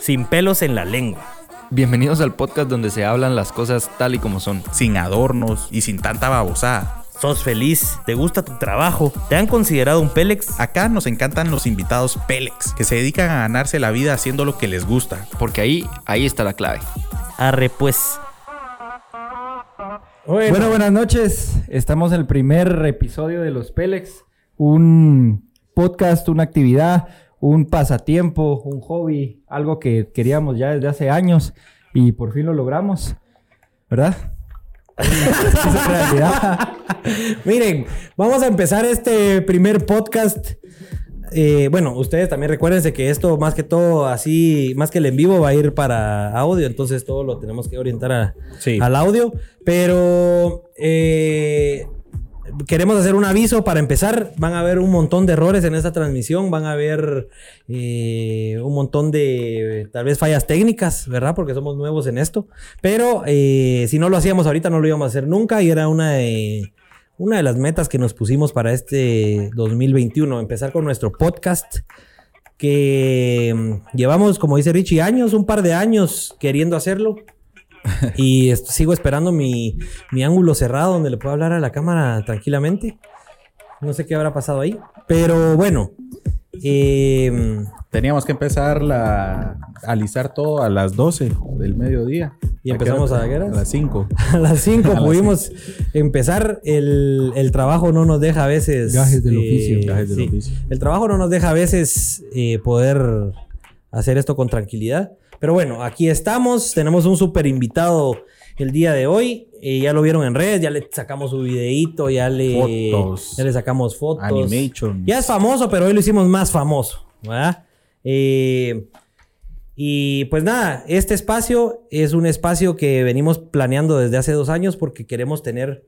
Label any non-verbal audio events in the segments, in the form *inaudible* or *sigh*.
sin pelos en la lengua. Bienvenidos al podcast donde se hablan las cosas tal y como son. sin adornos y sin tanta babosada. ¿Sos feliz? ¿Te gusta tu trabajo? ¿Te han considerado un Pélex? Acá nos encantan los invitados Pélex, que se dedican a ganarse la vida haciendo lo que les gusta. Porque ahí, ahí está la clave. Arre pues. Bueno. buenas noches. Estamos en el primer episodio de Los Pélex. Un podcast, una actividad, un pasatiempo, un hobby, algo que queríamos ya desde hace años y por fin lo logramos, ¿verdad? Es *laughs* realidad. Miren, vamos a empezar este primer podcast. Eh, bueno, ustedes también recuérdense que esto más que todo así, más que el en vivo va a ir para audio, entonces todo lo tenemos que orientar a- Sí. al audio. Pero eh, queremos hacer un aviso para empezar. Van a haber un montón de errores en esta transmisión, van a haber eh, un montón de tal vez fallas técnicas, ¿verdad? Porque somos nuevos en esto. Pero eh, si no lo hacíamos ahorita, no lo íbamos a hacer nunca y era una de, una de las metas que nos pusimos para este 2021, empezar con nuestro podcast que mm, llevamos, como dice Richie, años, un par de años queriendo hacerlo. *laughs* y est- sigo esperando mi, mi ángulo cerrado donde le puedo hablar a la cámara tranquilamente. No sé qué habrá pasado ahí. Pero bueno. eh, Teníamos que empezar la, a alisar todo a las 12 del mediodía. ¿Y empezamos a qué horas? A las 5. *laughs* a las 5 A las pudimos empezar. El, el trabajo no nos deja a veces. Gajes del oficio. Gajes del sí. oficio. El trabajo no nos deja a veces eh, poder hacer esto con tranquilidad. Pero bueno, aquí estamos. Tenemos un super invitado el día de hoy. Eh, ya lo vieron en redes, ya le sacamos su videíto, ya le, Fotos. ya le sacamos fotos. Animation. Ya es famoso, pero hoy lo hicimos más famoso. ¿verdad? Eh, y pues nada, este espacio es un espacio que venimos planeando desde hace dos años porque queremos tener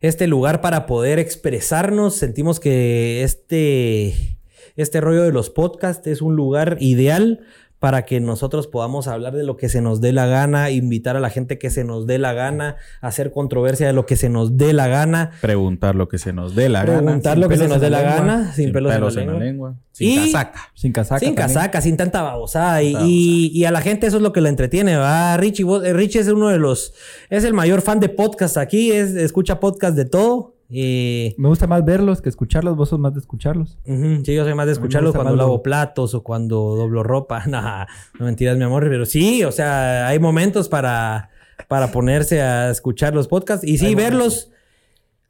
este lugar para poder expresarnos. Sentimos que este, este rollo de los podcasts es un lugar ideal para que nosotros podamos hablar de lo que se nos dé la gana, invitar a la gente que se nos dé la gana, hacer controversia de lo que se nos dé la gana, Preguntar lo que se nos dé la gana. preguntar lo que se nos en dé la la lengua, gana, sin, pelos, en la lengua. Sin Y- casaca. Sin casaca. Sin también. casaca, sin tanta babosada. Y, y- y a la gente eso es lo que la entretiene, ¿va? Richie, vos- eh, Richie es uno de los... Es el mayor fan de podcast aquí. Es, escucha podcast de todo. Y... Me gusta más verlos que escucharlos. Vos sos más de escucharlos. ujú, sí, yo soy más de escucharlos cuando lo- lavo platos o cuando doblo ropa. *laughs* Nah, no mentiras, mi amor. Pero sí, o sea, hay momentos para, para ponerse a escuchar los podcasts. Y sí, verlos...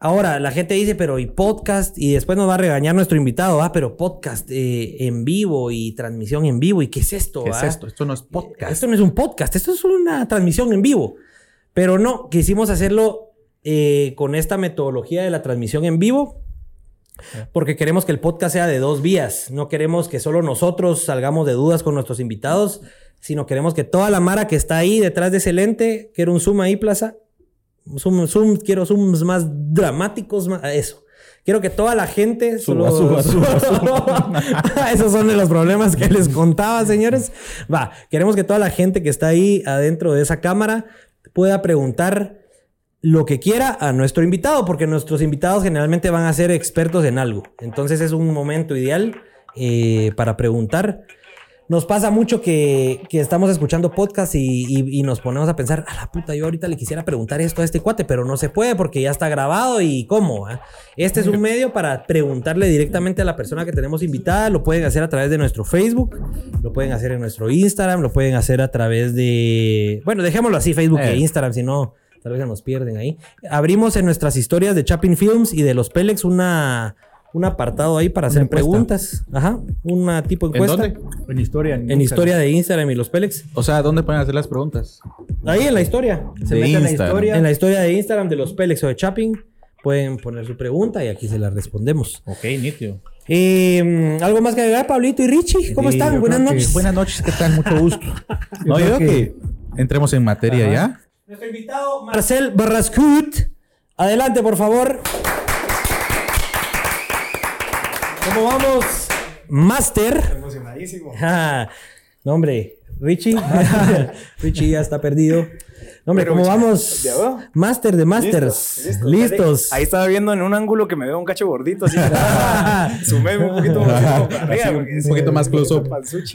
Ahora, la gente dice, pero ¿y podcast? Y después nos va a regañar nuestro invitado, ah, pero podcast eh, en vivo y transmisión en vivo. ¿Y qué es esto? ¿Qué es ah? esto? Esto no es podcast. Esto no es un podcast, esto es una transmisión en vivo. Pero no, quisimos hacerlo eh, con esta metodología de la transmisión en vivo. Porque queremos que el podcast sea de dos vías. No queremos que solo nosotros salgamos de dudas con nuestros invitados, sino queremos que toda la mara que está ahí detrás de ese lente, quiero un zoom ahí, Plaza. Zoom, zoom, quiero zooms más dramáticos, más, eso. Quiero que toda la gente Suba, solo- suba, *laughs* Esos son de los problemas que les contaba, señores. Va, queremos que toda la gente que está ahí adentro de esa cámara pueda preguntar lo que quiera a nuestro invitado, porque nuestros invitados generalmente van a ser expertos en algo. Entonces es un momento ideal eh, para preguntar. Nos pasa mucho que, que estamos escuchando podcast y, y- y nos ponemos a pensar, a la puta, yo ahorita le quisiera preguntar esto a este cuate, pero no se puede porque ya está grabado y cómo. ah? Este es un medio para preguntarle directamente a la persona que tenemos invitada. Lo pueden hacer a través de nuestro Facebook, lo pueden hacer en nuestro Instagram, lo pueden hacer a través de... Bueno, dejémoslo así, Facebook e Eh. Instagram, si no, tal vez se nos pierden ahí. Abrimos en nuestras historias de Chapin Films y de los Pelex una... Un apartado ahí para hacer encuesta. preguntas. Ajá. Una tipo ¿En encuesta. dónde? En historia. En historia de Instagram y los Pelex. O sea, ¿dónde pueden hacer las preguntas? Ahí en la historia. Se De mete en la Instagram. historia. En la historia de Instagram de los Pelex o de Chapping. Pueden poner su pregunta y aquí se la respondemos. Ok, nítido. Eh, ¿Algo más que agregar, Pablito y Richie? ¿Cómo Sí, están? Buenas que- noches. Buenas noches, ¿qué tal? Mucho gusto. *laughs* no, yo creo que... que- entremos en materia Ajá. ya. Nuestro invitado, Marcel Barrascut. Adelante, por favor. ¿Cómo vamos? Master. Emocionadísimo. Ah, no, hombre. Richie. *laughs* Richie ya está perdido. No, Hombre, Bueno, ¿cómo mucha- vamos? Master de Masters. Listo, Listos. listo. Ahí estaba viendo en un ángulo que me veo un cacho gordito así. Sumé un poquito como arriba, porque un poquito más *laughs* close-up.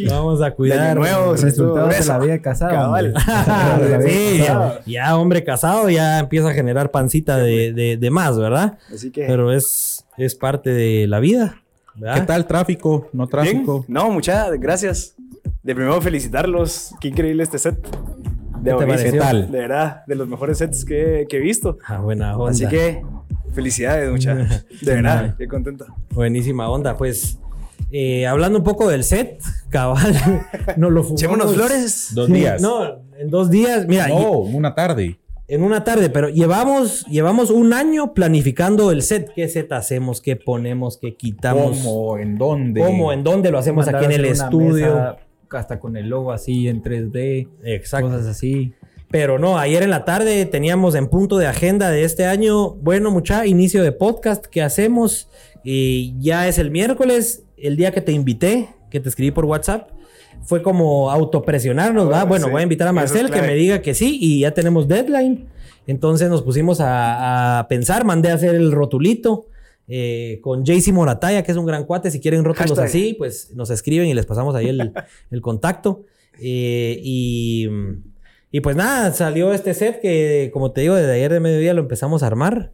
Vamos a cuidar. De sí, Resultados la vida casada. Cabal. hombre. De la vida *laughs* sí, ya, ya hombre casado ya empieza a generar pancita de, de- de más, ¿verdad? Así que. Pero es, es parte de la vida. ¿verdad? ¿Qué tal tráfico? No Bien. tráfico. No, muchas gracias. De primero felicitarlos. Qué increíble este set. De ¿Qué te tal? De verdad, de los mejores sets que, que he visto. Ah, buena onda. Así que felicidades, muchachos. *laughs* De verdad, qué contento. Buenísima onda. Pues, eh, hablando un poco del set, cabal, *laughs* nos lo fumamos. Echémonos flores. Dos Sí, días. No, en dos días. Mira, No, una tarde. en una tarde, pero llevamos, llevamos un año planificando el set. ¿Qué set hacemos? ¿Qué ponemos? ¿Qué quitamos? ¿Cómo? ¿En dónde? ¿Cómo? ¿En dónde lo hacemos aquí en el estudio? mesa Hasta con el logo así en 3D. Exacto. Cosas así. Pero no, ayer en la tarde teníamos en punto de agenda de este año, bueno, mucha inicio de podcast, ¿qué hacemos? Y ya es el miércoles, el día que te invité, que te escribí por WhatsApp. Fue como autopresionarnos. Ah, Bueno, sí. voy a invitar a es Marcel que me diga que sí y ya tenemos deadline. Entonces nos pusimos a, a pensar, mandé a hacer el rotulito eh, con JC Morataya, que es un gran cuate. Si quieren rótulos Hashtag. así, pues nos escriben y les pasamos ahí el, *laughs* el contacto. Eh, y, y pues nada, salió este set que, como te digo, desde ayer de mediodía lo empezamos a armar.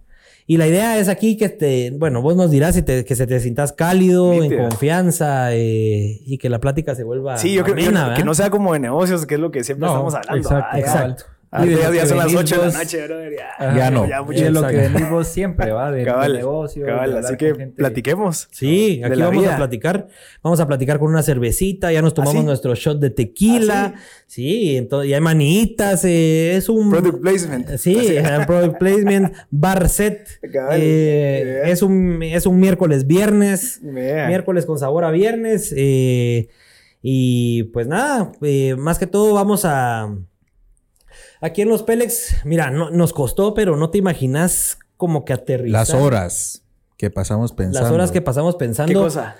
Y la idea es aquí que te, bueno, vos nos dirás si te- que se te sientas cálido, en confianza eh, y que la plática se vuelva Sí, yo creo que no sea como de negocios, que es lo que siempre No, estamos hablando. Ah, exacto. Ah, Y de ya, son las venís 8 de la noche, brother, ya. Ya no. Ya, Y mucho. de lo que vos siempre, ¿va? De, negocio. cabal, de hablar así que gente. platiquemos. Sí, aquí vamos vida. a platicar. Vamos a platicar con una cervecita. Ya nos tomamos ¿Ah, sí? nuestro shot de tequila. ¿Ah, sí, entonces ya hay manitas. eh, es un Product placement. Sí, *laughs* eh, product placement, bar set. Cabal. Eh, Yeah. es, un, es un miércoles, viernes. Mira. Miércoles con sabor a viernes. eh, y pues nada, eh, más que todo vamos a... Aquí en los Pélex, mira, no, nos costó, pero no te imaginas como que aterrizar. Las horas que pasamos pensando. Las horas que pasamos pensando. ¿Qué cosa?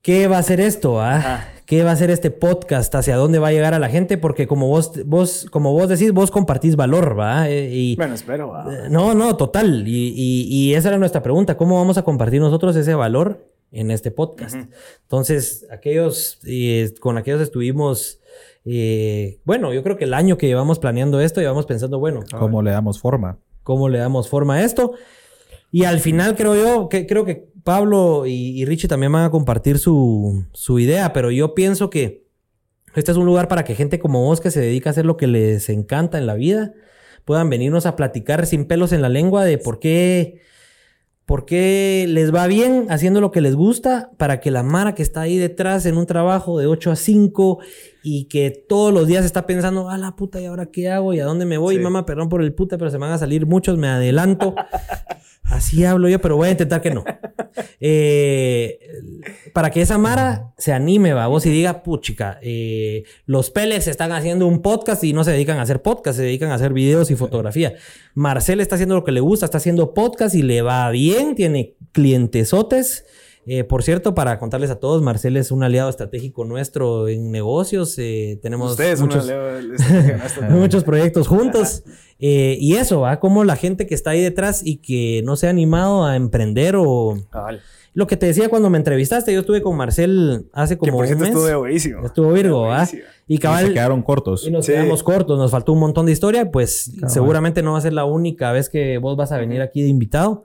¿Qué va a ser esto? ah? Ajá. ¿Qué va a ser este podcast? ¿Hacia dónde va a llegar a la gente? Porque como vos, vos, como vos decís, vos compartís valor, ¿va? Eh, Y, Bueno, espero. va. eh, No, no, total. Y, y- y esa era nuestra pregunta. ¿Cómo vamos a compartir nosotros ese valor en este podcast? Entonces, aquellos, eh, con aquellos estuvimos, eh, bueno, yo creo que el año que llevamos planeando esto, llevamos pensando, bueno, ¿Cómo le damos forma? cómo le damos forma a esto. Y al final creo yo, que creo que Pablo y, y Richie también van a compartir su, su idea, pero yo pienso que este es un lugar para que gente como vos que se dedica a hacer lo que les encanta en la vida puedan venirnos a platicar sin pelos en la lengua de por qué, por qué les va bien haciendo lo que les gusta para que la Mara que está ahí detrás en un trabajo de 8 a 5 y que todos los días está pensando, a la puta, ¿y ahora qué hago? ¿Y a dónde me voy? Sí. Mamá, perdón por el puta, pero se van a salir muchos, me adelanto. *laughs* Así hablo yo, pero voy a intentar que no. Eh, para que esa Mara se anime, va, vos y diga, puchica, eh, los Peles están haciendo un podcast y no se dedican a hacer podcast, se dedican a hacer videos y fotografía. Marcel está haciendo lo que le gusta, está haciendo podcast y le va bien, tiene clientesotes. Eh, por cierto, para contarles a todos, Marcel es un aliado estratégico nuestro en negocios. eh, tenemos Ustedes, muchos, *laughs* muchos proyectos juntos. Eh, y eso, ¿va? Como la gente que está ahí detrás y que no se ha animado a emprender o... Cabal. Lo que te decía cuando me entrevistaste, yo estuve con Marcel hace Que como por un cierto mes. estuvo buenísimo. Estuvo Virgo, ¿va? Buenísimo. Y Y cabal... se quedaron cortos. Y nos Sí. quedamos cortos, nos faltó un montón de historia, pues seguramente no va a ser la única vez que vos vas a venir aquí de invitado.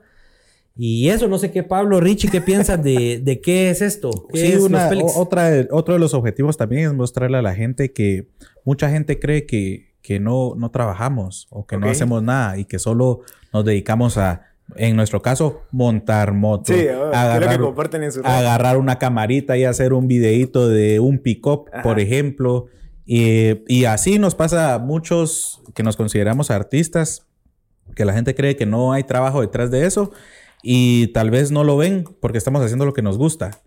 Y eso, no sé qué, Pablo, Richie, ¿qué piensas de, *laughs* de qué es esto? ¿Qué Sí, es una- otra, otro de los objetivos también es mostrarle a la gente que mucha gente cree que, que no, no trabajamos o que no hacemos nada y que solo nos dedicamos a, en nuestro caso, montar moto, Sí, es lo que comparten en su agarrar una camarita y hacer un videíto de un pick-up, por ejemplo. Y, y así nos pasa a muchos que nos consideramos artistas, que la gente cree que no hay trabajo detrás de eso y tal vez no lo ven porque estamos haciendo lo que nos gusta.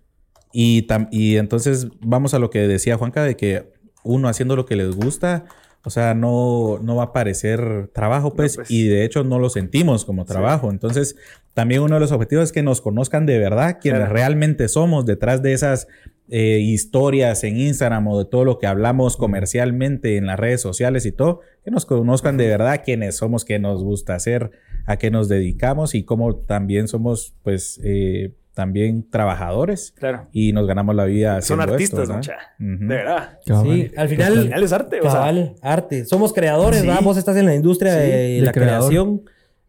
Y, y entonces vamos a lo que decía Juanca de que uno haciendo lo que les gusta, o sea, no, no va a parecer trabajo, pues, pues. y de hecho no lo sentimos como trabajo. Entonces, también uno de los objetivos es que nos conozcan de verdad quienes Claro. realmente somos detrás de esas eh, historias en Instagram o de todo lo que hablamos comercialmente en las redes sociales y todo, que nos conozcan de verdad quiénes somos, qué nos gusta hacer, a qué nos dedicamos y cómo también somos, pues, eh, también trabajadores Claro. y nos ganamos la vida Son haciendo artistas, esto, ¿no? mucha. De verdad. Sí, al Al final, final es arte. O sea, cabal, arte. Somos creadores, Sí. ¿verdad? Vos estás en la industria de, de la creador. creación.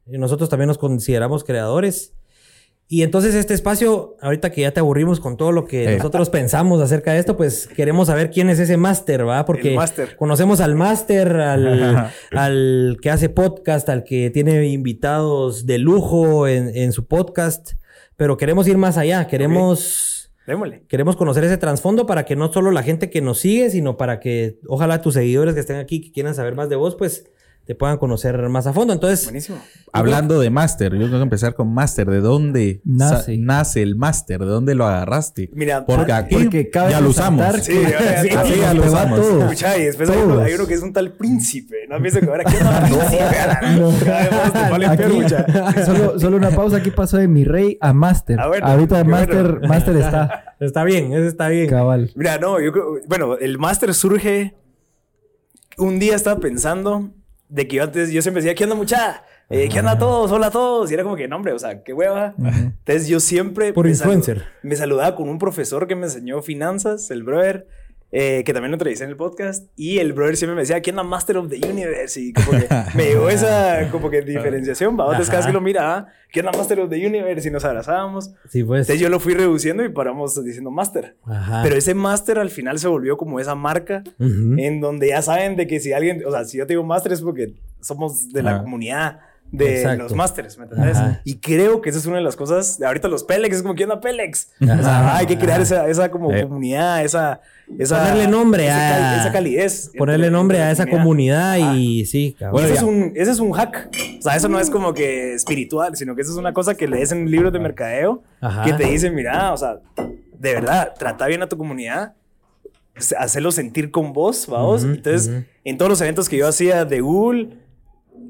Y nosotros también nos consideramos creadores. Y entonces este espacio, ahorita que ya te aburrimos con todo lo que Eh. nosotros pensamos acerca de esto, pues queremos saber quién es ese máster, ¿va? Porque conocemos al máster, al, *laughs* *laughs* al que hace podcast, al que tiene invitados de lujo en, en su podcast, pero queremos ir más allá, queremos... démosle. Queremos conocer ese trasfondo para que no solo la gente que nos sigue, sino para que ojalá tus seguidores que estén aquí, que quieran saber más de vos, pues te puedan conocer más a fondo. Entonces, Buenísimo. Hablando de máster, yo tengo que empezar con máster. ¿De dónde Nace. el máster? ¿De dónde lo agarraste? Mira, porque ah, aquí porque cabe ya lo usamos. resaltar Sí, ya, lo usamos. todo. Escucha, y después hay uno, hay uno que es un tal príncipe. ¿No has visto que ahora es *laughs* *laughs* solo, solo una pausa. Aquí pasó de mi rey a máster. Ah, bueno, Ahorita máster, bueno. máster está. *laughs* está bien, eso está bien. Cabal. Mira, no, yo creo, bueno, el máster surge. Un día estaba pensando de que yo antes, yo siempre decía, ¿qué onda, mucha? Eh, ¿Qué onda a todos? Hola a todos. Y era como que, no, hombre, o sea, qué hueva. Entonces yo siempre. Por me salu- influencer. me saludaba con un profesor que me enseñó finanzas, el brother. Eh, que también lo entrevisté en el podcast y el brother siempre me decía ¿quién onda Master of the Universe? y como que *laughs* me llegó esa como que diferenciación ¿va? entonces cada que lo miraba ¿quién onda Master of the Universe? y nos abrazábamos Sí, pues. entonces yo lo fui reduciendo y paramos diciendo Master Ajá. pero ese máster al final se volvió como esa marca Ujú. en donde ya saben de que si alguien, o sea, si yo te digo máster es porque somos de la Ah. comunidad de Exacto. los másters, ¿me entendés? Ajá. Y creo que esa es una de las cosas, de ahorita los Pelex es como, ¿quién onda Pelex? O Ajá. sea, hay que crear esa, esa como Eh. comunidad, esa, esa... Ponerle nombre esa, a- esa calidez. Ponerle nombre a esa comunidad y sí, cabrón. ese, es un, ese es un hack. O sea, eso no es como que espiritual, sino que eso es una cosa que lees en libros de mercadeo Ajá. que te dicen, mira, o sea, de verdad, trata bien a tu comunidad, hacerlo sentir con vos, vamos. Ujú, Entonces, en todos los eventos que yo hacía de Google,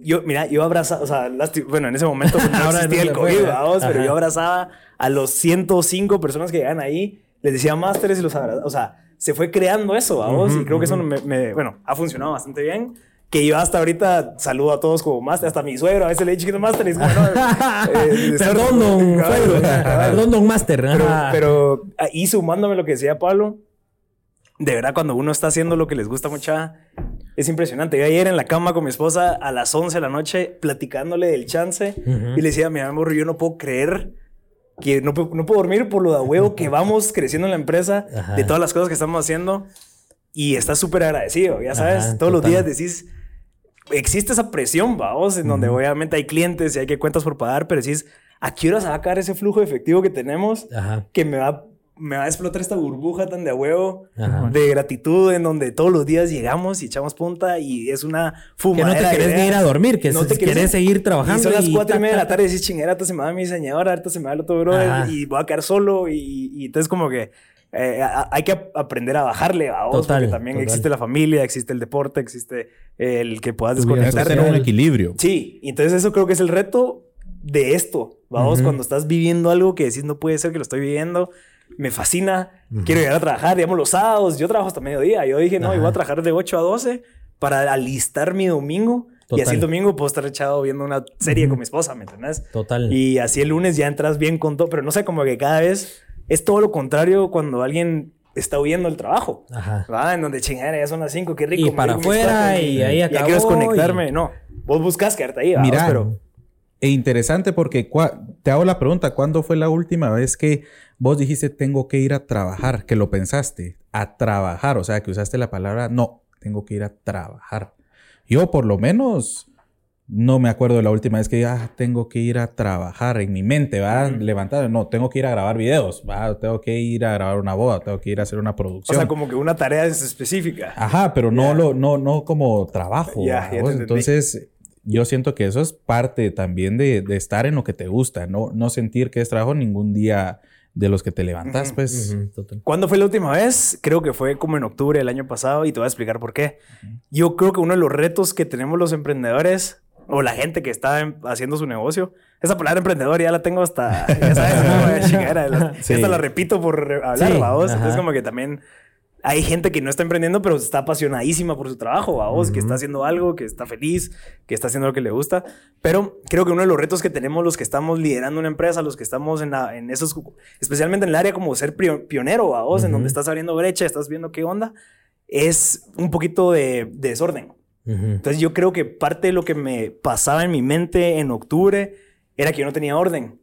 yo, mira, yo abrazaba, o sea, bueno, en ese momento *laughs* pues, no Ahora existía no el. COVID, vamos, pero yo abrazaba a los 105 personas que llegaban ahí, les decía másteres y los abrazaba, o sea, se fue creando eso, vamos, Ujú, y creo que eso me, me- bueno, ha funcionado bastante bien. Que yo hasta ahorita saludo a todos como máster, hasta a mi suegro, a veces le he dicho que máster, y es como, no, *laughs* eh, Perdón, don Suegro. Perdón, don Master. Pero, pero ahí sumándome lo que decía Pablo, de verdad cuando uno está haciendo lo que les gusta mucho, es impresionante. Yo ayer en la cama con mi esposa a las 11 de la noche platicándole del chance y le decía, mi amor, yo no puedo creer que no, no puedo dormir por lo de huevo que vamos creciendo en la empresa, Ajá. de todas las cosas que estamos haciendo y estás súper agradecido, ya sabes, Ajá, todos los total. días decís, existe esa presión, vamos, en donde obviamente hay clientes y hay que cuentas por pagar, pero decís, ¿a qué hora se va a acabar ese flujo de efectivo que tenemos? Ajá. que me va, me va a explotar esta burbuja tan de a huevo Ajá. de gratitud en donde todos los días llegamos y echamos punta y es una Que fumadera. no te querés ni ir a dormir, que No te querés querés ir. seguir trabajando. Y son las cuatro y media de ta, la tarde y decís, chingera, ahorita se me va mi diseñador, ahorita se me va el otro brother Ajá. y voy a quedar solo y, y entonces como que eh, a- hay que ap- aprender a bajarle a vos Total, porque también total. existe la familia, existe el deporte, existe el que puedas Hay que desconectarte. tener un equilibrio. Sí, y entonces eso creo que es el reto de esto. Vamos, cuando estás viviendo algo que decís no puede ser que lo estoy viviendo, me fascina, quiero llegar a trabajar, digamos los sábados, yo trabajo hasta mediodía, yo dije, no, yo voy a trabajar de 8 a 12 para alistar mi domingo y así el domingo puedo estar echado viendo una serie con mi esposa, ¿me entendés? Total. Y así el lunes ya entras bien con todo, pero no sé, como que cada vez es todo lo contrario cuando alguien está huyendo del trabajo. Ajá. ¿Va? En donde chingada, ya son las 5, qué rico. Y para afuera, tacos, y ahí Ya acabó, quiero desconectarme. No, vos buscas quedarte ahí. Mira, pero e interesante porque te hago la pregunta, ¿cuándo fue la última vez que vos dijiste tengo que ir a trabajar? Que lo pensaste, a trabajar, o sea, que usaste la palabra no, tengo que ir a trabajar. Yo por lo menos no me acuerdo de la última vez que ah, tengo que ir a trabajar en mi mente, va levantar, no, tengo que ir a grabar videos, va, tengo que ir a grabar una boda, tengo que ir a hacer una O producción. sea, como que una tarea es específica. Ajá, pero no lo, no, no como trabajo. ¿va? ya. Entonces, yo siento que eso es parte también de, de estar en lo que te gusta, no, no sentir que es trabajo ningún día de los que te levantas, Ujú, pues. Total. ¿Cuándo fue la última vez? Creo que fue como en octubre del año pasado y te voy a explicar por qué. Yo creo que uno de los retos que tenemos los emprendedores o la gente que está em- haciendo su negocio. Esa palabra emprendedor ya la tengo hasta, ya sabes, *laughs* ¿no? Chingadera, la- Sí. Hasta la repito por hablar, Sí, ¿va vos? Entonces como que también hay gente que no está emprendiendo, pero está apasionadísima por su trabajo, ¿va vos? Que está haciendo algo, que está feliz, que está haciendo lo que le gusta. Pero creo que uno de los retos que tenemos los que estamos liderando una empresa, los que estamos en, la- en esos, especialmente en el área como ser pionero, ¿va vos? En donde estás abriendo brecha, estás viendo qué onda, es un poquito de, de desorden. Entonces yo creo que parte de lo que me pasaba en mi mente en octubre era que yo no tenía orden.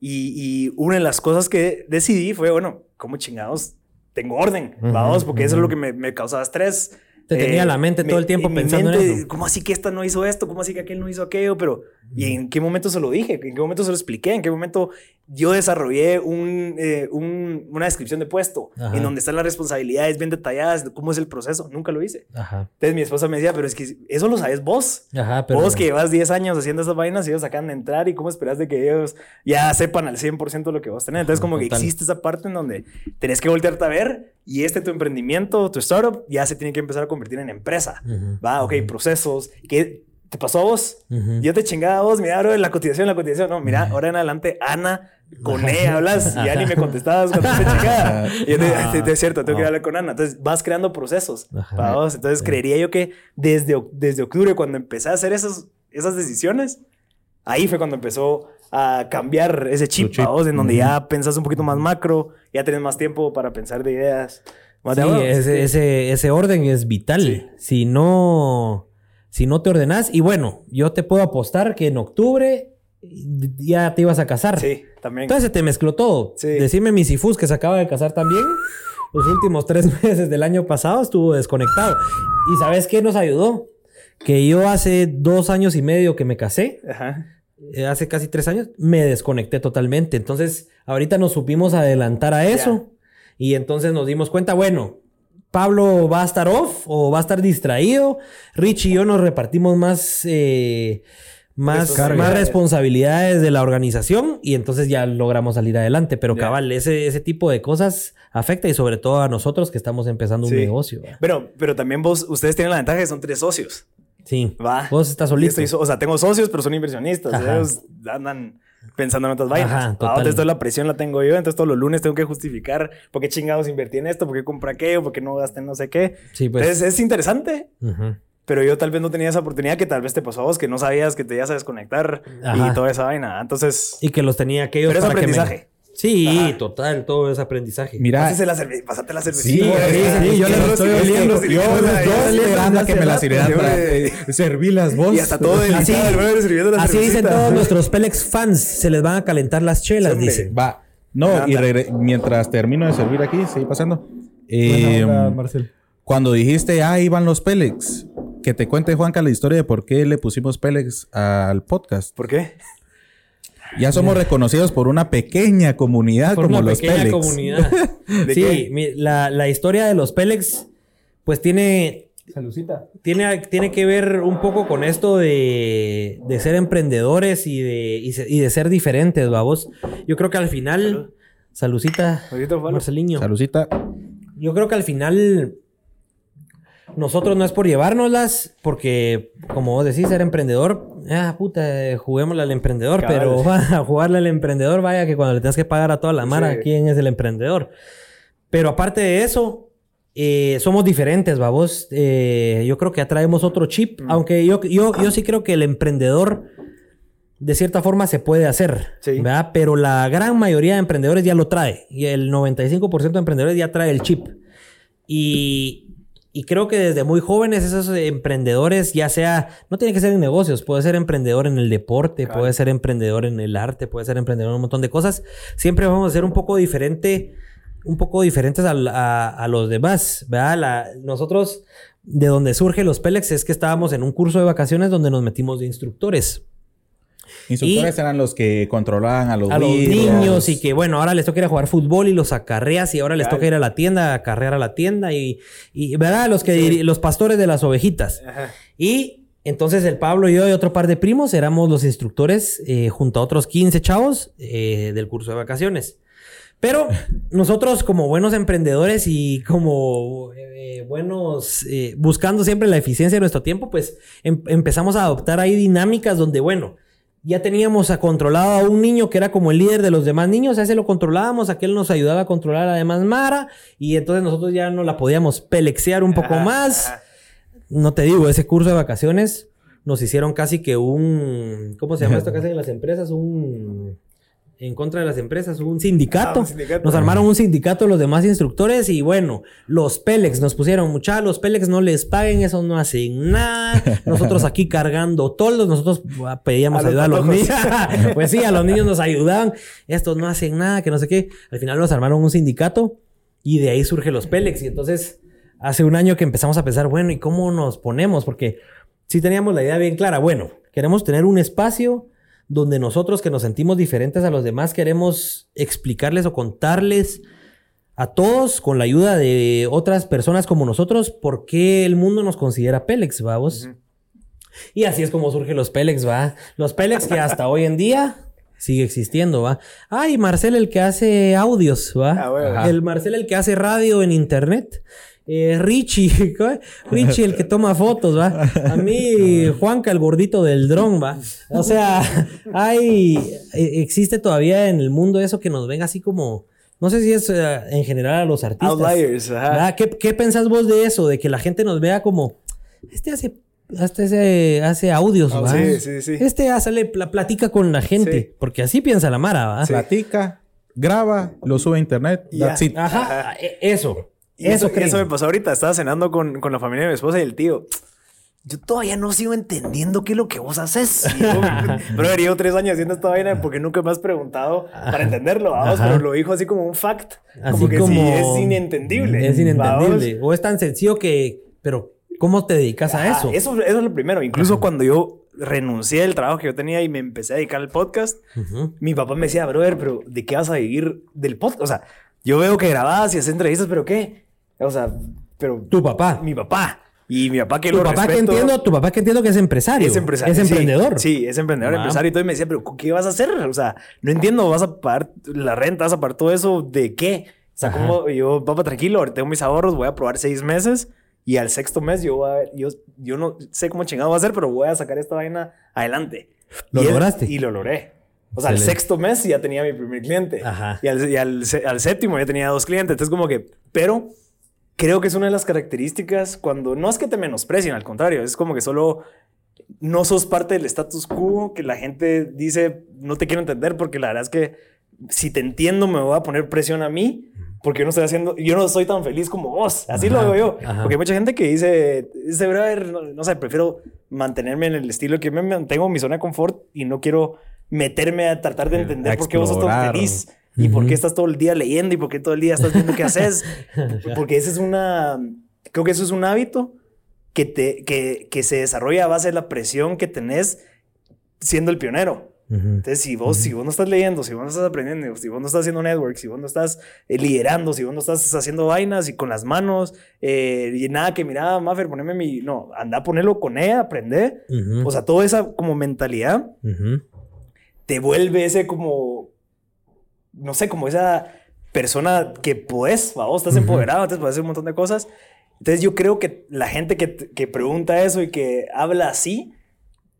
Y, y una de las cosas que decidí fue, bueno, ¿cómo chingados tengo orden? Vamos, porque eso es lo que me, me causaba estrés. Te tenía la mente todo el tiempo pensando en eso. ¿Cómo así que esta no hizo esto? ¿Cómo así que aquel no hizo aquello? Pero, ¿y en qué momento se lo dije? ¿En qué momento se lo expliqué? ¿En qué momento yo desarrollé un, eh, un- una descripción de puesto Ajá. en donde están las responsabilidades bien detalladas de cómo es el proceso? Nunca lo hice. Ajá. Entonces mi esposa me decía, pero es que eso lo sabes vos. Ajá, pero... Vos que llevas 10 años haciendo esas vainas y ellos acaban de entrar y cómo esperas de que ellos ya sepan al 100% lo que vos tenés. Entonces como que total. existe esa parte en donde tenés que voltearte a ver y este tu emprendimiento, tu startup, ya se tiene que empezar a convertir en empresa. Va, ok, procesos. ¿Qué te pasó a vos? Ujú. Yo te chingaba a vos, mira, bro, la cotización, la cotización. No, mira, ahora en adelante, Ana, con E hablas y ya ni me contestabas cuando te chingaba. Y yo te, te- es cierto, tengo que hablar con Ana. Entonces vas creando procesos Ajá. para vos. Entonces creería yo que desde, desde octubre, cuando empecé a hacer esas, esas decisiones, ahí fue cuando empezó a cambiar ese chip, chip. vos, en donde ya pensás un poquito más macro, ya tenés más tiempo para pensar de ideas. Más Sí, ese, ese, ese orden es vital. Sí. Si no, si no te ordenás, y bueno, yo te puedo apostar que en octubre ya te ibas a casar. Sí, también. Entonces se te mezcló todo. Sí. Decime mi Sifus que se acaba de casar también. Los últimos tres *laughs* meses del año pasado estuvo desconectado. ¿Y sabes qué nos ayudó? Que yo hace dos años y medio que me casé, Ajá. eh, hace casi tres años, me desconecté totalmente. Entonces, ahorita nos supimos adelantar a eso. Y entonces nos dimos cuenta, bueno, Pablo va a estar off o va a estar distraído. Rich y yo nos repartimos más, eh, más, Responsabilidades. más responsabilidades de la organización y entonces ya logramos salir adelante. Pero cabal, ese, ese tipo de cosas afecta y sobre todo a nosotros que estamos empezando un negocio. Pero, pero también vos, ustedes tienen la ventaja que son tres socios. Sí. Va. Vos estás solito. estoy o sea, tengo socios, pero son inversionistas. Ellos andan pensando en otras vainas. Ah. Entonces toda la presión la tengo yo. Entonces todos los lunes tengo que justificar por qué chingados invertí en esto, por qué compré aquello, por qué no gasté en no sé qué. Sí, pues. Entonces es interesante. Pero yo tal vez no tenía esa oportunidad que tal vez te pasó a vos, que no sabías que te ibas a desconectar Ajá. y toda esa vaina. Entonces, Y que los tenía aquellos Pero es para que me- aprendizaje. Sí, Ajá. total, todo es aprendizaje. Mira, pásate la, cerve- pásate la cervecita. Sí, sí, sí, yo Es le que estoy oliendo. Yo los- esperando a que me la sirvieran para eh, servirlas vos. Y hasta todo Así- el brother sirviendo la Así dicen todos nuestros Pelex fans. Se les van a calentar las chelas, dicen. Va. No, y mientras termino de servir aquí, sigue pasando. Eh, Marcel. cuando dijiste, ah, iban los Pélex, que te cuente Juanca la historia de por qué le pusimos Pélex al podcast. ¿Por qué? Ya somos reconocidos por una pequeña comunidad Por como una los pequeña Pélex. comunidad. *laughs* ¿De sí, mi- la, la historia de los Pelex, pues tiene, Salucita. tiene, tiene que ver un poco con esto de, de ser emprendedores y de, y, se- y de ser diferentes, vamos. Yo creo que al final, salucita. Marceliño. Salucita. Yo creo que al final nosotros no es por llevárnoslas, porque como vos decís, ser emprendedor, ah, puta, juguémosle al emprendedor, Cabal. pero va, a jugarle al emprendedor, vaya que cuando le tengas que pagar a toda la mara, Sí. ¿quién es el emprendedor? Pero aparte de eso, eh, somos diferentes, vamos. Eh, yo creo que atraemos otro chip, Mm. aunque yo, yo, yo sí creo que el emprendedor de cierta forma se puede hacer, Sí. ¿verdad? Pero la gran mayoría de emprendedores ya lo trae. Y el 95% de emprendedores ya trae el chip. Y, y creo que desde muy jóvenes esos emprendedores, ya sea, no tiene que ser en negocios, puede ser emprendedor en el deporte, Claro. puede ser emprendedor en el arte, puede ser emprendedor en un montón de cosas. Siempre vamos a ser un poco diferente, un poco diferentes a, a los demás, ¿verdad? La- nosotros, de donde surge los Pelex, es que estábamos en un curso de vacaciones donde nos metimos de instructores Instructores eran los que controlaban a los, a los niños y que bueno, ahora les toca ir a jugar fútbol y los acarreas y ahora les toca ir a la tienda, acarrear a la tienda y, y ¿verdad? Los que los pastores de las ovejitas. Ajá. Y entonces el Pablo y yo y otro par de primos éramos los instructores eh, junto a otros 15 chavos eh, del curso de vacaciones. Pero *laughs* nosotros como buenos emprendedores y como eh, buenos, eh, buscando siempre la eficiencia de nuestro tiempo, pues em- empezamos a adoptar ahí dinámicas donde, bueno, ya teníamos a controlado a un niño que era como el líder de los demás niños, a ese lo controlábamos, aquel nos ayudaba a controlar a demás Mara, y entonces nosotros ya no la podíamos pelexear un poco más. No te digo, ese curso de vacaciones nos hicieron casi que un. ¿Cómo se llama *laughs* esto que hacen en las empresas? Un. En contra de las empresas, un sindicato. Ah, un sindicato. Nos armaron un sindicato los demás instructores y bueno, los Pélex nos pusieron, mucha, los Pélex no les paguen, esos no hacen nada. Nosotros aquí cargando toldos, nosotros ah, pedíamos A los ayuda a los niños. *laughs* pues sí, a los niños nos ayudaban. Estos no hacen nada, que no sé qué. Al final nos armaron un sindicato y de ahí surge los Pélex. Y entonces, hace un año que empezamos a pensar, bueno, ¿y cómo nos ponemos? Porque sí teníamos la idea bien clara. Bueno, queremos tener un espacio donde nosotros que nos sentimos diferentes a los demás queremos explicarles o contarles a todos con la ayuda de otras personas como nosotros por qué el mundo nos considera Pélex, vamos. Y así es como surgen los Pélex, va. Los Pélex que hasta hoy en día sigue existiendo, va. Ay, Marcel el que hace audios, va. Ah, bueno. El Marcel el que hace radio en internet. Eh, Richie. *laughs* Richie el que toma fotos, va. A mí, *laughs* Juanca el gordito del dron, va. O sea, hay, e- existe todavía en el mundo eso que nos venga así como, no sé si es eh, en general a los artistas. Outliers, ajá. ¿verdad? ¿Qué, ¿Qué pensás vos de eso? De que la gente nos vea como, este hace, este hace, hace audios, ¿va? sí, sí, sí. Este hace, le pla- platica con la gente, Sí. porque así piensa la Mara, ¿va? Platica, graba, lo sube a internet. That's it. Ajá, e- eso. Y eso, Eso, eso me pasó ahorita. Estaba cenando con, con la familia de mi esposa y el tío. Yo todavía no sigo entendiendo qué es lo que vos haces. *laughs* Bro, llevo tres años haciendo esta vaina porque nunca me has preguntado para entenderlo, vamos, Ajá. pero lo dijo así como un fact. Así como que como- sí, es inentendible. Es inentendible. ¿vamos? O es tan sencillo que, pero ¿cómo te dedicas a Ah, eso? eso? Eso es lo primero. Incluso cuando yo renuncié del trabajo que yo tenía y me empecé a dedicar al podcast, Ujú. mi papá me decía, brother, pero ¿de qué vas a vivir del podcast? O sea, yo veo que grababas y haces entrevistas, pero ¿qué? O sea, pero Tu papá. mi papá. Y mi papá que Tu lo papá que respeto, entiendo, tu papá que entiendo que es empresario. Es empresario. Es emprendedor. Sí, es emprendedor, empresario. Y todo y me decía, pero ¿qué vas a hacer? O sea, no entiendo, vas a pagar la renta, vas a pagar todo eso, ¿de qué? O sea, Ajá. como yo, papá, tranquilo, ahorita tengo mis ahorros, voy a probar seis meses y al sexto mes yo, voy a- yo, yo no sé cómo chingado va a ser, pero voy a sacar esta vaina adelante. ¿Lo Y es- lograste? Y lo logré. O sea, al sexto mes ya tenía mi primer cliente. Ajá. Y, al, y al al séptimo ya tenía dos clientes. Entonces, como que, pero creo que es una de las características cuando no es que te menosprecien, al contrario, es como que solo no sos parte del status quo que la gente dice no te quiero entender porque la verdad es que si te entiendo me voy a poner presión a mí porque yo no estoy haciendo, yo no soy tan feliz como vos, así Ajá, lo veo yo. ajá. Porque hay mucha gente que dice, ese brother, no, no sé, prefiero mantenerme en el estilo que me mantengo en mi zona de confort y no quiero meterme a tratar de A entender por qué vos sos tan feliz y por Ujú. qué estás todo el día leyendo y por qué todo el día estás viendo qué haces. *laughs* Porque ese es una, creo que eso es un hábito que, te, que, que se desarrolla a base de la presión que tenés siendo el pionero. Ujú. Entonces, si vos, si vos no estás leyendo, si vos no estás aprendiendo, si vos no estás haciendo network, si vos no estás eh, liderando, si vos no estás haciendo vainas y con las manos, eh, y nada que mira, Maffer, poneme mi. No, anda a ponerlo con ella, aprende. O sea, toda esa como mentalidad te vuelve ese como. No sé, como esa persona que puedes, vos estás empoderado, entonces puedes hacer un montón de cosas. Entonces, yo creo que la gente que, que pregunta eso y que habla así,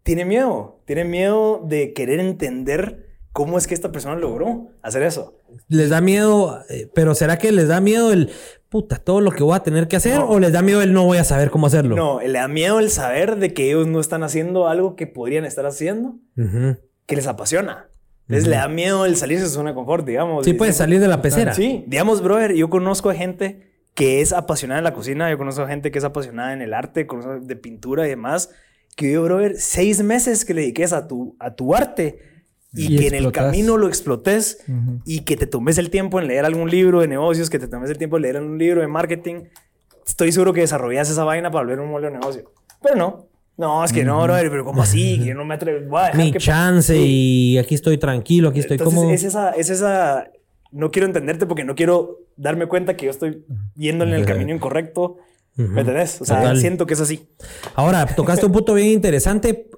tiene miedo. Tiene miedo de querer entender cómo es que esta persona logró hacer eso. Les da miedo, eh, pero ¿será que les da miedo el puta todo lo que voy a tener que hacer? No. ¿O les da miedo el no voy a saber cómo hacerlo? No, le da miedo el saber de que ellos no están haciendo algo que podrían estar haciendo, que les apasiona. Entonces, le da miedo el salirse de su zona de confort, digamos. Sí, siempre- salir de la pecera. Sí, digamos, brother, yo conozco a gente que es apasionada en la cocina, yo conozco a gente que es apasionada en el arte, conozco de pintura y demás, que yo, brother, seis meses que le dediques a tu, a tu arte y, Y que en el camino lo explotes y que te tomes el tiempo en leer algún libro de negocios, que te tomes el tiempo en leer algún libro de marketing, estoy seguro que desarrollas esa vaina para volver un modelo de negocio. Pero no. No, es que no, brother, pero ¿cómo así? Que yo no me atrevo. Voy a dejar Mi que- chance y aquí estoy tranquilo, aquí estoy entonces, como... es esa, es esa. No quiero entenderte porque no quiero darme cuenta que yo estoy yendo en el camino incorrecto. ¿Me entendés? O sea, Total. siento que es así. Ahora, tocaste un punto bien interesante.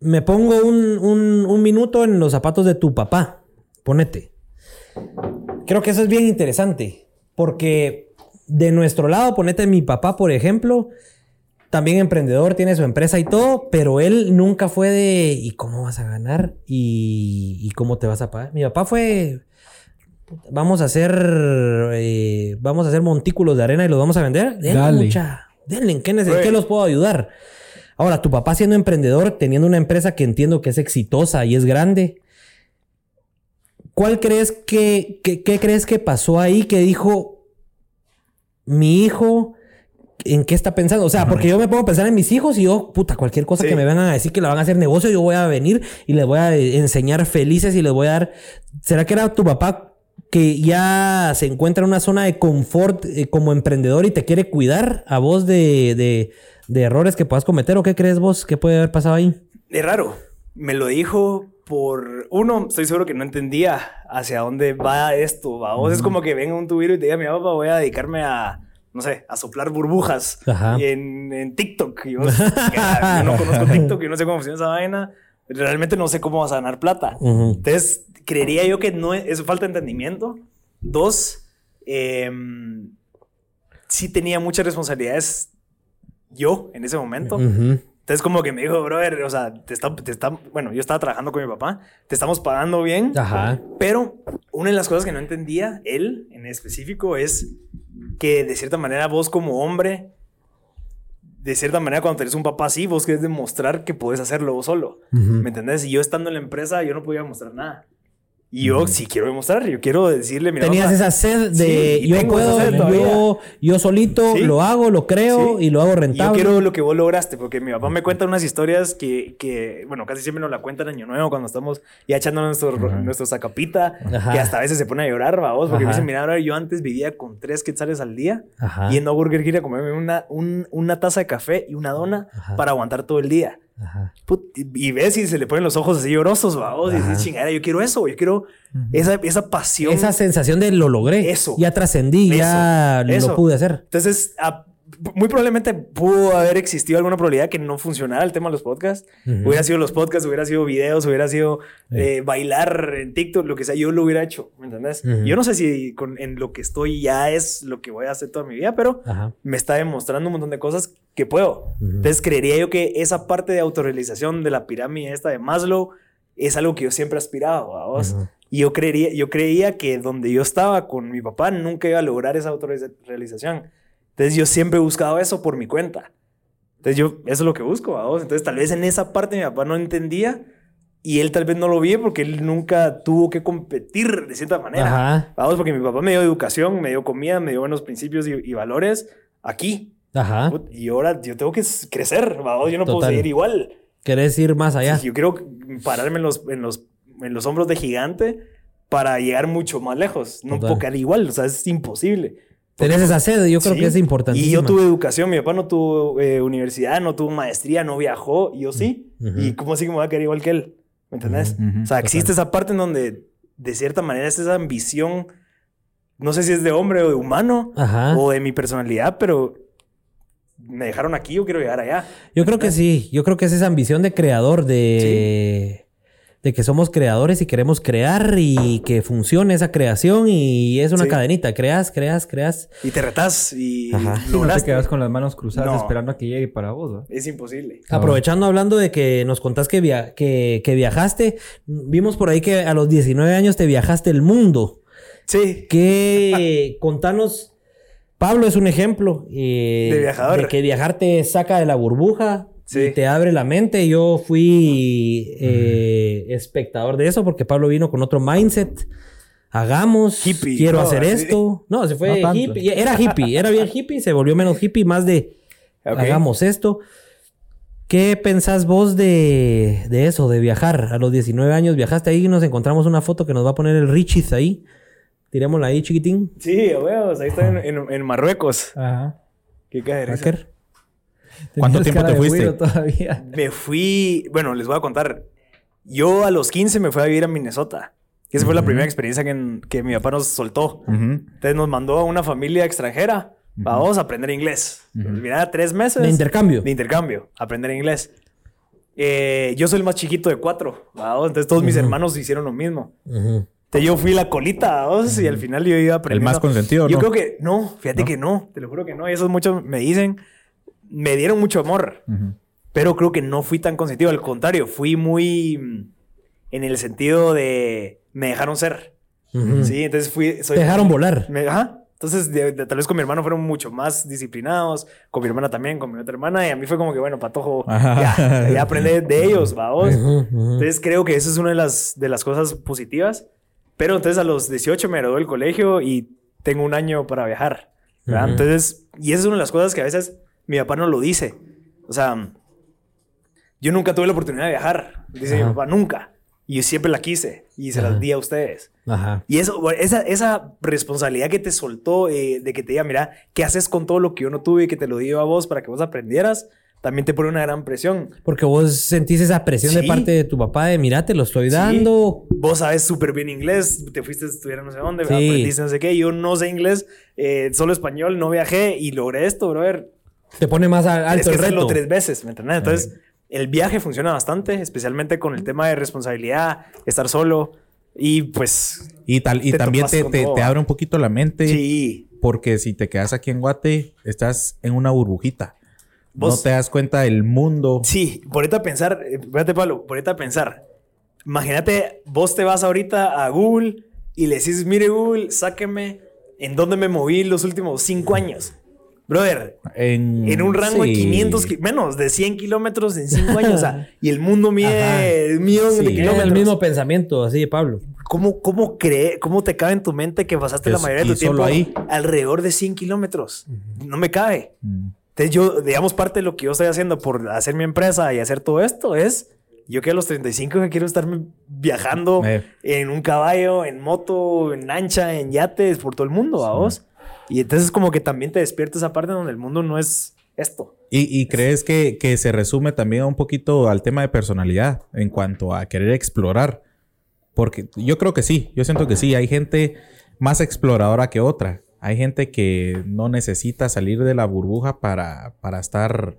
Me pongo un, un- un minuto en los zapatos de tu papá. Ponete. creo que eso es bien interesante. Porque de nuestro lado, ponete mi papá, por ejemplo, también emprendedor, tiene su empresa y todo, pero él nunca fue de ¿y cómo vas a ganar? ¿Y, y cómo te vas a pagar? Mi papá fue vamos a hacer eh, vamos a hacer montículos de arena y los vamos a vender. Denle, Dale. mucha. Denle, ¿en qué, Güey. qué los puedo ayudar? Ahora, tu papá siendo emprendedor, teniendo una empresa que entiendo que es exitosa y es grande, ¿cuál crees que, que- qué crees que pasó ahí que dijo mi hijo? ¿En qué está pensando? O sea, porque yo me pongo a pensar en mis hijos y yo, puta, cualquier cosa Sí. que me vengan a decir que la van a hacer negocio, yo voy a venir y les voy a eh, enseñar felices y les voy a dar. ¿Será que era tu papá que ya se encuentra en una zona de confort eh, como emprendedor y te quiere cuidar a vos de, de- de errores que puedas cometer? ¿O qué crees vos que puede haber pasado ahí? Es raro. Me lo dijo por... Uno, estoy seguro que no entendía hacia dónde va esto. ¿va? Vos es como que venga un tubero y te diga, mi papá, voy a dedicarme a, no sé, a soplar burbujas en, en TikTok. Yo no conozco TikTok y no sé cómo funciona esa vaina. Realmente no sé cómo vas a ganar plata. Entonces, creería yo que no es, es falta de entendimiento. Dos, em, sí tenía muchas responsabilidades yo en ese momento. Entonces, como que me dijo, brother, o sea, te está, te está, bueno, yo estaba trabajando con mi papá, te estamos pagando bien, Ajá. pero una de las cosas que no entendía él en específico es que de cierta manera vos como hombre, de cierta manera cuando tenés un papá así, vos querés demostrar que puedes hacerlo vos solo. ¿Me entendés? Y yo estando en la empresa, yo no podía mostrar nada. Y yo sí quiero demostrar, yo quiero decirle, mira, Tenías esa sed de Sí, yo puedo, yo, yo solito Sí. lo hago, lo creo Sí. y lo hago Y Yo rentable. quiero lo que vos lograste, porque mi papá me cuenta unas historias que, que, bueno, casi siempre nos la cuentan en Año Nuevo cuando estamos ya echando nuestro, nuestro sacapita, Ajá. que hasta a veces se pone a llorar, vamos, porque me Ajá. dice, mira, ahora yo antes vivía con tres quetzales al día, Ajá. yendo a Burger King a comerme una, un- una taza de café y una dona Ajá. para aguantar todo el día. Ajá. Put- y, ves y se le ponen los ojos así llorosos, vamos, y dices, chingada, yo quiero eso, yo quiero esa, esa pasión. Esa sensación de lo logré. Eso. Ya trascendí, ya Eso. lo pude hacer. Entonces, a- muy probablemente pudo haber existido alguna probabilidad que no funcionara el tema de los podcasts. Hubiera sido los podcasts, hubiera sido videos, hubiera sido eh, bailar en TikTok, lo que sea, yo lo hubiera hecho, ¿me entendés? Yo no sé si con- en lo que estoy ya es lo que voy a hacer toda mi vida, pero Ajá. me está demostrando un montón de cosas que puedo. Entonces, creería yo que esa parte de autorrealización de la pirámide esta de Maslow es algo que yo siempre he aspirado a vos. Y yo, creería, yo creía que donde yo estaba con mi papá nunca iba a lograr esa autorrealización. Entonces yo siempre he buscado eso por mi cuenta. Entonces yo, eso es lo que busco, ¿vamos? Entonces tal vez en esa parte mi papá no entendía y él tal vez no lo vio porque él nunca tuvo que competir de cierta manera. Ajá. Vamos, porque mi papá me dio educación, me dio comida, me dio buenos principios y, y valores aquí. Ajá. Y ahora yo tengo que crecer, vamos, yo no puedo Total. seguir igual. ¿Querés ir más allá? Sí, yo quiero pararme en los, en, los, en los hombros de gigante para llegar mucho más lejos. No Total. puedo quedar igual, o sea, es imposible. Tenés esa sed, yo creo Sí. que es importantísimo. Y yo tuve educación, mi papá no tuvo eh, universidad, no tuvo maestría, no viajó, y yo sí. ¿Y cómo así que me voy a quedar igual que él? ¿Me entendés? O sea, existe esa parte en donde, de cierta manera, es esa ambición, no sé si es de hombre o de humano, Ajá. o de mi personalidad, pero me dejaron aquí, yo quiero llegar allá. Yo creo que sí. Yo creo que es esa ambición de creador, de, de que somos creadores y queremos crear y que funcione esa creación y es una Sí. cadenita. Creas, creas, creas. Y te retas y Ajá. No te quedas con las manos cruzadas No. esperando a que llegue para vos. ¿no? Es imposible. Aprovechando hablando de que nos contás que, via- que, que viajaste, vimos por ahí que a los 19 años te viajaste el mundo. Sí. Que *laughs* contanos, Pablo es un ejemplo eh, De viajador. de que viajar te saca de la burbuja Sí. y te abre la mente. Yo fui eh, espectador de eso porque Pablo vino con otro mindset. Hagamos, Hippie, quiero hacer así. esto. No, se fue No hippie. Era hippie, era bien hippie, se volvió menos hippie, más de hagamos esto. ¿Qué pensás vos de, de eso, de viajar? A los 19 años viajaste ahí y nos encontramos una foto que nos va a poner el Richis ahí. Tirémosla ahí, chiquitín. Sí, huevos, ahí está en, en- en Marruecos. Ajá. Qué cae de risa. Hacker. ¿Cuánto tiempo cara te de fuiste? todavía. Me fui, bueno, les voy a contar. Yo a los 15 me fui a vivir a Minnesota. Y esa fue la primera experiencia que, que mi papá nos soltó. Ujú. Entonces nos mandó a una familia extranjera. Vamos a aprender inglés. Mira, tres meses. De intercambio. De intercambio. Aprender inglés. Eh, yo soy el más chiquito de cuatro. ¿va? Entonces todos mis hermanos hicieron lo mismo. Entonces yo fui la colita, ¿vos? y al final yo iba aprendiendo. más consentido, Yo ¿no? creo que no, fíjate ¿No? que no, te lo juro que no. Y esos muchos me dicen, me dieron mucho amor, Ujú. pero creo que no fui tan consentido. Al contrario, fui muy mm, en el sentido de me dejaron ser. Ujú. Sí, entonces fui. Soy, Te dejaron volar. me- ajá. Entonces, de- de- tal vez con mi hermano fueron mucho más disciplinados, con mi hermana también, con mi otra hermana, y a mí fue como que, bueno, patojo, ya, ya *laughs* aprendí de ellos, ujú. Entonces, creo que eso es una de las, de las cosas positivas. Pero entonces, a los 18 me gradué del colegio y tengo un año para viajar. ¿verdad? Entonces, y esa es una de las cosas que a veces mi papá no lo dice. O sea, yo nunca tuve la oportunidad de viajar, dice Ajá. mi papá, nunca. Y yo siempre la quise y se Ajá. las di a ustedes. Ajá. Y eso, esa, esa responsabilidad que te soltó eh, de que te diga, mira, ¿qué haces con todo lo que yo no tuve y que te lo dio a vos para que vos aprendieras? También te pone una gran presión. Porque vos sentís esa presión de parte de tu papá de, mira, te lo estoy dando. Vos sabes súper bien inglés, te fuiste a estudiar no sé dónde, Sí. aprendiste no sé qué. Yo no sé inglés, eh, solo español, no viajé y logré esto, brother. Te pone más a- Tienes alto que el reto. tres veces, ¿me entiendes? Entonces, el viaje funciona bastante, especialmente con el tema de responsabilidad, estar solo y pues... Y, tal, y Te también te, te- abre un poquito la mente. Sí. Porque si te quedas aquí en Guate, estás en una burbujita. No te das cuenta del mundo. Sí, ponete a pensar, eh, espérate Pablo, ponete a pensar. Imagínate, vos te vas ahorita a Google y le decís, mire Google, sáqueme en dónde me moví los últimos cinco años. Brother, En, en un rango de sí. 500, ki- menos de 100 kilómetros en cinco años. o sea, y el mundo mide millones Sí. de Es Es kilómetros. el mismo pensamiento, así de Pablo. ¿Cómo, cómo, cree, ¿Cómo te cabe en tu mente que pasaste la mayoría de tu tiempo ahí. alrededor de 100 kilómetros? No me cabe. Mm. Entonces yo, digamos, parte de lo que yo estoy haciendo por hacer mi empresa y hacer todo esto es, yo que a los 35 que quiero estarme viajando Eh. en un caballo, en moto, en lancha, en yates, por todo el mundo, a vos. Y entonces como que también te despierta esa parte donde el mundo no es esto. ¿Y, y crees que, que se resume también un poquito al tema de personalidad en cuanto a querer explorar? Porque yo creo que sí, yo siento que sí, hay gente más exploradora que otra. Hay gente que no necesita salir de la burbuja para, para estar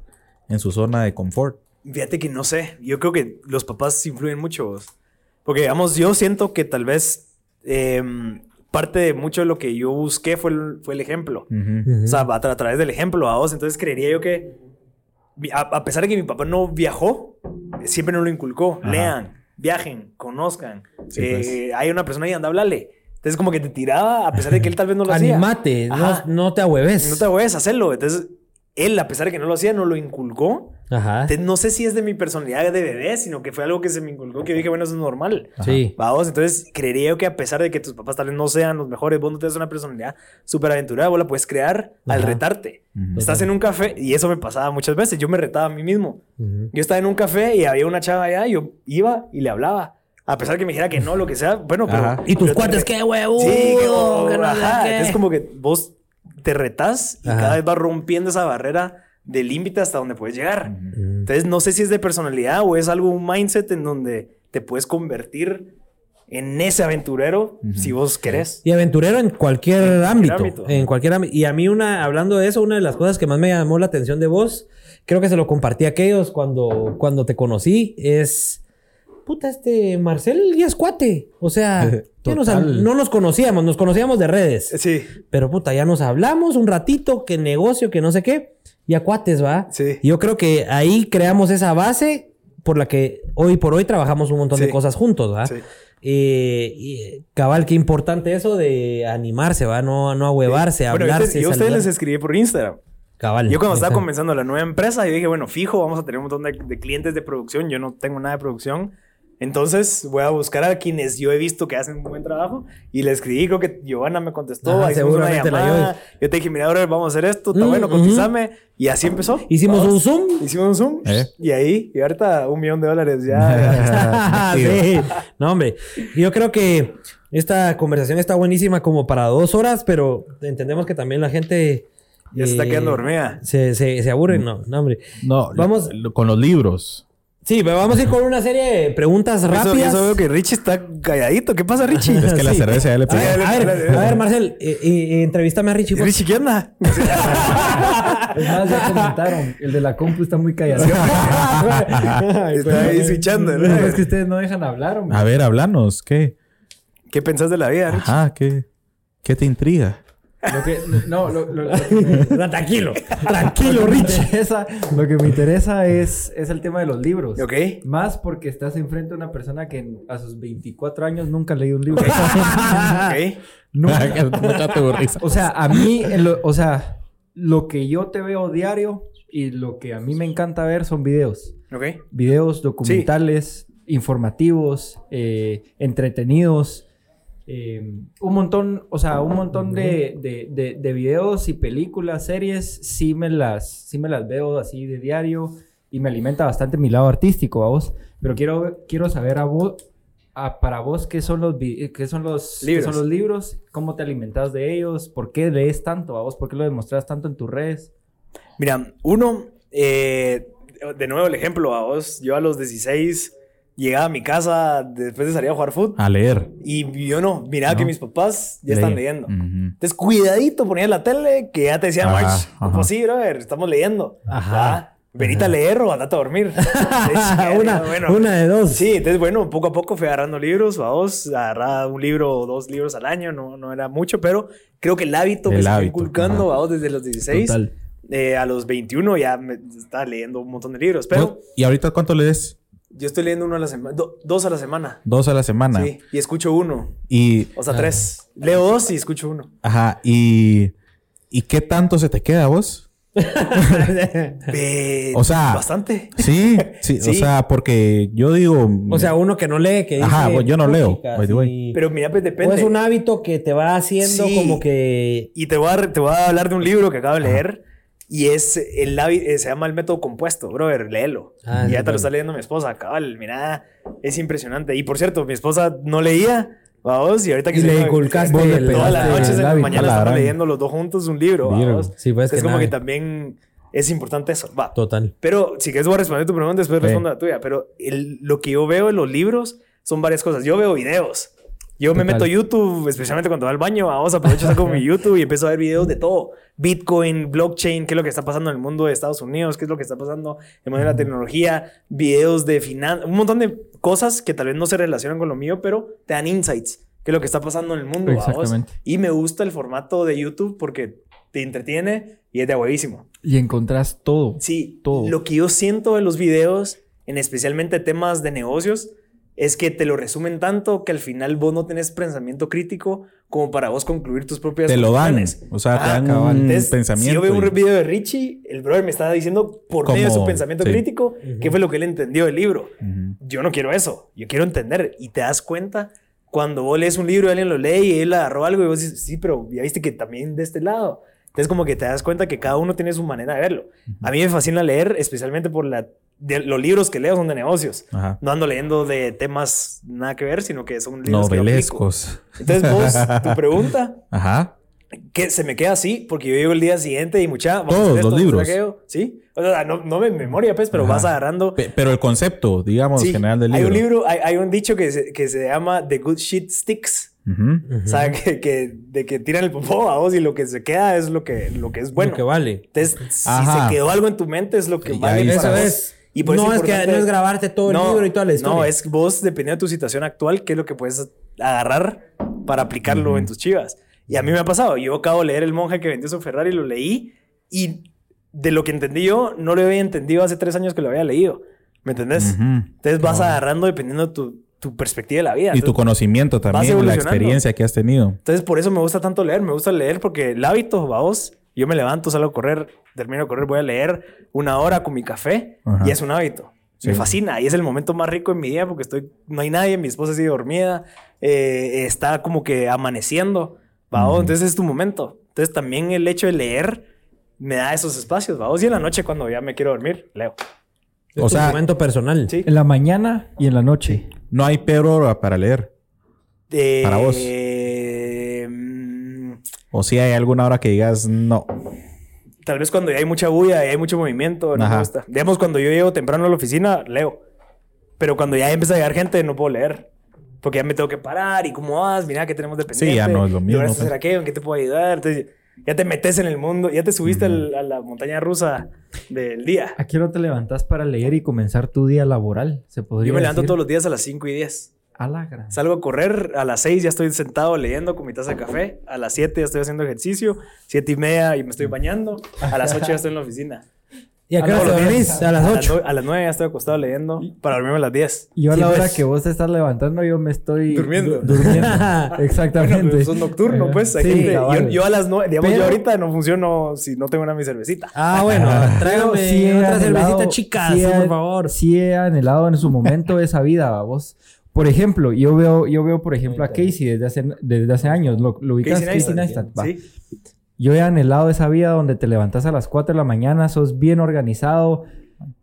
en su zona de confort. Fíjate que no sé, yo creo que los papás influyen mucho. Porque, digamos, yo siento que tal vez em, parte de mucho de lo que yo busqué fue el, fue el ejemplo. O sea, a, tra- a través del ejemplo a vos. Entonces creería yo que, a, a pesar de que mi papá no viajó, siempre nos lo inculcó. Ajá. Lean, viajen, conozcan. Sí, Eh, pues. Hay una persona ahí, anda, háblale. Entonces como que te tiraba, a pesar de que él tal vez no lo hacía. Animate, no, no te ahueves. No te voy a hacerlo. Entonces, él, a pesar de que no lo hacía, no lo inculcó. Ajá. Entonces, no sé si es de mi personalidad de bebé, sino que fue algo que se me inculcó que dije, bueno, eso es normal. Sí. Vamos, entonces creería yo que a pesar de que tus papás tal vez no sean los mejores, vos no tienes una personalidad súper aventurada, vos la puedes crear al Ajá. retarte. Ujú. Estás en un café y eso me pasaba muchas veces. Yo me retaba a mí mismo. Yo estaba en un café y había una chava allá, y yo iba y le hablaba. A pesar que me dijera que no, lo que sea, bueno, pero. Ajá. Y tus te cuates, qué huevo. Sí, que, oh, que no ajá. qué. Entonces, como que vos te retás y Ajá. cada vez vas rompiendo esa barrera del límite hasta donde puedes llegar. Mm. Entonces, no sé si es de personalidad o es algo, un mindset en donde te puedes convertir en ese aventurero si vos querés. Y aventurero en cualquier ámbito. ámbito. En cualquier ámbito. Y a mí, una, hablando de eso, una de las cosas que más me llamó la atención de vos, creo que se lo compartí a aquellos cuando, cuando te conocí, es. Puta, este Marcel ya es cuate. O sea, *laughs* ya nos- Total. no nos conocíamos, nos conocíamos de redes. Sí, Pero puta, ya nos hablamos un ratito, que negocio, que no sé qué. Y a cuates, ¿va? Sí. Yo creo que ahí creamos esa base por la que hoy por hoy trabajamos un montón de Sí. cosas juntos, ¿va? Sí. Eh, y, cabal, qué importante eso de animarse, ¿va? No, no ahuevarse, Bueno, yo, hablarse. yo a ustedes les escribí por Instagram. Cabal. Yo cuando estaba comenzando la nueva empresa, yo dije, bueno, fijo, vamos a tener un montón de, de clientes de producción. Yo no tengo nada de producción. Entonces voy a buscar a quienes yo he visto que hacen un buen trabajo. Y le escribí, creo que Giovanna me contestó. Hicimos una la llamada. Yo te dije, mira, ahora vamos a hacer esto. Está Mm, bueno, ujú. cotizame. Y así empezó. Hicimos Vamos. un Zoom. Hicimos un Zoom. ¿Eh? Y ahí, y ahorita un millón de dólares ya. *laughs* sí. No, hombre. Yo creo que esta conversación está buenísima como para dos horas, pero entendemos que también la gente. Ya se está eh, quedando dormida. Se, se, se aburre, no, no, hombre. No, Vamos- lo- con los libros. Sí, pero vamos a ir con una serie de preguntas Eso, rápidas. eso veo que Richie está calladito. ¿Qué pasa, Richie? Es que la Sí. cerveza ya le A ver, pegó. a ver, a ver, Marcel, eh, eh, entrevístame a Richie. pues. Richie, ¿qué onda? *laughs* Es más, ya comentaron. El de la compu está muy callado. *laughs* está ahí switchando, No, es que ustedes no dejan hablar, hombre. A ver, hablanos, ¿qué? ¿Qué pensás de la vida, Rich? Ajá, ¿qué, qué te intriga? Lo que, no, lo, lo- lo que me- *laughs* Tranquilo, lo tranquilo, Rich. interesa, lo que me interesa es, es el tema de los libros. ¿Ok? Más porque estás enfrente de una persona que a sus 24 años nunca ha leído un libro. ¿Ok? *laughs* nunca. *laughs* O sea, a mí, o sea, lo que yo te veo diario y lo que a mí me encanta ver son videos. ¿Ok? Videos documentales, informativos, eh, entretenidos. Eh, un montón, o sea, un montón de, de, de- de videos y películas, series, sí me las, sí me las veo así de diario y me alimenta bastante mi lado artístico, a vos. Pero quiero, quiero saber a vos, a- para vos, ¿qué son los, qué son los qué Libros. son los libros? ¿Cómo te alimentas de ellos? ¿Por qué lees tanto a vos? ¿Por qué lo demostras tanto en tus redes? Mira, uno, eh, de nuevo el ejemplo a vos. Yo a los 16 llegaba a mi casa después de salir a jugar fútbol. A leer. Y yo no, miraba No. que mis papás ya están leyendo. Ujú. Entonces, cuidadito, ponía la tele que ya te decía, Ajá, March, ajá. pues sí, brother, estamos leyendo. Ajá. ¿Va? Venite a leer o andate a dormir. *laughs* Entonces, una, bueno, una de dos. Sí, entonces, bueno, poco a poco fui agarrando libros, vamos, agarraba un libro o dos libros al año, no, no era mucho, pero creo que el hábito El me se inculcando, vamos, desde los 16. Total. Eh, a los 21 ya me estaba leyendo un montón de libros, pero ¿Y ahorita cuánto lees? Yo estoy leyendo uno a la semana, dos a la semana. Dos a la semana. Sí, y escucho uno, Y, o sea, tres. Leo dos y escucho uno. ajá, y, ¿y qué tanto se te queda a vos? *laughs* O sea, bastante. Sí, sí, o *laughs* sea, porque yo digo... O sea, uno que no lee, que dice... Ajá, pues yo no leo. Pero mira, pues O depende. es un hábito que te va haciendo Sí. como que... Y te voy, a, te voy a hablar de un libro que acabo de leer. Y es el eh, se llama El método compuesto, brother, léelo. Ah, y ya te lo está leyendo mi esposa, cabal, mira, es impresionante. Y por cierto, mi esposa no leía, vamos, y ahorita que Y se le inculcaste toda el- la pegaste noche, el en la mañana estamos leyendo los dos juntos un libro, vamos. Sí, pues que es como que también es importante eso, va. Total. Pero si quieres voy a responder tu pregunta, después Sí. respondo la tuya. Pero el- lo que yo veo en los libros son varias cosas. Yo veo videos. Yo me meto a YouTube, especialmente cuando va al baño. Vamos, aprovecho, saco mi *laughs* YouTube y empiezo a ver videos de todo. Bitcoin, blockchain, qué es lo que está pasando en el mundo de Estados Unidos, qué es lo que está pasando en mundo de la tecnología, videos de finanzas, un montón de cosas que tal vez no se relacionan con lo mío, pero te dan insights, qué es lo que está pasando en el mundo. vamos. Exactamente. Y me gusta el formato de YouTube porque te entretiene y es de huevísimo. Y encontrás todo. Sí, Todo. lo que yo siento de los videos, en especialmente temas de negocios, es que te lo resumen tanto que al final vos no tenés pensamiento crítico como para vos concluir tus propias Te lo dan. conclusiones. O sea, te Ah, dan cabal. un Entonces, pensamiento. Si yo veo un video de Richie, el brother me está diciendo por medio de su pensamiento sí. crítico qué fue lo que él entendió del libro. Yo no quiero eso. Yo quiero entender. Y te das cuenta cuando vos lees un libro y alguien lo lee y él agarró algo y vos dices, sí, pero ya viste que también de este lado. Entonces como que te das cuenta que cada uno tiene su manera de verlo. A mí me fascina leer, especialmente por la, de- los libros que leo son de negocios. Ajá. No ando leyendo de temas nada que ver, sino que son libros que. Novelescos. Entonces vos, *laughs* tu pregunta, Ajá. que se me queda así, porque yo llego el día siguiente y mucha... vamos Todos los a hacer libros. ¿Sí? O sea, no, no me memoria, pues, pero Ajá. vas agarrando... Pe- Pero el concepto, digamos, Sí, general del libro. Hay un libro, hay, hay un dicho que se, que se llama The Good Shit Sticks. Ujú. O sea, que, que- de que tiran el popó a vos y lo que se queda es lo que, lo que es bueno. Lo que vale. Entonces, si Ajá. se quedó algo en tu mente es lo que vale para Eso vos. es. Y por eso no, es que no es grabarte todo el libro y toda la historia. No, es vos, dependiendo de tu situación actual, qué es lo que puedes agarrar para aplicarlo en tus chivas. Y a mí me ha pasado. Yo acabo de leer El monje que vendió su Ferrari, lo leí y de lo que entendí yo, no lo había entendido hace tres años que lo había leído. ¿Me entendés? Entonces vas agarrando dependiendo de tu, tu perspectiva de la vida. Y tu Entonces, conocimiento también, la experiencia que has tenido. entonces, por eso me gusta tanto leer. Me gusta leer porque el hábito, vamos, yo me levanto, salgo a correr, termino de correr, voy a leer una hora con mi café Ajá. y es un hábito. Me Sí. fascina y es el momento más rico en mi día porque estoy, no hay nadie, mi esposa sigue dormida, eh, está como que amaneciendo, ¿va? Ujú. Entonces es tu momento. Entonces también el hecho de leer me da esos espacios, ¿va? Y en la noche cuando ya me quiero dormir, leo. Es O tu sea- momento personal. Sí. En la mañana y en la noche. No hay peor hora para leer. Eh, Para vos. mm, O si hay alguna hora que digas, no. Tal vez cuando ya hay mucha bulla y hay mucho movimiento, no Ajá. me gusta. Digamos, cuando yo llego temprano a la oficina, leo. Pero cuando ya empieza a llegar gente, no puedo leer. Porque ya me tengo que parar. ¿Y cómo vas? Mira, ¿qué tenemos de pendiente? ya no es lo mismo, ¿Y pues. aquello? ¿En qué te puedo ayudar? Entonces, ya te metes en el mundo. Ya te subiste al- a la montaña rusa del día. ¿A qué hora te levantas para leer y comenzar tu día laboral? Se podría Yo me levanto decir? todos los días a las 5 y 10. A la gran. Salgo a correr, a las 6 ya estoy sentado leyendo con mi taza de café, a las 7 ya estoy haciendo ejercicio, 7 y media y me estoy bañando, a las 8 ya estoy en la oficina. ¿Y a qué hora te dormís? A las 8. nue- A las 9 ya estoy acostado leyendo para dormirme a las 10. Yo a la hora pues. que vos te estás levantando, yo me estoy... Durmiendo. du- durmiendo. *laughs* *laughs* Exactamente. Bueno, pues, sos nocturno, Ajá. pues. Hay Sí, gente- yo, a las 9, digamos, Pero- yo ahorita no funciono si no tengo una mi cervecita. Ah, bueno, *laughs* tráigame sí otra anhelado- cervecita chica, sí por favor. Sí he anhelado en su momento esa vida, vos. Por ejemplo, yo veo, yo veo, por ejemplo, a Casey desde hace, desde hace años. ¿Lo, lo ubicas? Casey Casey Neistat, Neistat, va. Sí. Yo he anhelado esa vida donde te levantas a las 4 de la mañana, sos bien organizado,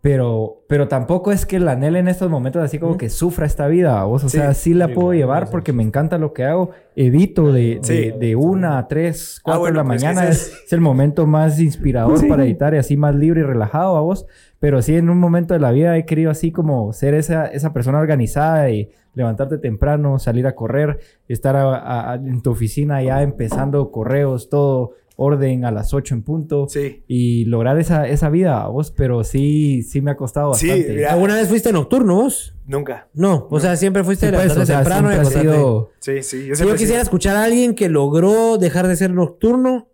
pero, pero tampoco es que la anhele en estos momentos así como que sufra esta vida, vos. O Sí. sea, sí la puedo llevar porque me encanta lo que hago. Edito de, Sí. de, de una a 3, 4 Ah, bueno, de la pues, mañana. Es, es el momento más inspirador Sí. para editar y así más libre y relajado a vos. Pero sí, en un momento de la vida he querido así como ser esa, esa persona organizada y levantarte temprano, salir a correr, estar a- a- en tu oficina ya empezando correos, todo, orden a las 8 en punto. Sí. Y lograr esa, esa vida, vos, pero sí, sí me ha costado Sí, bastante. mira, ¿Alguna vez fuiste nocturno vos? Nunca. No, o sea, siempre fuiste Sí, de pues, o sea, temprano ha sido... Sí, sí. Yo Si quisiera sido- escuchar a alguien que logró dejar de ser nocturno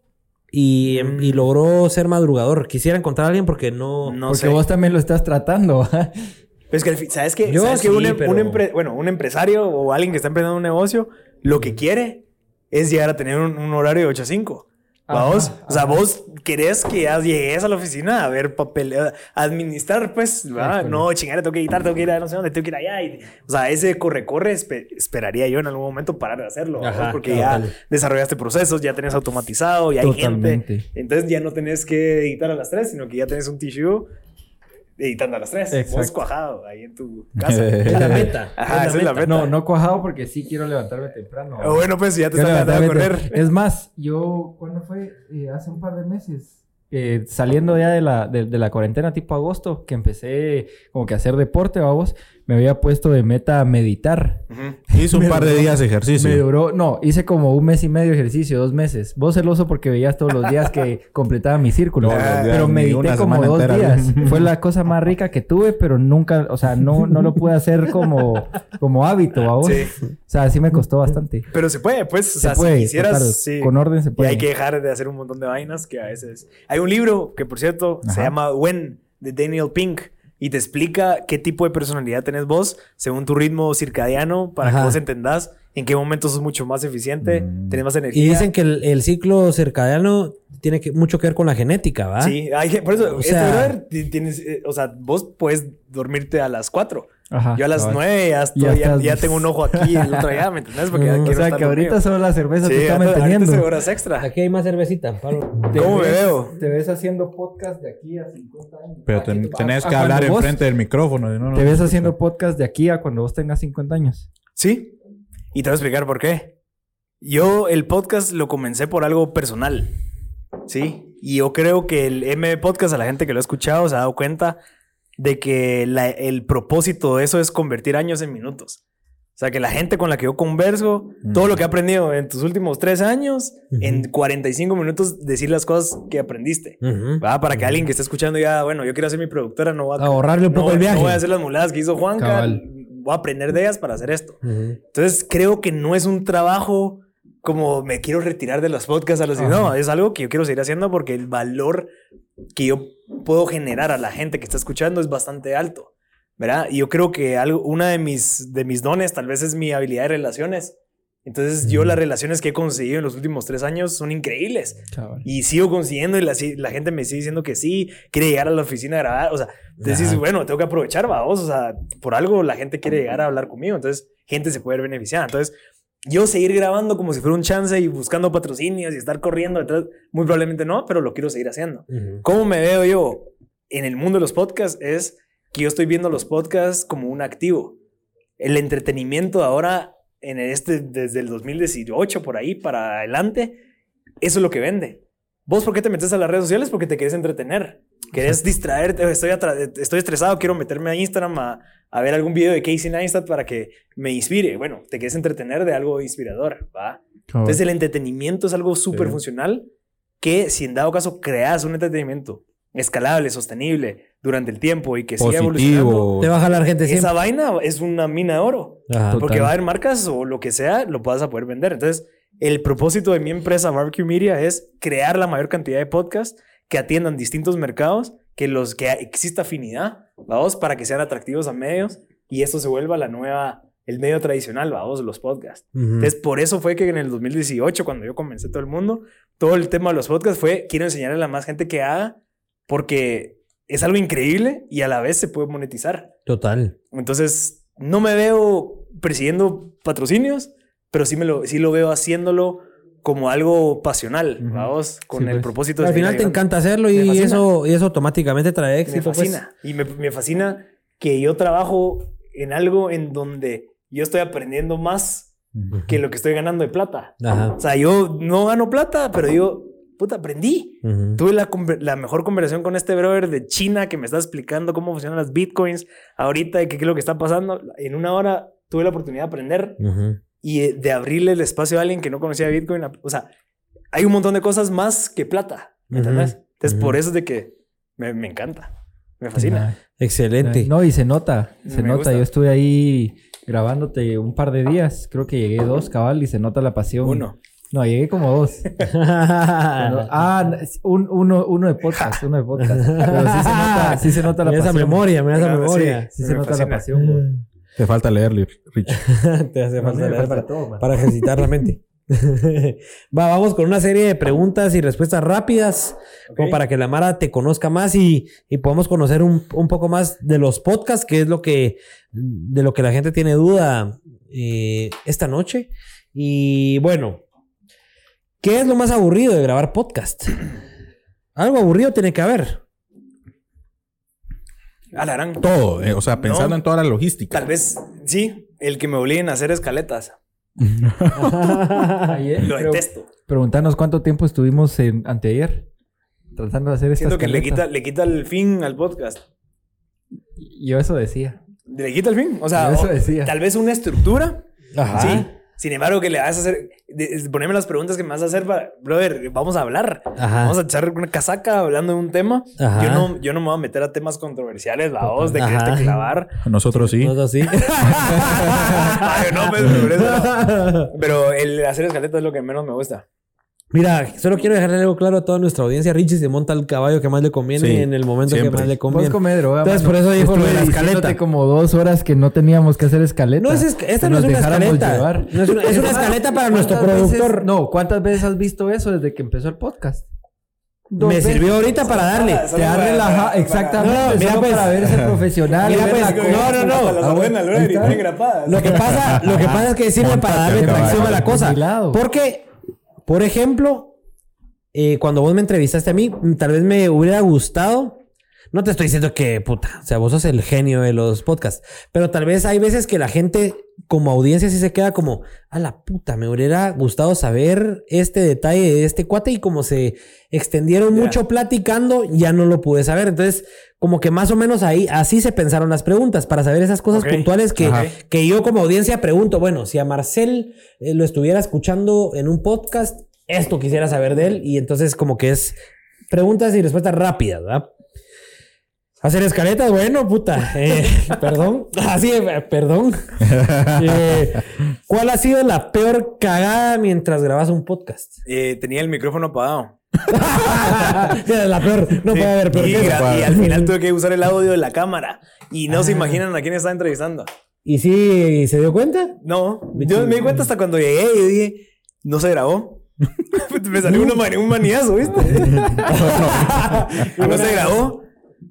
y, Mm. y logró ser madrugador. Quisiera encontrar a alguien porque no... No porque sé. vos también lo estás tratando. Pues que fin- ¿sabes qué? Yo ¿Sabes que sí, un, em- pero- un empre- bueno, un empresario o alguien que está emprendiendo un negocio, lo que quiere es llegar a tener un, un horario de 8 a 5. Vamos, Ajá, o sea, vos querés que ya llegues a la oficina a ver papel, a administrar, pues, no, chingada, tengo que editar, tengo que ir a no sé dónde, tengo que ir allá. y- o sea, ese corre-corre espe- esperaría yo en algún momento parar de hacerlo. Ajá, porque claro. ya desarrollaste procesos, ya tenés automatizado, ya hay Totalmente. gente. Entonces ya no tenés que editar a las 3, sino que ya tenés un tissue editando a las 3. Vos Exacto. cuajado ahí en tu casa. *laughs* Es la meta. Ajá, esa es la meta. no, no cuajado porque sí quiero levantarme temprano. Ah, bueno, pues ya te estás de levantarme correr. Es más, yo, ¿cuándo fue? Eh, hace un par de meses. Eh, saliendo ya de la, de, de la cuarentena tipo agosto, que empecé como que a hacer deporte, vamos, me había puesto de meta meditar. Ujú. Hizo un *laughs* par de días de ejercicio. Me duró, no, hice como un mes y medio de ejercicio, dos meses. Vos celoso porque veías todos los días que *laughs* completaba mi círculo. Pero medité como dos entera. días. *laughs* Fue la cosa más rica que tuve, pero nunca, o sea, no, no lo pude hacer como, como hábito, vamos. Sí. O sea, sí me costó bastante. Pero se puede, pues. O Se sea, puede, si quisieras, sí. con orden se puede. Y hay que dejar de hacer un montón de vainas que a veces. Hay un libro que, por cierto, se llama When de Daniel Pink y te explica qué tipo de personalidad tenés vos según tu ritmo circadiano para Ajá. que vos entendás en qué momento sos mucho más eficiente, Mm. tenés más energía. Y dicen que el, el ciclo circadiano tiene que, mucho que ver con la genética, ¿va? Sí, hay, por eso, O este sea- brother, tienes, eh, o sea, vos puedes dormirte a las 4. Ajá, Yo a las. 9 ya, estoy- Ya ya, estás- ya tengo un ojo aquí y el otro allá, ¿me entendés? Porque Mm, *laughs* O sea, que ahorita dormido. solo la cerveza Sí, te está manteniendo. horas extra. Aquí hay más cervecita, Pablo. ¿Cómo me ves- veo? Te ves haciendo podcast de aquí a 50 años. Pero Ah, ten- que- tenés a- que a hablar enfrente del micrófono. no, no Te ves haciendo podcast de aquí a cuando vos tengas 50 años. Sí. Y te voy a explicar por qué. Yo el podcast lo comencé por algo personal. Sí. Y yo creo que el M Podcast, a la gente que lo ha escuchado, se ha dado cuenta de que la- el propósito de eso es convertir años en minutos. O sea, que la gente con la que yo converso, todo lo que he aprendido en tus últimos tres años, en 45 minutos decir las cosas que aprendiste. Ujú. ¿va? Para que alguien que esté escuchando ya, bueno, yo quiero ser mi productora, no voy a, Ahorrarle un poco no, el viaje. no voy a hacer las muladas que hizo Juanca, Cabal. voy a aprender de ellas para hacer esto. Entonces creo que no es un trabajo como me quiero retirar de los podcasts a los no, es algo que yo quiero seguir haciendo porque el valor que yo puedo generar a la gente que está escuchando es bastante alto, ¿verdad? Y yo creo que algo, una de mis, de mis dones tal vez es mi habilidad de relaciones. Entonces yo las relaciones que he conseguido en los últimos tres años son increíbles. Y sigo consiguiendo y la, la gente me sigue diciendo que sí, quiere llegar a la oficina a grabar. O sea, decís, Ajá. bueno, tengo que aprovechar, vos. O sea, por algo la gente quiere llegar a hablar conmigo. Entonces, gente se puede ver beneficiada. Entonces, yo seguir grabando como si fuera un chance y buscando patrocinios y estar corriendo detrás, muy probablemente no, pero lo quiero seguir haciendo. Ujú. ¿Cómo me veo yo en el mundo de los podcasts? Es que yo estoy viendo los podcasts como un activo. El entretenimiento ahora, en este, desde el 2018 por ahí para adelante, eso es lo que vende. ¿Vos por qué te metes a las redes sociales? Porque te querés entretener. Querés *laughs* distraerte. Estoy, estoy estresado, quiero meterme a Instagram a, a ver algún video de Casey Neistat para que me inspire. Bueno, te querés entretener de algo inspirador, ¿va? Entonces el entretenimiento es algo súper funcional que si en dado caso creas un entretenimiento escalable, sostenible, durante el tiempo y que siga evolucionando, Positivo. Te va a jalar gente esa vaina es una mina de oro. Ajá. Total. Porque va a haber marcas o lo que sea, lo vas a poder vender. Entonces, el propósito de mi empresa, Barbecue Media, es crear la mayor cantidad de podcasts que atiendan distintos mercados, que los que exista afinidad, vamos, para que sean atractivos a medios y esto se vuelva la nueva, el medio tradicional, vamos, los podcasts. Ujú. Entonces, por eso fue que en el 2018, cuando yo comencé todo el mundo, todo el tema de los podcasts fue, quiero enseñarle a la más gente que haga, porque es algo increíble y a la vez se puede monetizar. Total. Entonces, no me veo persiguiendo patrocinios, pero sí, me lo, sí lo veo haciéndolo como algo pasional, Ujú. vamos, con Sí, el pues. propósito de Al final te ayudando. encanta hacerlo Me y eso, y eso automáticamente trae Me éxito. pues. fascina. Y me, me fascina que yo trabajo en algo en donde yo estoy aprendiendo más que lo que estoy ganando de plata. Ajá. O sea, yo no gano plata, pero yo, puta, aprendí. Ujú. Tuve la, la mejor conversación con este brother de China que me está explicando cómo funcionan las bitcoins ahorita y qué, qué es lo que está pasando. En una hora tuve la oportunidad de aprender Ujú. Y de, de abrirle el espacio a alguien que no conocía Bitcoin. O sea, hay un montón de cosas más que plata. ¿Me entendés? Entonces, por eso es de que me, me encanta. Me fascina. Excelente. No, y se nota, se Me nota. gusta. Yo estuve ahí grabándote un par de días. Creo que llegué dos, cabal, y se nota la pasión. Uno. No, llegué como dos. *laughs* ah, un, uno, uno de podcast, uno de podcast. Pero sí se nota, sí se nota la *laughs* Mira esa pasión. memoria, mira esa memoria. Sí Me se nota fascina. la pasión. Te falta leer, Rich. *laughs* Te hace No, falta leer falta para, todo, man. para ejercitar la mente. *laughs* Va, vamos con una serie de preguntas y respuestas rápidas, como para que la Mara te conozca más y, y podamos conocer un, un poco más de los podcasts, que es lo que de lo que la gente tiene duda eh, esta noche. Y bueno, ¿qué es lo más aburrido de grabar podcast? Algo aburrido tiene que haber. A la gran. Todo, eh, o sea, pensando No. en toda la logística. Tal vez, sí, el que me obliguen a hacer escaletas. *laughs* Ayer, Lo pero detesto. Preguntanos cuánto tiempo estuvimos en anteayer tratando de hacer esta Siento que le quita, le quita el fin al podcast. Yo eso decía. Le quita el fin. O sea, Yo eso o- decía. tal vez una estructura. Ajá. Sí. Sin embargo, que le vas a hacer, de- de- ponerme las preguntas que me vas a hacer para, brother, vamos a hablar. Ajá. Vamos a echar una casaca hablando de un tema. Ajá. Yo no, yo no me voy a meter a temas controversiales, vamos, de Ajá. quererte clavar. Nosotros sí. Nosotros sí. *laughs* Ay, no, pues, *laughs* pero, el hacer escaleta es lo que menos me gusta. Mira, solo quiero dejarle algo claro a toda nuestra audiencia. Richie se monta el caballo que más le conviene Sí, en el momento siempre. que más le Vos conviene. come droga, Entonces, mano. por eso dijo lo de la escaleta. como dos horas que no teníamos que hacer escaleta. No es esc- esta no es nos una escaleta. llevar. No es una- es una escaleta para *laughs* nuestro ¿Cuántas veces- productor. no, ¿cuántas veces has visto eso desde que empezó el podcast? Dos Me veces. sirvió ahorita para darle. Ah, Te ha relajado, exactamente. No, mira, solo pues. para verse profesional. Mira, pues, no, no, no. Ah, bueno. Lo que pasa, lo que pasa es que sirve para darle tracción a la cosa. Porque, por ejemplo, eh, cuando vos me entrevistaste a mí, mm, tal vez me hubiera gustado. No te estoy diciendo que, puta, o sea, vos sos el genio de los podcasts. Pero tal vez hay veces que la gente, como audiencia, sí se queda como, a la puta, me hubiera gustado saber este detalle de este cuate. Y como se extendieron mucho platicando, ya no lo pude saber. Entonces, como que más o menos ahí, así se pensaron las preguntas, para saber esas cosas puntuales que, Ajá. que yo como audiencia pregunto, bueno, si a Marcel eh, lo estuviera escuchando en un podcast, esto quisiera saber de él y entonces como que es preguntas y respuestas rápidas, ¿verdad? Hacer escaletas, bueno, puta. eh, *laughs* perdón. Así, eh, perdón. *laughs* Eh, ¿Cuál ha sido la peor cagada mientras grabas un podcast? Eh, tenía el micrófono apagado. *laughs* la peor. No Sí. puede haber peor y, que y al final tuve que usar el audio de la cámara. Y no se imaginan a quién estaba entrevistando. ¿Y sí se dio cuenta? No, yo me di cuenta hasta cuando llegué y dije, no se grabó. me salió una un maniazo, ¿viste? no se grabó.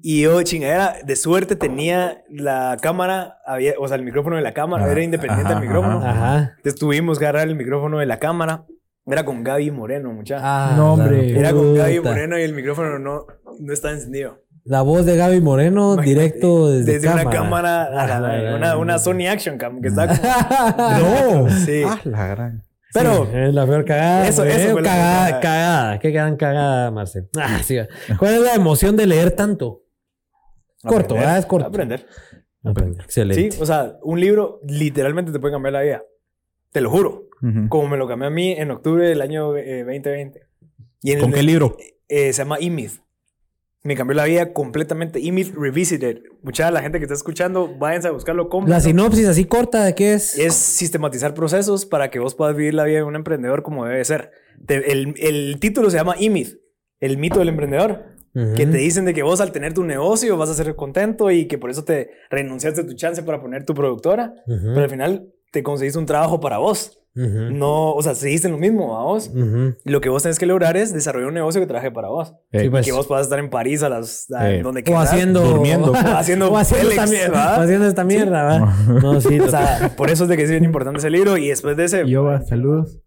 Y yo, chingadera, de suerte tenía la cámara, había, o sea, el micrófono de la cámara, Ah, era independiente del micrófono. Ajá. Entonces tuvimos que agarrar el micrófono de la cámara. Era con Gaby Moreno, muchacha. Ah, No, hombre. la Era con Gaby. Moreno y el micrófono no, no está encendido. La voz de Gaby Moreno Imagínate, directo desde, una cámara, a la- Ah, la- una, una Sony Action Cam que está como... *laughs* no. Sí. Ah, la gran. Pero Sí, es la peor cagada. Eso- eso fue la cagada, peor cagada, cagada. Qué gran cagada, Marcel. Ah, sí. ¿Cuál es la emoción de leer tanto? Corto, aprender, ¿verdad? Es corto. Aprender. Aprender. Excelente. Sí, o sea, un libro literalmente te puede cambiar la vida. Te lo juro. Ujú. Como me lo cambió a mí en octubre del año eh, 2020. Y en ¿Con el- qué libro? eh, se llama E-Myth. Me cambió la vida completamente. E-Myth Revisited. Mucha la gente que está escuchando, váyanse a buscarlo. cómprenlo. La sinopsis así corta de qué es. es sistematizar procesos para que vos puedas vivir la vida de un emprendedor como debe ser. Te- el, el título se llama E-Myth, el mito del emprendedor. Ujú. Que te dicen de que vos al tener tu negocio vas a ser contento y que por eso te renunciaste a tu chance para poner tu productora. Ujú. Pero al final te conseguiste un trabajo para vos. Ujú. No, o sea, seguiste en lo mismo a vos. Lo que vos tenés que lograr es desarrollar un negocio que trabaje para vos. Sí, pues. que vos puedas estar en París a las a Eh, donde O quieras. haciendo. durmiendo. *laughs* O haciendo o haciendo Telex, esta mierda. ¿va? o haciendo esta mierda, ¿va? *laughs* No, sí. O sea, por eso es de que es bien importante ese libro. Y después de ese. Yo, va, saludos.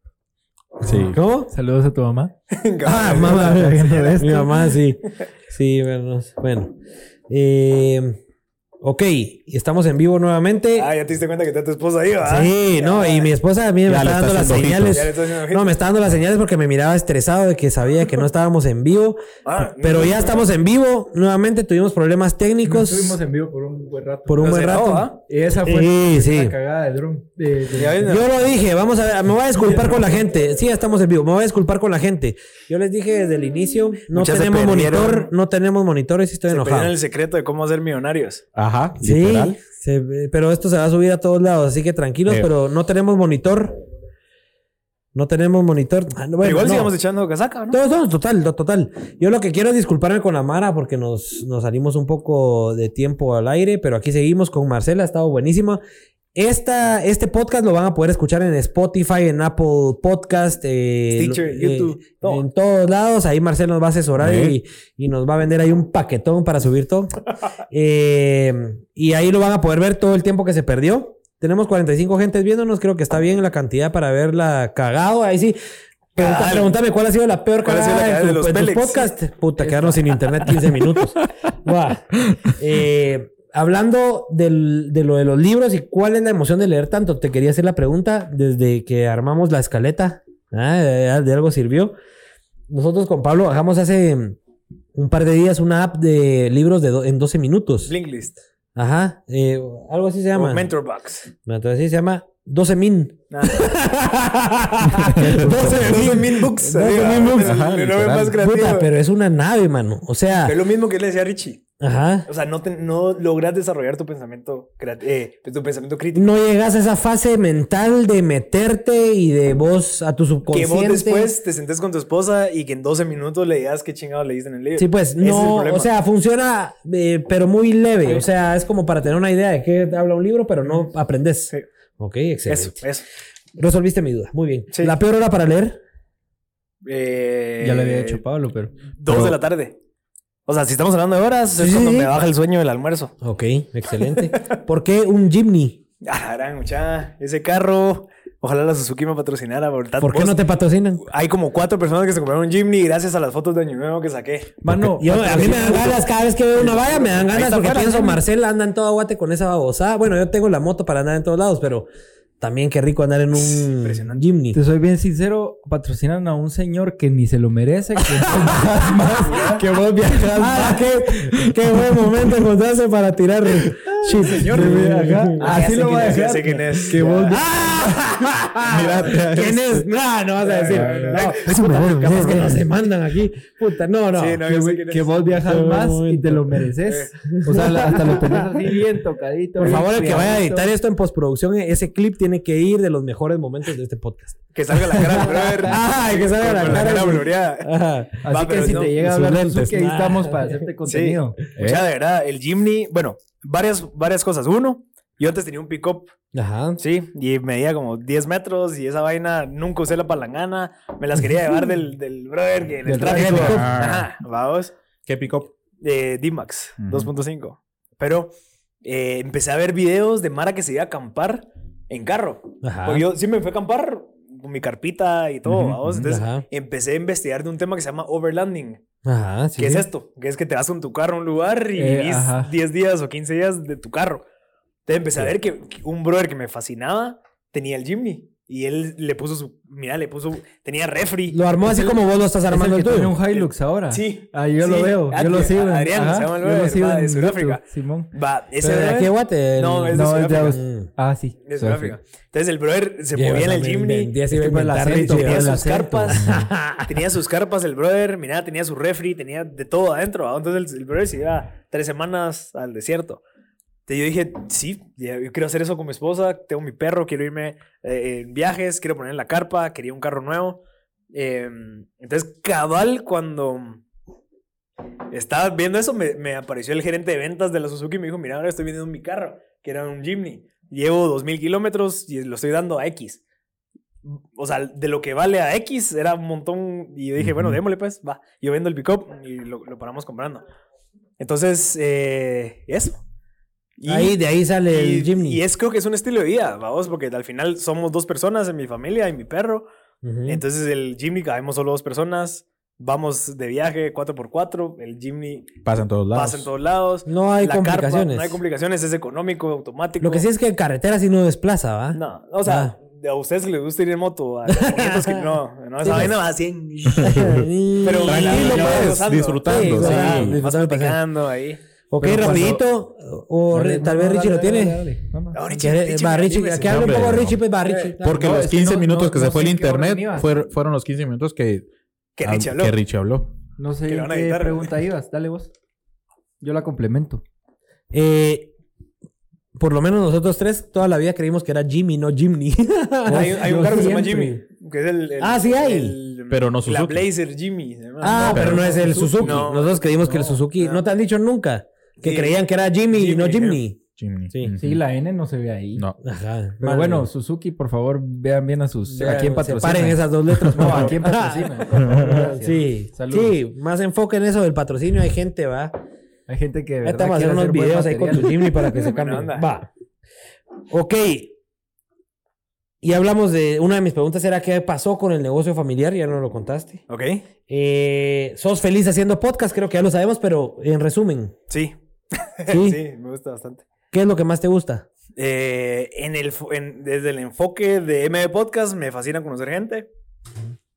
Sí. ¿Cómo? Saludos a tu mamá. *laughs* Ah, mamá. *laughs* Mi mamá, sí. *laughs* Sí, bueno. bueno. Eh, ok, estamos en vivo nuevamente. Ah, ya te diste cuenta que está tu esposa ahí, ¿va? Sí, no, y mi esposa a mí me está dando las señales. No, me está dando las señales porque me miraba estresado de que sabía que no estábamos en vivo. Ah, Pero ya estamos en vivo. Nuevamente tuvimos problemas técnicos. Estuvimos en vivo por un buen rato. Por un buen rato. ¿ah? Y esa fue Sí, sí. la cagada de drum. De, de- Yo lo dije, vamos a ver, me voy a disculpar con la gente. Sí, ya estamos en vivo, me voy a disculpar con la gente. Yo les dije desde el inicio, no Muchas tenemos monitor, no tenemos monitores y estoy Se enojado. el secreto de cómo ser millonarios. Ajá, Sí, literal. se- pero esto se va a subir a todos lados, así que tranquilos, Eh. pero no tenemos monitor. No tenemos monitor. Ah, bueno, igual no. sigamos echando casaca, ¿no? No, no, total, total. Yo lo que quiero es disculparme con la Mara porque nos, nos salimos un poco de tiempo al aire, pero aquí seguimos con Marcela, ha estado buenísima. Esta, este podcast lo van a poder escuchar en Spotify, en Apple Podcast, eh, Stitcher, lo- YouTube, todo. en todos lados. Ahí Marcela nos va a asesorar Eh. y, y nos va a vender ahí un paquetón para subir todo. *laughs* Eh, y ahí lo van a poder ver todo el tiempo que se perdió. Tenemos 45 gentes viéndonos, creo que está bien la cantidad para verla cagado. Ahí sí. Pregunta- pregúntame cuál ha sido la peor ¿Cuál ha sido la cagada de tu- los en tus Pélex? podcasts. Puta, quedarnos sin internet 15 minutos. *laughs* Buah. Eh, hablando del- de lo de los libros y cuál es la emoción de leer tanto, te quería hacer la pregunta desde que armamos la escaleta. Ah, de, de algo sirvió. Nosotros con Pablo bajamos hace un par de días una app de libros de do- en 12 minutos. Blinklist. Ajá. eh, algo así se llama. O Mentor Box. Entonces sí se llama 12 min. Ah. 12 *laughs* min books. 12 Arriba. min books. Ajá, pero es una nave, mano. O sea, Es lo mismo que le decía a Richie. Ajá. O sea, no, te- no logras desarrollar tu pensamiento, creat- eh, tu pensamiento crítico. No llegas a esa fase mental de meterte y de vos a tu Que subconsciente. vos después te sentes con tu esposa y que en 12 minutos le digas qué chingado leíste en el libro. Sí, pues Ese no, o sea, funciona, eh, pero muy leve. O sea, es como para tener una idea de qué habla un libro, pero no aprendes. Sí. Ok, excelente. Eso, eso. Resolviste mi duda. Muy bien. Sí. La peor hora para leer. Eh, Ya lo había hecho Pablo, pero. Dos de la tarde. O sea, si estamos hablando de horas, es cuando sí. me baja el sueño del almuerzo. Ok, excelente. ¿Por qué un Jimny? *laughs* Ah, la gran mucha. Ese carro, ojalá la Suzuki me patrocinara. Por, ¿Por qué no te patrocinan? Hay como cuatro personas que se compraron un Jimny gracias a las fotos de Año Nuevo que saqué. Mano, Yo, a mí me dan ganas cada vez que veo una valla, me dan ganas porque pienso, Jimny. Marcel anda en todo guate con esa babosada. Bueno, yo tengo la moto para andar en todos lados, pero también qué rico andar en un Impresionante. Jimny. Te soy bien sincero, patrocinan a un señor que ni se lo merece, que viajas *laughs* más, que vos viajas Ah, más. *laughs* qué, qué buen momento encontrarse para tirar *laughs* shit. Señor, Así lo voy a dejar. sé quién es. Que vos Mira, *laughs* ¿quién es? No, no vas a decir. No, No, es un capaz que nos demandan aquí. Puta, no, no. Sí, no, que, que vos viajas más y te lo mereces. O sea, hasta lo tenés así bien tocadito. Por favor, el que vaya a editar esto en postproducción, ese clip tiene que ir de los mejores momentos de este podcast. Que salga la cara brother. *laughs* Ay, que salga la cara blureada. Ajá. Así Va, que si no, te llega a hablar lentes. Suzuki, ahí Ah. estamos para *laughs* hacerte contenido. O sea, de verdad, el Jimny, bueno, varias, varias cosas. Uno, yo antes tenía un pick-up, Ajá. sí, y medía como 10 metros y esa vaina nunca usé la palangana. Me las quería llevar del, del brother que en el Del tráfico. Ajá, vamos. ¿Qué pick-up? Eh, D-Max Ujú. 2.5. Pero eh, empecé a ver videos de Mara que se iba a acampar en carro. Ajá. Porque yo sí me fui a acampar con mi carpita y todo, Ujú, ¿vamos? ujú. Entonces Ajá. empecé a investigar de un tema que se llama overlanding. Ajá, sí. ¿Qué es esto? Que es que te vas con tu carro a un lugar y Eh, vivís ajá. 10 días o 15 días de tu carro. Entonces empecé a ver que, que un brother que me fascinaba tenía el Jimny. Y él le puso su. Mira, le puso. Tenía refri. Lo armó así como vos lo estás Es el armando que el tiene un Hilux ahora. Sí. Ah, yo lo Sí. veo. Yo lo sigo. en- Adrián, ajá, se llama el Yo lo brother, sigo va, de en Sudáfrica. YouTube, Simón. Va, ese ¿Pero de brother- aquí Guate? No, es de No, es de Sudáfrica. Aus- Ah, sí. De Sudáfrica. Sudáfrica. Entonces el brother se Lleva movía en el Jimny. 20 días iba a Es que por el inventar acento, Richie, Tenía sus acento. carpas. *laughs* tenía sus carpas el brother. Mira, tenía su refri. Tenía de todo adentro. ¿va? Entonces el, el brother se iba tres semanas al desierto. Yo dije, sí, yo quiero hacer eso con mi esposa. Tengo mi perro. Quiero irme eh, en viajes. Quiero poner en la carpa. Quería un carro nuevo. Eh, entonces, cabal, cuando estaba viendo eso, me, me apareció el gerente de ventas de la Suzuki y me dijo, mira, ahora estoy vendiendo mi carro, que era un Jimny. Llevo 2.000 kilómetros y lo estoy dando a X. O sea, de lo que vale a X era un montón. Y yo dije, bueno, démosle pues, va. Yo vendo el pick-up y lo, lo paramos comprando. Entonces, eh, eso. Y- Ahí, de ahí sale y, el Jimny. y es creo que es un estilo de vida, vamos, porque al final somos dos personas en mi familia y mi perro. Ujú. Entonces el Jimny cabemos solo dos personas. Vamos de viaje 4x4. El Jimny Pasa en todos lados. pasa en todos lados. No hay La carpa, complicaciones. no hay complicaciones, es económico, automático. Lo que sí es que en carretera sí no desplaza, ¿va? No, o sea, Ah. a ustedes les gusta ir en moto a 500 que no, *laughs* no, esa Sí, vaina va a 100. Pero *laughs* Tranquilo, pues, disfrutando, Sí, sí. disfrutando ahí. Ok, Pero cuando- rapidito. O Dale, tal no, vez Richie dale, lo tiene. dale, dale. No, no. No, Richie, ¿Quiere- Richie, Va, Richie, que hable un poco. Richie, pues va, Richie. Porque los es que 15 no- minutos que se fue el internet fueron, fueron los 15 minutos que, Que Richie hab- habló. No sé qué pregunta ibas. Dale vos. Yo la complemento. Eh, por lo menos nosotros tres toda la vida creímos que era Jimmy, no Jimny. *laughs* Hay, hay un Yo carro que se llama. Jimmy. Que es el, el- Ah, sí hay. el- Pero no La Suzuki. Blazer Jimmy. Ah, pero, no es el Suzuki. No. Nosotros creímos que el Suzuki. no. No. te han dicho nunca que Sí. creían que era Jimmy, y no Jimmy. Jimny. Sí. La N no se ve ahí. No. Ajá. Pero bueno, Suzuki, por favor, vean bien a sus... ¿A quién patrocina? Paren esas dos letras. No. ¿a quién patrocina? *laughs* Sí, Saludos. sí, más enfoque en eso del patrocinio. Hay gente, va. Hay gente que Ahorita vamos a hacer unos videos ahí con tu Jimny para que *laughs* se cambie. Va. Ok. Y hablamos de. Una de mis preguntas era: ¿qué pasó con el negocio familiar? Ya no lo contaste. Ok. Eh, ¿Sos feliz haciendo podcast? Creo que ya lo sabemos, pero en resumen, Sí. ¿Sí? *laughs* sí, me gusta bastante. ¿qué es lo que más te gusta? Eh, en el, en- desde el enfoque de MB Podcast, me fascina conocer gente.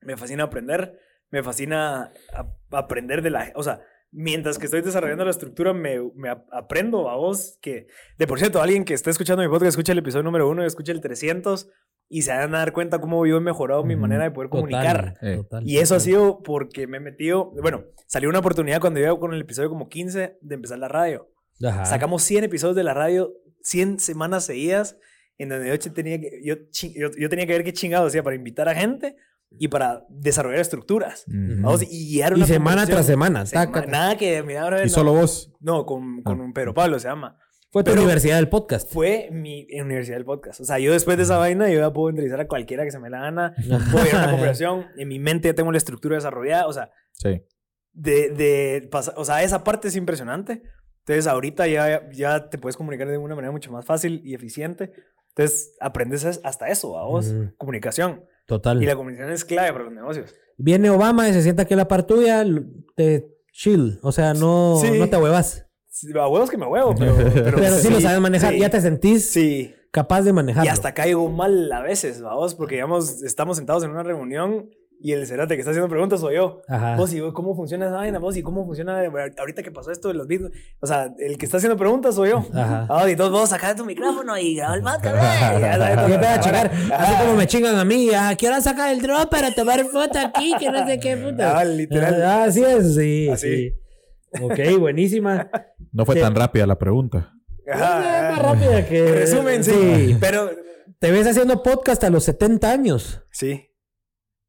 Me fascina aprender. Me fascina a- aprender de la... O sea, mientras que estoy desarrollando la estructura, me, me ap- aprendo a vos que... De por cierto, alguien que esté escuchando mi podcast, escucha el episodio número uno, escucha el 300 y se van a dar cuenta cómo yo he mejorado mi Ujú. manera de poder comunicar. Eh. total, Y eso ha total. sido porque me he metido... Bueno, salió una oportunidad cuando yo con el episodio como 15 de empezar la radio. Ajá. Sacamos 100 episodios de la radio, 100 semanas seguidas, en donde yo tenía que, yo, yo, yo tenía que ver qué chingado hacía para invitar a gente y para desarrollar estructuras. Ujú. Vamos, y guiar Y una semana conversación. tras semana. Sema- taca, taca. Nada que, mira, bro, Y no, solo vos. no, con, con Ah. un Pedro Pablo se llama. Fue tu Pero- universidad del podcast. Fue mi universidad del podcast. O sea, yo después de esa vaina, yo ya puedo entrevistar a cualquiera que se me la gana. *laughs* Puedo ir a una conversación. En mi mente ya tengo la estructura desarrollada. O sea, Sí. de, de o sea, esa parte es impresionante. Entonces, ahorita ya, ya te puedes comunicar de una manera mucho más fácil y eficiente. Entonces, aprendes es- hasta eso, a vos, Ujú. comunicación. Total. Y la comunicación es clave para los negocios. Viene Obama y se sienta aquí a la par tuya, te chill. O sea, no, Sí. no te huevas. Sí, A huevos que me huevo, pero... Pero, *laughs* Pero sí, lo sabes manejar. sí, Ya te sentís Sí. capaz de manejarlo. Y hasta caigo mal a veces, vamos, porque digamos, estamos sentados en una reunión y el cerate que está haciendo preguntas soy yo. Ajá. Vos y vos, cómo funciona esa vaina, vos y cómo funciona ahorita que pasó esto de los bitcoins. O sea, el que está haciendo preguntas soy yo. Ajá. Ah, y todos vos sacá tu micrófono y graba el podcast. *laughs* eh, y ya sabes, Y todo. empieza a chingar. Así como me chingan a mí. Ah, quiero sacar el drone para tomar foto aquí, que no sé qué puta. Ah, literal. Ah, así es, sí. Así. sí. Ok, buenísima. No fue Sí. tan rápida la pregunta. Ajá, Es más rápida que. Resumen, sí. Sí. Pero, Te ves haciendo podcast a los 70 años. sí,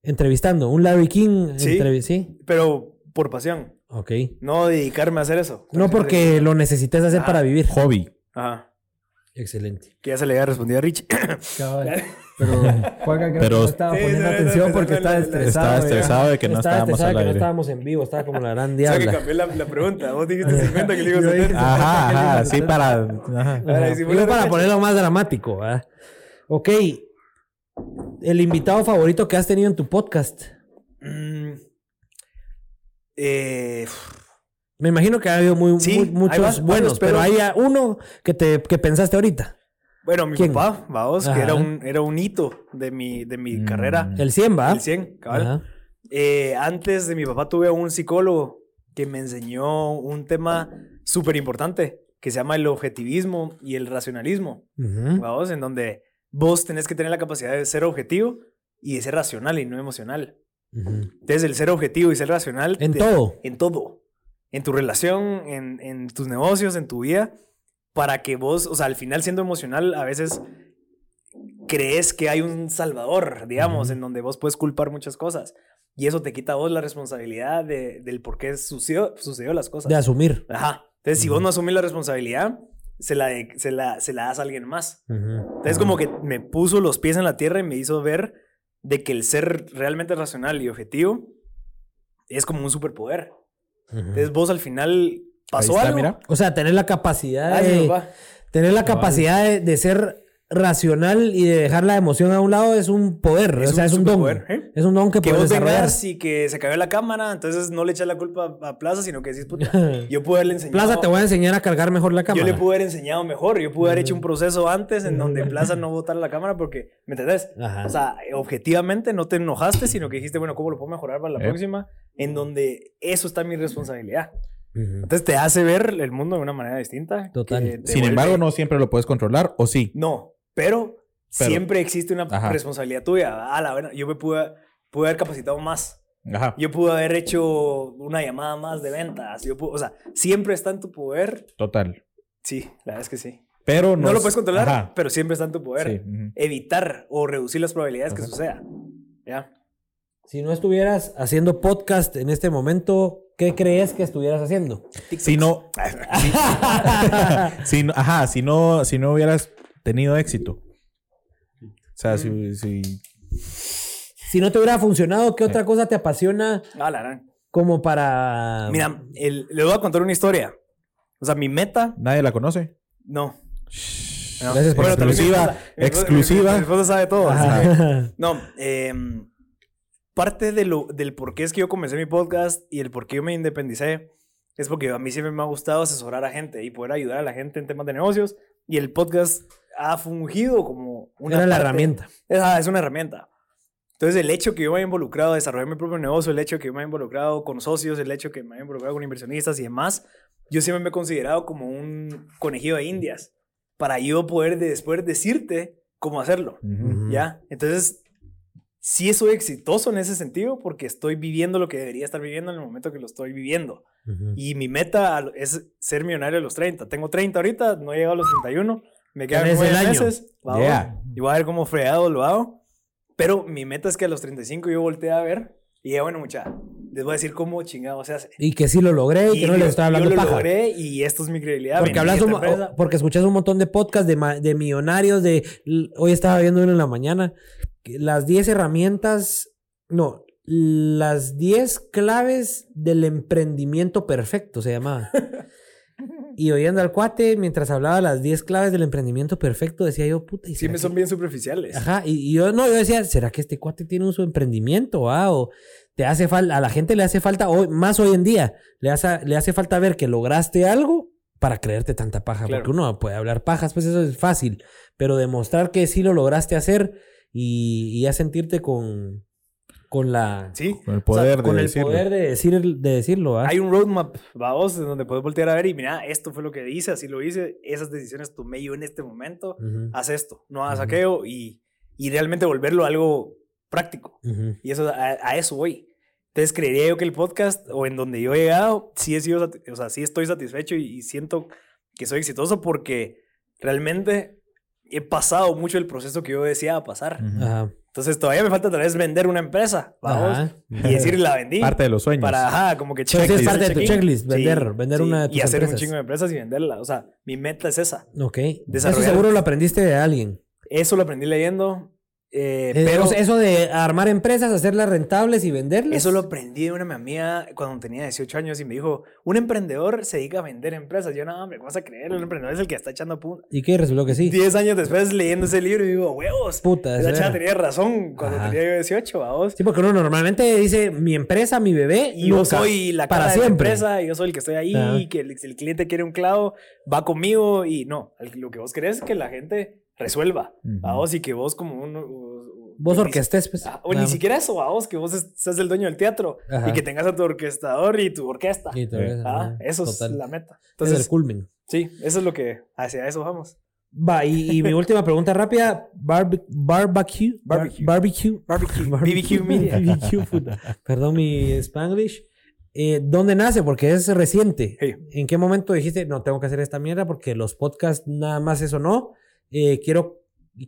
Entrevistando. Un Larry King. Sí. sí. pero por pasión. Ok. No dedicarme a hacer eso. No porque lo necesites hacer Ah. para vivir. Hobby. Ajá. Excelente. Que ya se le había respondido a Rich. Cabal. *laughs* Pero *laughs* Juanca creo Pero- que no estaba Sí, poniendo sí, atención sí, porque estaba estresado. Estaba estresado de que no Estaba estábamos al que no aire. estábamos en vivo. Estaba como la gran O sea que diabla. cambié la, la pregunta. Vos dijiste *laughs* 50 que le digo Yo dije 70. Ajá, ajá, sí para... ajá. Si para ponerlo más dramático. ¿verdad? Ok. El invitado favorito que has tenido en tu podcast. Mm, eh, Me imagino que ha habido muy, Sí, muy- hay muchos varios, buenos, pero pero- hay uno que te que pensaste ahorita. Bueno, mi ¿Quién? papá, vamos, Ajá. que era un, era un hito de mi, de mi Mm. carrera. El 100, ¿va? El 100, cabal. Eh, antes de mi papá tuve un psicólogo que me enseñó un tema súper importante que se llama el objetivismo y el racionalismo. Ujú. Vamos, en donde vos tenés que tener la capacidad de ser objetivo y de ser racional y no emocional. Ujú. Entonces, el ser objetivo y ser racional. En te- todo. En todo. En tu relación, en, en tus negocios, en tu vida. Para que vos, o sea, al final siendo emocional, a veces crees que hay un salvador, digamos, en donde vos puedes culpar muchas cosas. Y eso te quita a vos la responsabilidad de- del por qué sucedió, sucedió las cosas. De asumir. Ajá. Entonces, si vos no asumís la responsabilidad, se la, de- se la, se la das a alguien más. Ujú. Entonces, como que me puso los pies en la tierra y me hizo ver de que el ser realmente racional y objetivo es como un superpoder. Entonces, vos al final pasó está, algo. mira. O sea, tener la capacidad Ay, de... papá. Tener la capacidad de, de ser racional y de dejar la emoción a un lado es un poder. Es o sea, un es un don. superpoder, ¿eh? Es un don que Que puedes vos desarrollar. y que se cayó la cámara, entonces no le echas la culpa a Plaza, sino que decís, puta, *laughs* yo pude haberle enseñado. Plaza, te voy a enseñar a cargar mejor la Yo cámara. le pude haber enseñado mejor, yo pude haber hecho un proceso antes en donde Plaza no botara la cámara porque, ¿me entendés? Ajá. O sea, objetivamente no te enojaste, sino que dijiste, bueno, ¿cómo lo puedo mejorar para la Eh. próxima? En donde eso está mi responsabilidad. Ujú. Entonces te hace ver el mundo de una manera distinta. Total. que Sin vuelve- embargo, no siempre lo puedes controlar, ¿o sí? No, pero, Pero- siempre existe una Ajá. responsabilidad tuya. A la buena, yo me pude, pude haber capacitado más. Ajá. Yo pude haber hecho una llamada más de ventas. Yo pude- o sea, siempre está en tu poder. Total. Sí, la verdad es que sí. Pero No, no, lo es- puedes controlar, Ajá. pero siempre está en tu poder. Sí, ujú. Evitar o reducir las probabilidades que Ajá. suceda. ¿Ya? Si no estuvieras haciendo podcast en este momento, ¿qué crees que estuvieras haciendo? Si no, *laughs* si no- ajá, si no, si no hubieras tenido éxito. O sea, Mm. si, si- Si no te hubiera funcionado, ¿qué otra cosa te apasiona la gran. como para... Mira, el- le voy a contar una historia. O sea, mi meta, nadie la conoce. no. No. Gracias por Bueno, exclusiva, esposa- mi esposa- exclusiva. Mi, mi esposa sabe todo. *laughs* No, em, parte de lo, del por qué es que yo comencé mi podcast y el por qué yo me independicé es porque a mí siempre me ha gustado asesorar a gente y poder ayudar a la gente en temas de negocios. Y el podcast ha fungido como una. Era la parte- herramienta. Es, ah, es una herramienta. Entonces, el hecho que yo me haya involucrado a desarrollar mi propio negocio, el hecho que yo me haya involucrado con socios, el hecho que me haya involucrado con inversionistas y demás, yo siempre me he considerado como un conejillo de indias para yo poder de- después decirte cómo hacerlo. ¿Ya? Entonces, sí soy exitoso en ese sentido porque estoy viviendo lo que debería estar viviendo en el momento que lo estoy viviendo. Y mi meta es ser millonario a los 30. Tengo 30 ahorita, no he llegado a los 31. Me quedan Tenés el 9 año. meses. Yeah. Y voy a ver cómo fregado lo hago. Pero mi meta es que a los 35 yo voltee a ver y diga, bueno, mucha, les voy a decir cómo chingado se hace. Y que sí lo logré y, que no les estoy hablando yo lo paja. logré y esto es mi credibilidad. Porque hablas un, empresa. o- porque escuchas un montón de podcasts de, de millonarios, de hoy estaba viendo uno en la mañana, las 10 herramientas, no, las 10 claves del emprendimiento perfecto se llamaba. *laughs* y oyendo al cuate, mientras hablaba las 10 claves del emprendimiento perfecto, decía yo, puta, ¿y Sí, me que- son bien superficiales. Ajá, y, y yo no, yo decía, ¿será que este cuate tiene un su emprendimiento? ah? O te hace falta, a la gente le hace falta, hoy, más hoy en día, le hace, le hace falta ver que lograste algo para creerte tanta paja. Claro. Porque uno puede hablar pajas, pues eso es fácil. Pero demostrar que sí lo lograste hacer y, y ya sentirte con, con la. Sí. Con el poder con de el decirlo. poder de, decir, de decirlo. ¿ah? Hay un roadmap, vamos, en donde puedes voltear a ver y mira, esto fue lo que hice, así lo hice, esas decisiones tomé yo en este momento, Ujú, haz esto, no hagas Ujú. aquello y, y realmente volverlo algo práctico. ujú. Y eso, a, a eso voy. Entonces creería yo que el podcast o en donde yo he llegado, sí he sido, o sea, sí estoy satisfecho y, y siento que soy exitoso porque realmente he pasado mucho el proceso que yo deseaba pasar. Ajá. Entonces todavía me falta tal vez vender una empresa, vamos, y decir la vendí. Parte de los sueños. Para, ajá, como que Entonces es checklist, parte de tu checklist, vender- vender una de tus Y hacer empresas. un chingo de empresas y venderla. O sea, mi meta es esa. Ok. Eso seguro lo aprendiste de alguien. Eso lo aprendí leyendo. Eh, pero eso de armar empresas, hacerlas rentables y venderlas. eso lo aprendí de una amiga cuando tenía 18 años y me dijo, un emprendedor se dedica a vender empresas. Yo, no, hombre, ¿cómo vas a creer? Un emprendedor es el que está echando punta. ¿Y qué? Resultó que sí. 10 años después leyendo ese libro y digo, huevos. Puta, Esa chava tenía razón cuando Ajá. tenía yo 18, vamos. Sí, porque uno normalmente dice mi empresa, mi bebé. Y yo soy la para cara de la siempre. empresa, y yo soy el que estoy ahí, Ajá. que el, si el cliente quiere un clavo, va conmigo y no, lo que vos querés es que la gente resuelva. A vos y que vos como uno... Vos orquestes, pues. Ah, o ni siquiera eso, vos, que vos es- seas el dueño del teatro Ajá. y que tengas a tu orquestador y tu orquesta. Y Ah, eso total. es la meta. es Entonces, el culmen. sí, eso es lo que hacia eso vamos. Va, y, y mi última pregunta rápida. Barbe- barbecue. bar- Barbecue. barbecue. Barbecue. BBQ Media. *laughs* BBQ food. Perdón mi Spanglish. Eh, ¿Dónde nace? Porque es reciente. Sí. ¿En qué momento dijiste, no, tengo que hacer esta mierda porque los podcasts nada más eso no? Eh, quiero,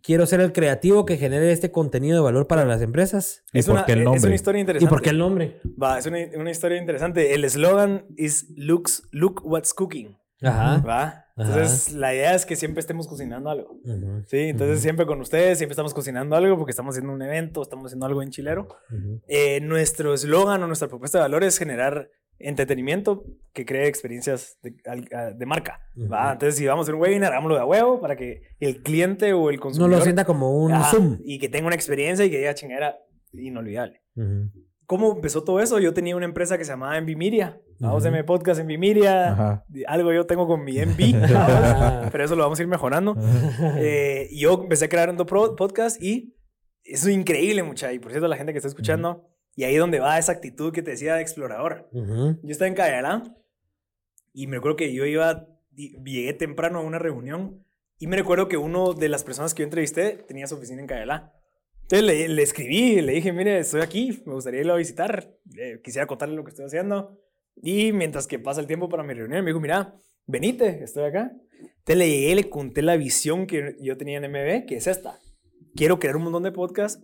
quiero ser el creativo que genere este contenido de valor para las empresas. ¿Y Es por una, qué el es nombre? una historia ¿Y interesante. por qué el nombre? Va, es una, una historia interesante. El eslogan es looks, Look What's Cooking. Ajá. ¿Va? Entonces, la idea es que siempre estemos cocinando algo. Sí, entonces siempre con ustedes, siempre estamos cocinando algo porque estamos haciendo un evento, estamos haciendo algo en chilero. Eh, nuestro eslogan o nuestra propuesta de valor es generar entretenimiento que cree experiencias de, de marca. ¿va? Ujú. Entonces, si vamos a hacer un webinar, hagámoslo de a huevo para que el cliente o el No consumidor lo sienta como un Zoom. y que tenga una experiencia y que diga chingadera inolvidable. Ujú. ¿Cómo empezó todo eso? Yo tenía una empresa que se llamaba Envimiria. Vamos Ujú. a podcast Envimiria. Ajá. Algo yo tengo con mi *laughs* Envi. Ah. pero eso lo vamos a ir mejorando. Eh, yo empecé a crear un podcast y es increíble, mucha. Y por cierto, la gente que está escuchando, y ahí es donde va esa actitud que te decía de explorador. Yo estaba en Cayalá y me recuerdo que yo iba, llegué temprano a una reunión y me recuerdo que uno de las personas que yo entrevisté tenía su oficina en Cayalá. Entonces le, le escribí, le dije, mire, estoy aquí, me gustaría irlo a visitar, eh, quisiera contarle lo que estoy haciendo. Y mientras que pasa el tiempo para mi reunión, me dijo, mira, venite, estoy acá. Entonces le llegué le conté la visión que yo tenía en MB, que es esta. Quiero crear un montón de podcasts,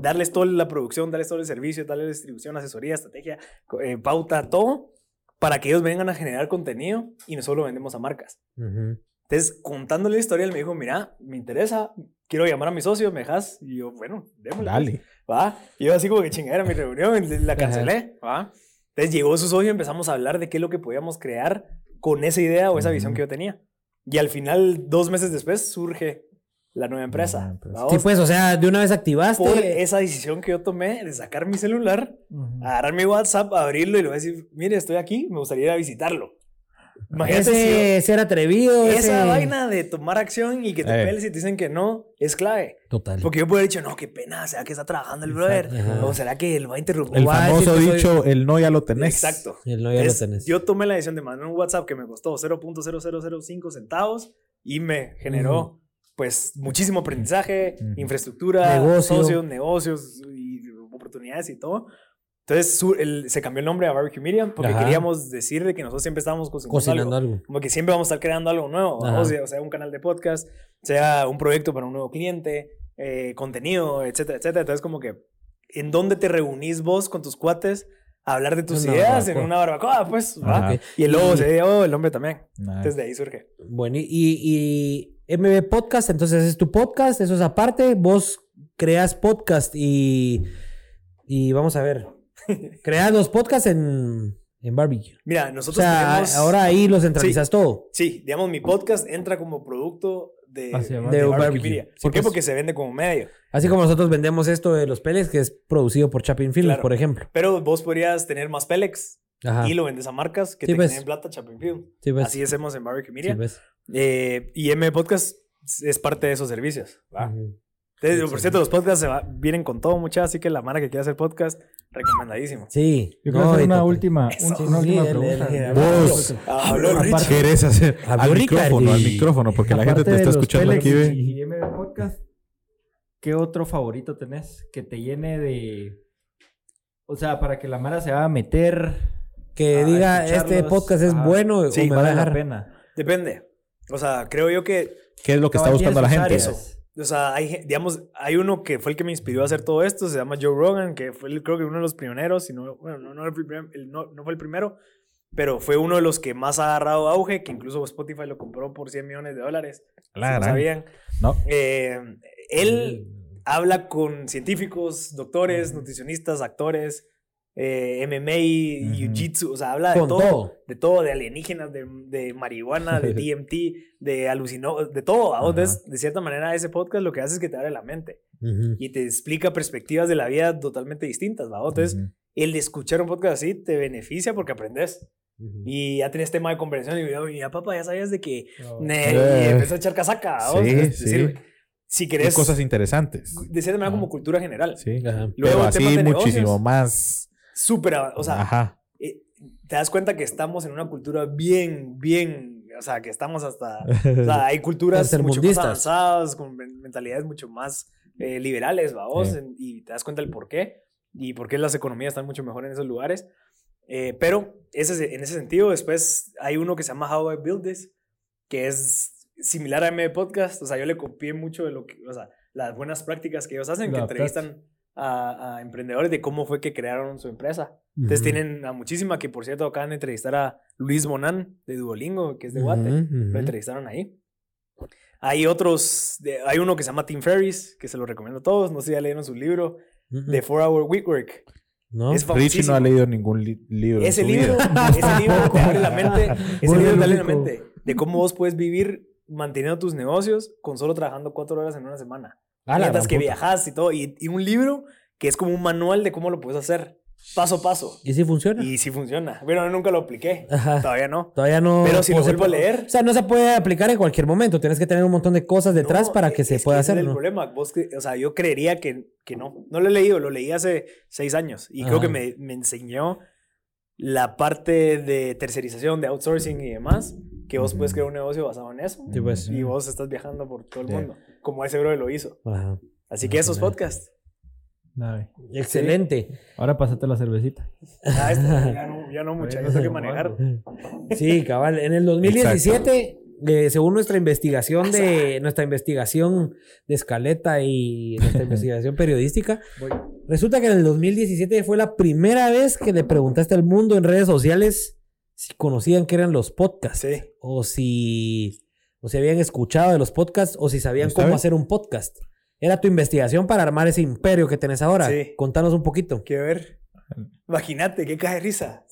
darles toda la producción, darles todo el servicio, darles distribución, asesoría, estrategia, eh, pauta, todo, para que ellos vengan a generar contenido y nosotros lo vendemos a marcas. Ujú. Entonces, contándole la historia, él me dijo, mira, me interesa, quiero llamar a mi socio, ¿me dejas? Y yo, bueno, démosle. Dale. ¿va? Y yo así como que chingadera mi reunión, la cancelé, ¿va? Entonces llegó su socio y empezamos a hablar de qué es lo que podíamos crear con esa idea o esa visión que yo tenía. Y al final, dos meses después, surge la nueva empresa. nueva empresa. Sí, pues, o sea, de una vez activaste. por esa decisión que yo tomé de sacar mi celular, Ujú. agarrar mi WhatsApp, abrirlo y le voy a decir, mire, estoy aquí, me gustaría ir a visitarlo. Imagínate si yo- Ese ser atrevido. esa ese- vaina de tomar acción y que te Eh. peles y te dicen que no es clave. Total. Porque yo puedo haber dicho, no, qué pena, ¿será que está trabajando el brother? O será que él va a interrumpir. El famoso decir que soy- dicho, el no ya lo tenés. Exacto. El no ya lo Es- tenés. Yo tomé la decisión de mandar un WhatsApp que me costó 0.0005 centavos y me generó, pues, muchísimo aprendizaje, Ujú. infraestructura, Negocio. socios, negocios y oportunidades y todo. Entonces su- el- se cambió el nombre a Barbecue Media porque Ajá. queríamos decir de que nosotros siempre estábamos cocinando, Cocinando algo. algo. Como que siempre vamos a estar creando algo nuevo, o sea, o sea, un canal de podcast, sea un proyecto para un nuevo cliente, eh, contenido, etcétera, etcétera. Entonces, como que, ¿en dónde te reunís vos con tus cuates a hablar de tus Una ideas en barbacoa. una barbacoa? Pues, ¿va? Ajá. Ok. Y el logo Y- se dio, el nombre también. Nice. Entonces, de ahí surge. Bueno, y, y MB Podcast, entonces es tu podcast, eso es aparte. Vos creas podcast y. Y vamos a ver. *laughs* creas los podcasts en, en Barbecue. Mira, O nosotros sea, tenemos... ahora ahí lo centralizas todo. Sí, digamos, mi podcast entra como producto de, Hacia de Barbecue Barbecue. Media. Sí, ¿Por qué? pues. Porque se vende como medio. Así como nosotros vendemos esto de los peles, que es producido por Chapin Films, Claro. por ejemplo. Pero vos podrías tener más Pelex Ajá. y lo vendes a marcas que Sí, te pues. tienen plata Chapin Film. Sí, ves. Así hacemos en Barbecue Sí, Media. Eh, y M Podcast es parte de esos servicios. ¿va? Ujú. Entonces, por cierto, los podcasts se va- vienen con todo, mucha, así que la mara que quiera hacer podcast, recomendadísimo. Sí. Yo quiero No, hacer una última, un- Eso. una última Sí, el- pregunta. el- el- Vos. Habló Aparte- Rich. ¿Querés hacer Habló al micrófono, al micrófono? Porque la gente te está escuchando Pelex aquí, ve. Y MB Podcast, ¿qué otro favorito tenés que te llene de... O sea, para que la Mara se va a meter... Que a diga, este podcast es bueno Sí, o me va a vale la dejar. pena. Depende. O sea, creo yo que ¿Qué es lo que está buscando la gente? áreas. O sea, hay, digamos, hay uno que fue el que me inspiró a hacer todo esto, se llama Joe Rogan, que fue el- creo que uno de los pioneros, si no, bueno, no, no, el primer- el- no- no fue el primero, pero fue uno de los que más ha agarrado auge, que incluso Spotify lo compró por 100 millones de dólares. La si no sabían. No. Eh, él habla con científicos, doctores, nutricionistas, actores, eh, MMA, Ujú. jiu-jitsu, o sea, habla de todo, todo. de todo, de alienígenas, de, de marihuana, de *laughs* DMT, de alucino, de todo. ¿va? Entonces, de cierta manera, ese podcast lo que hace es que te abre la mente Ujú. y te explica perspectivas de la vida totalmente distintas. ¿va? Entonces, Ujú. el de escuchar un podcast así te beneficia porque aprendes. Y ya tenés tema de conversación y yo, mira, papá, ya sabías de que... No. Ne- Eh. y empezó a echar casaca. ¿va? Sí, Entonces, te sí. sirve. si Y querés, cosas interesantes. de cierta manera como cultura general. Sí. Ajá. Luego, Pero así de muchísimo negocios, más. Súper, o sea, Ajá. eh, te das cuenta que estamos en una cultura bien, bien, o sea, que estamos hasta, o sea, hay culturas mucho más avanzadas, con men- mentalidades mucho más eh, liberales, vamos, Sí. y te das cuenta del por qué, y por qué las economías están mucho mejor en esos lugares. Eh, pero ese, es- en ese sentido, después hay uno que se llama How I Build This, que es similar a M Podcast, o sea, yo le copié mucho de lo que, o sea, las buenas prácticas que ellos hacen, que entrevistan a, a emprendedores de cómo fue que crearon su empresa. Entonces Ujú. tienen a muchísima, que por cierto acaban de entrevistar a Luis Bonan de Duolingo, que es de Guate. ujú. Lo entrevistaron ahí. Hay otros, de- hay uno que se llama Tim Ferriss, que se lo recomiendo a todos. No sé si ya leyeron su libro. The 4 Hour Week Work. ¿No? Es Richie no ha leído ningún li- libro. en Ese su libro, *laughs* ese libro te abre la mente, *laughs* ese libro te abre la mente de cómo vos puedes vivir manteniendo tus negocios con solo trabajando cuatro horas en una semana. Ah, Mientras que puta. viajas y todo. Y, y un libro que es como un manual de cómo lo puedes hacer, paso a paso. ¿Y si funciona? Y sí funciona. Bueno, nunca lo apliqué. Ajá. Todavía no. Todavía no. Pero si lo vuelvo a leer- O sea, no se puede aplicar en cualquier momento. Tienes que tener un montón de cosas detrás No, para que es se pueda hacer. es el ¿no? problema. Vos o sea, yo creería que, que no. No lo he leído, lo leí hace seis años. Y creo Ajá. que me, me enseñó la parte de tercerización, de outsourcing y demás. Que vos puedes crear un negocio basado en eso. Sí, pues. Y vos estás viajando por todo el Sí. mundo. Como ese bro lo hizo. Ajá. Así que esos podcasts. Dale. Excelente. Ahora pásate la cervecita. Ah, esto, ya *laughs* no, ya no mucha, yo tengo que manejar. Sí, cabal. En el 2017, eh, según nuestra investigación de nuestra investigación de escaleta y nuestra *laughs* investigación periodística, resulta que en el 2017 fue la primera vez que le preguntaste al mundo en redes sociales si conocían qué eran los podcasts Sí. o si o si habían escuchado de los podcasts o si sabían ¿Está cómo hacer un podcast. Era tu investigación para armar ese imperio que tenés ahora. Sí. Contanos un poquito. Quiero ver. Imagínate, qué cae de risa.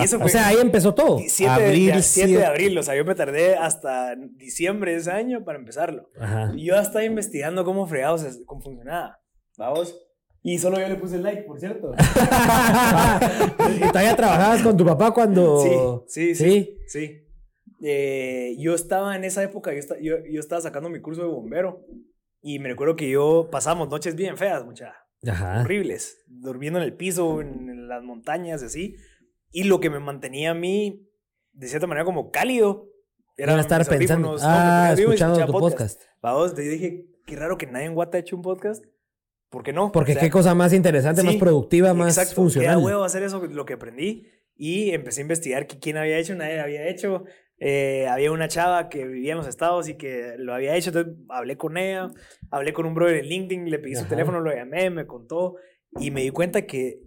Y eso O sea, ahí empezó todo. 7 Abril de, 7 de abril. O sea, yo me tardé hasta diciembre de ese año para empezarlo. Ajá. Y yo estaba investigando cómo fregados, cómo funcionaba. Vamos. Y solo yo le puse el like, por cierto. *laughs* y todavía trabajabas con tu papá cuando. Sí, sí, sí. Sí. Eh, yo estaba en esa época, yo, yo, yo estaba sacando mi curso de bombero. Y me recuerdo que yo pasábamos noches bien feas, muchas horribles, durmiendo en el piso, en, en las montañas, y así. Y lo que me mantenía a mí, de cierta manera, como cálido, Era estar pensando. No, ah, y escuchando tu podcast. Vamos, te dije, qué raro que nadie en Guata ha hecho un podcast. ¿Por qué no? Porque O sea, qué cosa más interesante, sí, más productiva, más exacto, funcional. Huevo hacer eso, lo que aprendí. Y empecé a investigar que quién había hecho, nadie había hecho. Eh, había una chava que vivía en los estados y que lo había hecho, entonces hablé con ella, hablé con un brother en LinkedIn, le pedí su Ajá. teléfono, lo llamé, me contó y me di cuenta que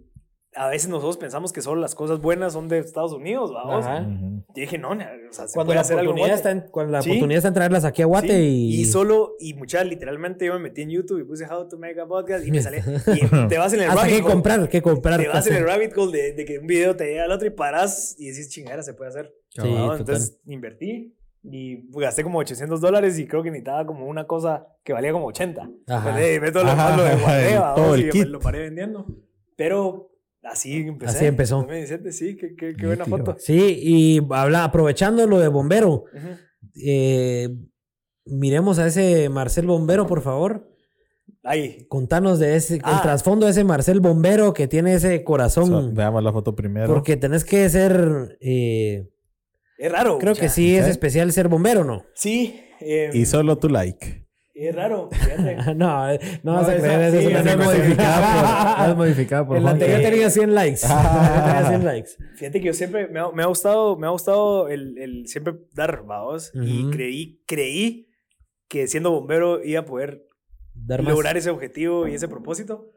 a veces nosotros pensamos que solo las cosas buenas son de Estados Unidos, vamos. Ajá. Ujú. Y dije, no, o sea, se Cuando puede la, hacer algo en Guate. está en, cuando la Sí. oportunidad está en traerlas aquí a Guate Sí, y. y solo, y muchas, literalmente yo me metí en YouTube y puse How to Make a Podcast y me sale, y *laughs* te vas en el Hasta rabbit que hole. comprar, que comprar. Te vas en el *laughs* rabbit hole de, de que un video te llega al otro y paras y decís, chingada, se puede hacer. Sí. Entonces invertí y gasté como 800 dólares y creo que necesitaba como una cosa que valía como 80. Ajá. Pues, eh, meto lo, Ajá, lo de vamos, todo el y kit. lo paré vendiendo. Pero así empecé. Así empezó. 2017, sí, qué, qué, qué buena foto. Sí, y habla, aprovechando lo de bombero, eh, miremos a ese Marcel Bombero, por favor. Ahí. Contanos de ese, el Ah. trasfondo de ese Marcel Bombero que tiene ese corazón. So, veamos la foto primero. porque tenés que ser. eh, Es raro. creo o sea, que sí es especial ser bombero, ¿no? Sí. eh, Y solo tu like. Es raro. fíjate. *laughs* no, eh, no vas a creer, esa sí, es una esa es modificada por, es modificada por El Juan. anterior tenía 100 likes. Tenía 100 likes. Fíjate que yo siempre me ha, me ha gustado, me ha gustado el, el siempre dar, vamos. Y Ujú. creí, creí que siendo bombero iba a poder Dar más. lograr ese objetivo y ese propósito.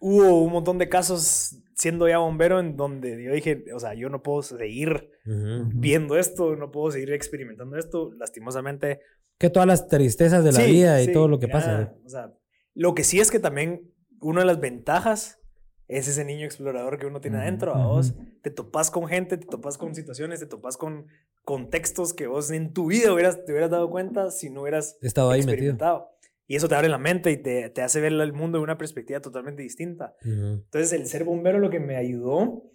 Hubo un montón de casos siendo ya bombero en donde yo dije, o sea, yo no puedo seguir Ujú. viendo esto, no puedo seguir experimentando esto. Lastimosamente, Que todas las tristezas de la Sí, vida y sí, todo lo que ya, pasa. O sea, lo que sí es que también una de las ventajas es ese niño explorador que uno tiene adentro. A vos te topas con gente, te topas con situaciones, te topas con contextos que vos en tu vida hubieras, te hubieras dado cuenta si no hubieras estado ahí metido. Y eso te abre la mente y te, te hace ver el mundo de una perspectiva totalmente distinta. Ujú. Entonces, el ser bombero lo que me ayudó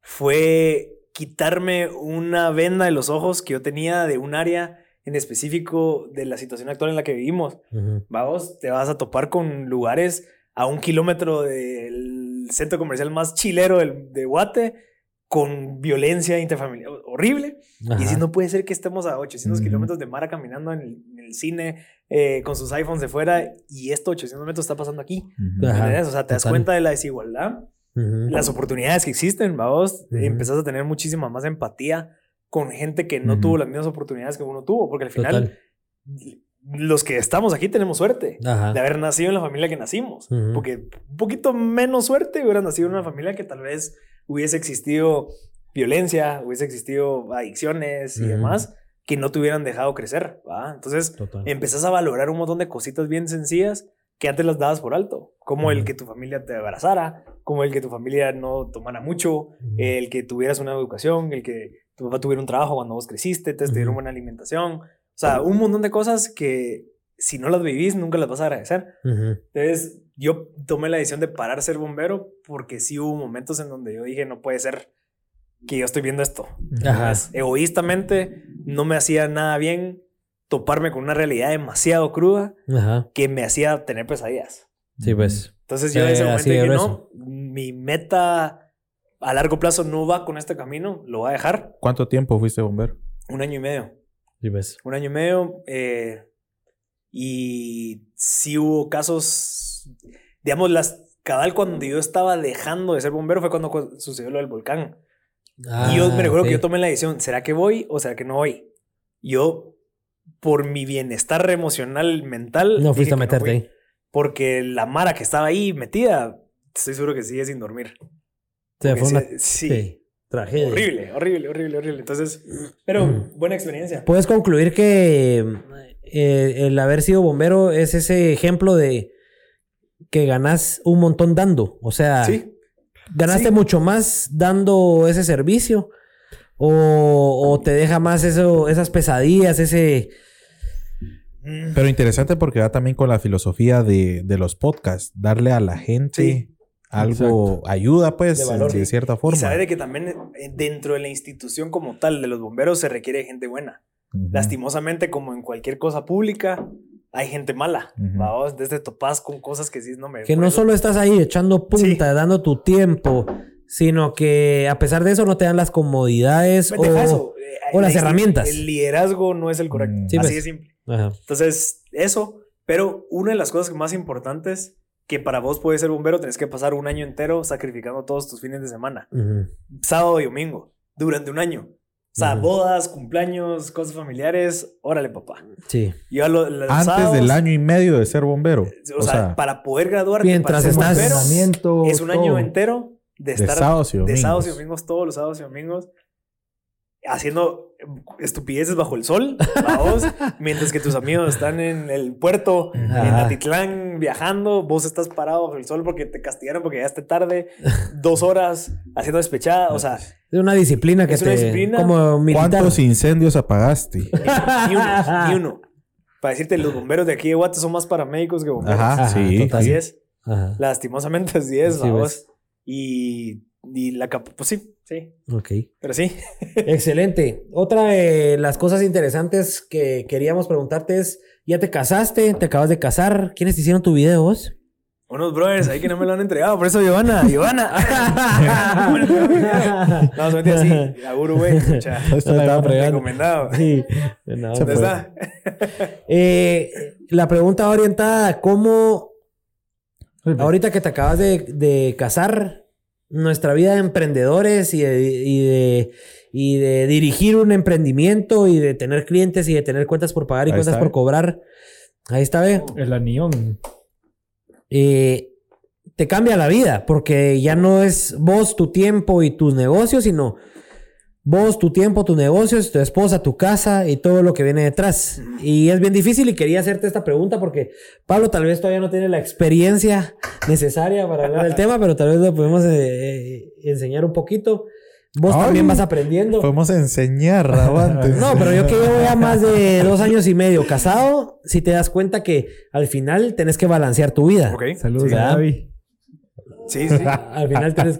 fue quitarme una venda de los ojos que yo tenía de un área en específico de la situación actual en la que vivimos. Vamos, te vas a topar con lugares a un kilómetro del centro comercial más chilero del- de Guate con violencia interfamiliar horrible. Y si no puede ser que estemos a 800 Ujú. kilómetros de Mara caminando en el, en el cine eh, con sus iPhones de fuera y esto 800 metros está pasando aquí. O sea, te das total. cuenta de la desigualdad, las oportunidades que existen, vamos. Empezás a tener muchísima más empatía con gente que no Ujú. tuvo las mismas oportunidades que uno tuvo, porque al final Total. los que estamos aquí tenemos suerte Ajá. de haber nacido en la familia que nacimos. Ujú. Porque un poquito menos suerte hubiera nacido en una familia que tal vez hubiese existido violencia, hubiese existido adicciones y Ujú. demás que no te hubieran dejado crecer. ¿va? Entonces Total. empezás a valorar un montón de cositas bien sencillas que antes las dabas por alto, como el Ujú. que tu familia te abrazara, como el que tu familia no tomara mucho, Ujú. el que tuvieras una educación, el que tu papá tuviera un trabajo cuando vos creciste, te dieron buena alimentación. O sea, un montón de cosas que si no las vivís nunca las vas a agradecer. Entonces, yo tomé la decisión de parar ser bombero porque sí hubo momentos en donde yo dije, no puede ser que yo estoy viendo esto. Ajá. Egoístamente, no me hacía nada bien toparme con una realidad demasiado cruda Ajá. que me hacía tener pesadillas. Sí, pues. Entonces, yo en ese Sí, momento dije, no, mi meta a largo plazo no va con este camino, lo voy a dejar ¿Cuánto tiempo fuiste bombero? un año y medio. Sí, pues. un año y medio. eh, y sí hubo casos, digamos, las cabal cuando yo estaba dejando de ser bombero fue cuando cu- sucedió lo del volcán. y yo me recuerdo que yo tomé la decisión, ¿será que voy o será que no voy? Yo, por mi bienestar emocional, mental... No fuiste a meterte ahí. Porque la Mara que estaba ahí metida, estoy seguro que sigue sin dormir. O sea, fue una sí, sí, tragedia. horrible, horrible, horrible, horrible. Entonces, pero buena experiencia. Puedes concluir que eh, el haber sido bombero es ese ejemplo de que ganas un montón dando. O sea, Sí. ganaste Sí. mucho más dando ese servicio. O, o te deja más eso, esas pesadillas, ese. Mm. Pero interesante porque va también con la filosofía de, de los podcasts. Darle a la gente Sí. Algo, ayuda pues, De valor. de cierta Y forma. saber de que también eh, dentro de la institución como tal de los bomberos se requiere gente buena. Ujú. Lastimosamente, como en cualquier cosa pública, hay gente mala. Ujú. Vamos, desde topás con cosas que sí no me. Que no eso- solo estás ahí echando punta, dando tu tiempo, sino que a pesar de eso no te dan las comodidades o... Eso, eh, o las la insti- herramientas. El liderazgo no es el correcto. Mm. Sí, Así pues. de simple. Ajá. Entonces, eso. Pero una de las cosas más importantes que para vos puedes ser bombero, tenés que pasar un año entero sacrificando todos tus fines de semana. Sábado y domingo, durante un año. O sea, bodas, cumpleaños, cosas familiares, órale, papá. Sí. Yo a lo- los Antes sábados, del año y medio de ser bombero. O, sea, para poder graduarte, Mientras para ser estás- bombero, es un año entero de de estar sábados y de domingos. sábados y domingos, todos los sábados y domingos, haciendo estupideces bajo el sol, vamos, *laughs* mientras que tus amigos están en el puerto, en Ajá. Atitlán, viajando, vos estás parado bajo el sol porque te castigaron porque llegaste tarde, *laughs* dos horas haciendo despechada, o sea, Es una disciplina que Es una te... disciplina. Como militar. ¿Cuántos incendios apagaste? *laughs* ni uno, ni uno. Para decirte, los bomberos de aquí de Guate son más paramédicos que bomberos. Ajá, sí. total. Así es. Ajá. Lastimosamente así es, Sí, vamos. ves. Y, y la capa, pues sí, sí. Ok. Pero sí. *laughs* Excelente. Otra de las cosas interesantes que queríamos preguntarte es, ¿ya te casaste? ¿Te acabas de casar? ¿Quiénes te hicieron tu video vos? Unos brothers ahí que no me lo han entregado. Por eso, Giovanna, *laughs* Giovanna. *laughs* no, se metía así. Aguro, güey. Escucha. Esto a fregando. Recomendado. Sí. No, ¿Dónde está? Eh, la pregunta orientada a cómo, ahorita que te acabas de, de casar, nuestra vida de emprendedores y de, y, de, y de dirigir un emprendimiento y de tener clientes y de tener cuentas por pagar y Ahí cuentas está, por ¿eh? cobrar. Ahí está, ve. El anión. Eh, te cambia la vida porque ya no es vos, tu tiempo y tus negocios, sino vos, tu tiempo, tus negocios, tu esposa, tu casa y todo lo que viene detrás. Y es bien difícil y quería hacerte esta pregunta porque Pablo tal vez todavía no tiene la experiencia necesaria para hablar del tema, pero tal vez lo podemos eh, eh, enseñar un poquito. Vos Ay, también vas aprendiendo. Podemos enseñar, aguantes. No, pero yo que llevo ya más de dos años y medio casado, si te das cuenta que al final tenés que balancear tu vida. Ok. Saludos Sí. Gaby. Sí, sí. *laughs* Al final tienes...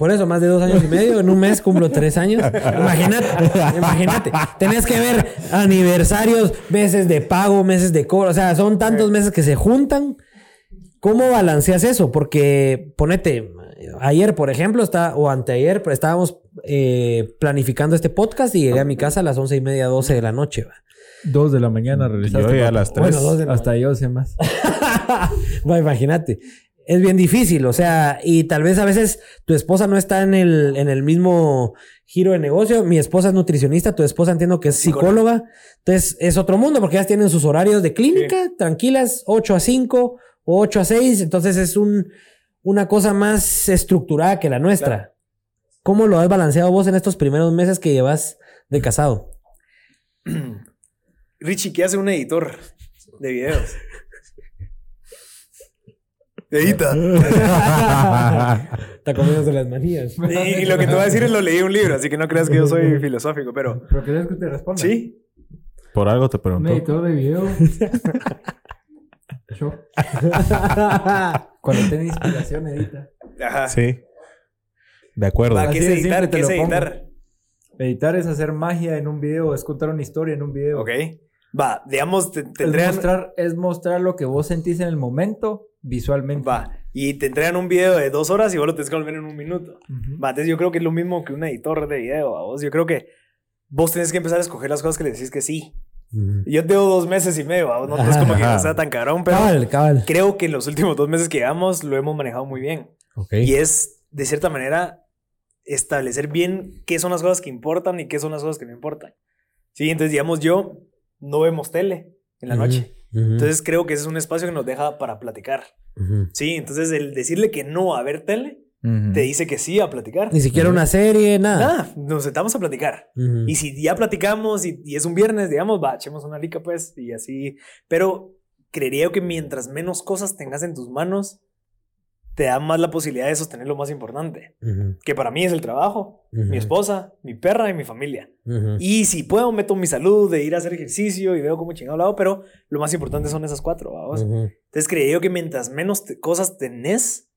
Por eso, más de dos años y medio. En un mes cumplo tres años. Imagínate, imagínate. Tenés que ver aniversarios, meses de pago, meses de cobro. O sea, son tantos meses que se juntan. ¿Cómo balanceas eso? Porque ponete, ayer, por ejemplo, está, o anteayer, pero estábamos eh, planificando este podcast y llegué a mi casa a las once y media, doce de la noche. va. Dos de la mañana Yo realizaste. llegué a las tres. Bueno, dos de la Hasta yo sé más. *laughs* Va, imagínate. Es bien difícil, o sea, y tal vez a veces tu esposa no está en el, en el mismo giro de negocio. Mi esposa es nutricionista, tu esposa entiendo que es psicóloga. Entonces es otro mundo porque ellas tienen sus horarios de clínica, tranquilas, 8 a 5 o 8 a 6. Entonces es un, una cosa más estructurada que la nuestra. ¿Cómo lo has balanceado vos en estos primeros meses que llevas de casado? *clears throat* Richie, ¿qué hace un editor de videos? Edita. *laughs* Está comiéndose las manías. Y, y lo que te voy a decir es lo leí en un libro, así que no creas que yo soy *laughs* filosófico, pero Pero querés que te responda. sí. Por algo te Un preguntó. editor de video. *laughs* Yo. Cuando tenés inspiración, edita. Ajá. Sí. De acuerdo. Va, ¿Qué es de editar? ¿Qué es editar? Editar es hacer magia en un video, es contar una historia en un video. Ok. Va, digamos, te, te Es entregan. mostrar, es mostrar lo que vos sentís en el momento visualmente. Va, y te entregan un video de dos horas y vos lo tienes que volver en un minuto. Ujú. Va, entonces yo creo que es lo mismo que un editor de video. ¿va? Vos, yo creo que vos tenés que empezar a escoger las cosas que le decís que sí. Yo tengo dos meses y medio, ¿va? no es como que Ajá. no sea tan cabrón, pero Cabal, cabal. creo que en los últimos dos meses que llevamos lo hemos manejado muy bien. Ok. Y es, de cierta manera, establecer bien qué son las cosas que importan y qué son las cosas que no importan. Sí, entonces, digamos, yo no vemos tele en la noche. Ujú, Entonces, creo que ese es un espacio que nos deja para platicar. ujú. Sí, entonces, el decirle que no a ver tele, te dice que sí a platicar. Ni siquiera una serie, nada. Nada, nos sentamos a platicar. Y si ya platicamos y, y es un viernes, digamos, va, echemos una lica, pues, y así. Pero creería que mientras menos cosas tengas en tus manos, te da más la posibilidad de sostener lo más importante. Ujú, Que para mí es el trabajo, Ujú. mi esposa, mi perra y mi familia. ujú. Y si puedo, meto mi salud de ir a hacer ejercicio y veo cómo chingado lo hago, pero lo más importante son esas cuatro, vamos. Entonces creería yo que mientras menos te- cosas tenés,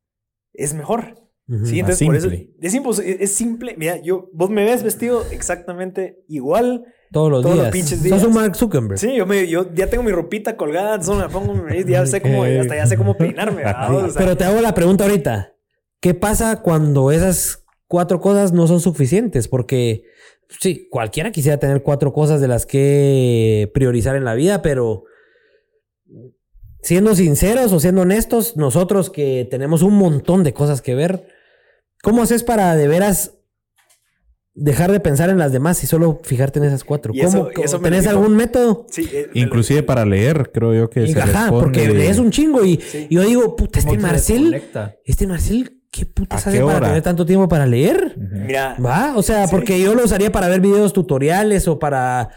es mejor. Sí, entonces por eso simple. es, impos- es simple. Mira, yo, vos me ves vestido exactamente igual. Todos los Todos los días. pinches Sos días. un Mark Zuckerberg. Sí, yo, me, yo ya tengo mi ropita colgada, solo me pongo mi ya sé cómo, hasta ya sé cómo peinarme. ¿verdad? *laughs* O sea, Pero te hago la pregunta ahorita. ¿Qué pasa cuando esas cuatro cosas no son suficientes? Porque sí, cualquiera quisiera tener cuatro cosas de las que priorizar en la vida, pero siendo sinceros o siendo honestos, nosotros que tenemos un montón de cosas que ver, ¿cómo haces para de veras dejar de pensar en las demás y solo fijarte en esas cuatro? Eso- ¿Cómo, eso ¿Tenés algún método? sí, eh, lo- Inclusive para leer, creo yo que Y, se ajá, porque lees un chingo y, Sí. y yo digo, puta, este ¿Cómo se Marcel, este Marcel, ¿qué putas ¿A hace para hora? tener tanto tiempo para leer? Mira, ¿Va? O sea, Sí. porque yo lo usaría para ver videos tutoriales o para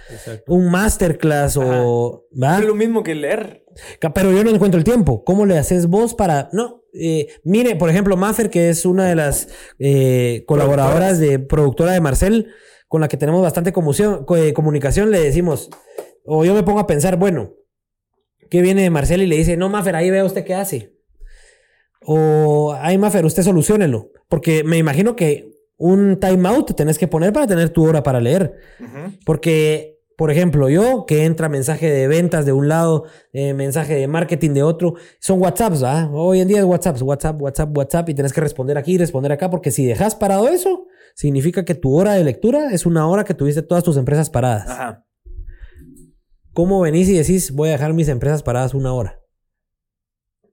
un masterclass o... ¿Va? es lo mismo que leer. Pero yo no encuentro el tiempo. ¿Cómo le haces vos para...? No, eh, mire, por ejemplo, Maffer, que es una de las eh, colaboradoras de productora de Marcel, con la que tenemos bastante eh, comunicación, le decimos, o yo me pongo a pensar, bueno, ¿qué viene de Marcel? Y le dice, no, Maffer, ahí vea usted qué hace. O, ay, Maffer, usted solucionelo. Porque me imagino que un timeout tenés que poner para tener tu hora para leer. Porque, por ejemplo, yo que entra mensaje de ventas de un lado, eh, mensaje de marketing de otro, son WhatsApps, ¿ah? Hoy en día es WhatsApp, WhatsApp, WhatsApp, WhatsApp, y tenés que responder aquí, responder acá, porque si dejas parado eso, significa que tu hora de lectura es una hora que tuviste todas tus empresas paradas. Ajá. ¿Cómo venís y decís, voy a dejar mis empresas paradas una hora?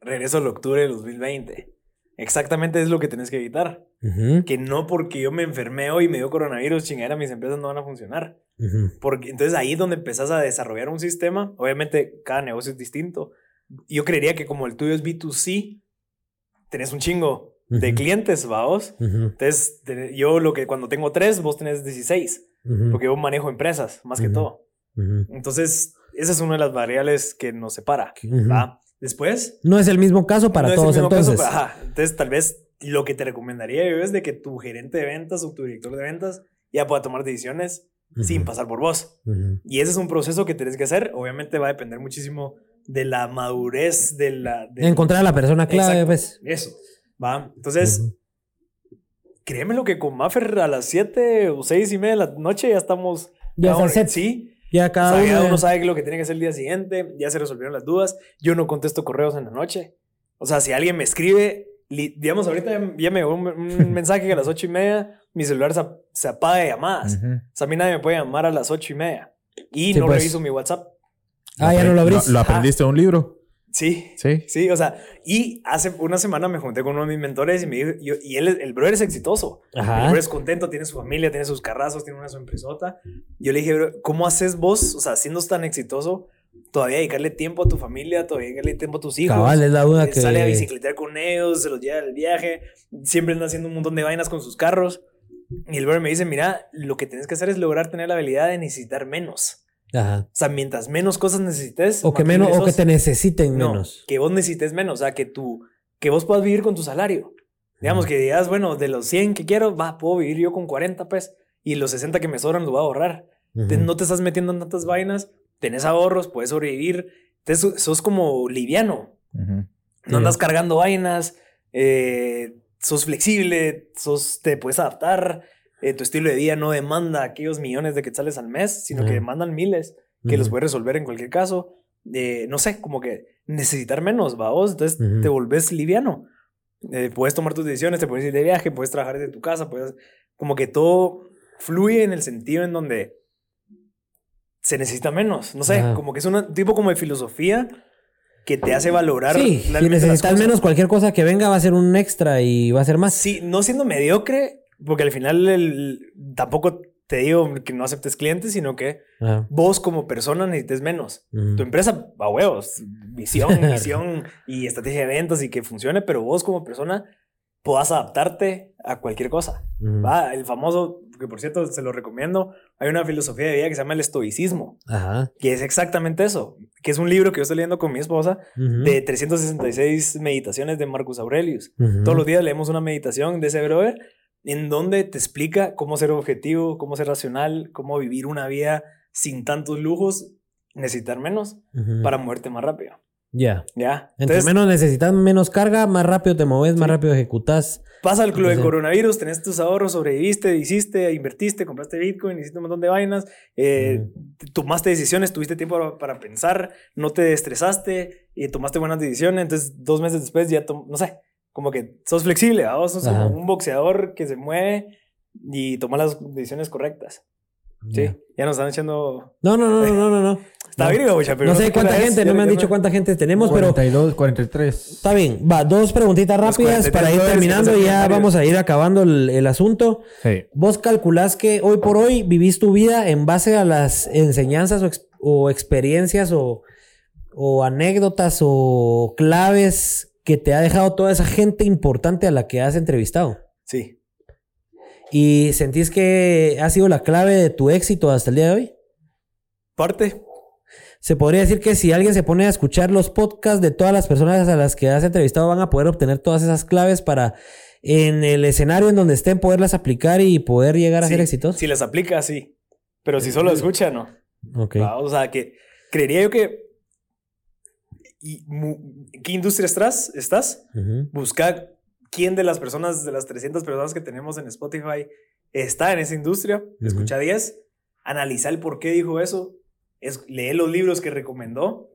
Regreso al octubre de 2020. Exactamente es lo que tenés que evitar. Que no porque yo me enfermé hoy y me dio coronavirus, chingadera, mis empresas no van a funcionar. Porque entonces ahí es donde empezás a desarrollar un sistema. Obviamente, cada negocio es distinto. Yo creería que como el tuyo es B2C, tenés un chingo de clientes, vaos. Entonces, yo lo que cuando tengo tres, vos tenés 16. ujú, Porque yo manejo empresas, más que todo. Entonces, esa es una de las variables que nos separa. ¿va? Después, No es el mismo caso para no es el todos mismo caso, entonces. pero, ajá. Entonces, tal vez lo que te recomendaría yo es de que tu gerente de ventas o tu director de ventas ya pueda tomar decisiones sin Ujú, pasar por vos. ujú. Y ese es un proceso que tienes que hacer. Obviamente va a depender muchísimo de la madurez de la... de- Encontrar a la persona clave, pues. Eso. Va. Entonces, Ujú. créeme lo que con Maffer a las 7 o 6 y media de la noche ya estamos... Ya está set. Sí. Ya O cada sea, ya uno. sabe lo que tiene que hacer el día siguiente, ya se resolvieron las dudas. Yo no contesto correos en la noche. O sea, si alguien me escribe, li- digamos, ahorita ya, ya me llegó un, un *laughs* mensaje que a las ocho y media mi celular se, se apaga de llamadas. O sea, a mí nadie me puede llamar a las ocho y media. Y Sí, no pues. reviso mi WhatsApp. Ah, ya no lo abrís. ¿Lo, aprendiste de un libro? Sí. Sí. Sí, o sea, y hace una semana me junté con uno de mis mentores y me dijo, yo- y él, el brother es exitoso. Ajá. El brother es contento, tiene su familia, tiene sus carrazos, tiene una su empresota. Yo le dije, bro, ¿cómo haces vos, o sea, siendo tan exitoso, todavía dedicarle tiempo a tu familia, todavía dedicarle tiempo a tus hijos? Cabal, es la duda Eh, que. Sale a bicicletear con ellos, se los lleva al viaje, siempre anda haciendo un montón de vainas con sus carros. Y el brother me dice, mira, lo que tienes que hacer es lograr tener la habilidad de necesitar menos. Ajá. O sea, mientras menos cosas necesites... O que menos, o que te necesiten No, menos. que vos necesites menos, o sea, que tú, que vos puedas vivir con tu salario. Digamos que digas, bueno, de los 100 que quiero, va, puedo vivir yo con 40, pues, y los 60 que me sobran los voy a ahorrar. Te- Ujú. no te estás metiendo en tantas vainas, tenés ahorros, puedes sobrevivir, entonces sos como liviano, no andas cargando vainas, eh, sos flexible, sos, te puedes adaptar, eh, tu estilo de vida no demanda aquellos millones de quetzales al mes, sino que demandan miles que los puedes resolver en cualquier caso. Eh, no sé, como que necesitar menos, va vos, entonces te volvés liviano. Eh, puedes tomar tus decisiones, te puedes ir de viaje, puedes trabajar desde tu casa, puedes, como que todo fluye en el sentido en donde se necesita menos. No sé, Ajá. como que es un tipo como de filosofía que te hace valorar. Sí, si necesitas menos, cualquier cosa que venga va a ser un extra y va a ser más. Sí, no siendo mediocre, porque al final el- tampoco te digo que no aceptes clientes, sino que Ajá. vos como persona necesites menos. Tu empresa, a huevos, visión, *laughs* misión y estrategia de ventas y que funcione, pero vos como persona puedas adaptarte a cualquier cosa. Va, el famoso, que por cierto se lo recomiendo, hay una filosofía de vida que se llama el estoicismo, Ajá. que es exactamente eso, que es un libro que yo estoy leyendo con mi esposa Ujú. de 366 meditaciones de Marcus Aurelius. Todos los días leemos una meditación de ese brother en donde te explica cómo ser objetivo, cómo ser racional, cómo vivir una vida sin tantos lujos, necesitar menos Ujú. para moverte más rápido. Ya. ¿Ya? Entre Entonces, menos necesitas menos carga, más rápido te moves, más Sí. rápido ejecutas. pasa el club Sí. coronavirus, tenés tus ahorros, sobreviviste, hiciste, invertiste, compraste Bitcoin, hiciste un montón de vainas, eh, tomaste decisiones, tuviste tiempo para, para pensar, no te estresaste y tomaste buenas decisiones. Entonces, dos meses después ya, no sé, como que sos flexible, ¿va? vos sos Ajá. como un boxeador que se mueve y toma las decisiones correctas. Sí, Ya. ya nos están echando. No, no, no, no, no, no. *laughs* Está No. bien, Gabucha, pero No sé cuánta es, gente, no me han dicho cuánta gente tenemos, pero 42, 43. está bien. Va, dos preguntitas rápidas 43 para ir terminando y ya vamos a ir acabando el, el asunto. Sí. ¿Vos calculás que hoy por hoy vivís tu vida en base a las enseñanzas o, ex- o experiencias o, o anécdotas o claves que te ha dejado toda esa gente importante a la que has entrevistado? Sí. ¿Y sentís que ha sido la clave de tu éxito hasta el día de hoy? Parte. Se podría decir que si alguien se pone a escuchar los podcasts de todas las personas a las que has entrevistado, van a poder obtener todas esas claves para en el escenario en donde estén poderlas aplicar y poder llegar a Sí, ser exitosos. Si las aplica, sí. Pero si solo escucha, no. Ok. O sea, que creería yo que. Y ¿Qué industria estás? ¿Estás? Busca quién de las personas, de las 300 personas que tenemos en Spotify, está en esa industria. Escucha 10. Analiza el por qué dijo eso. Es, lee los libros que recomendó.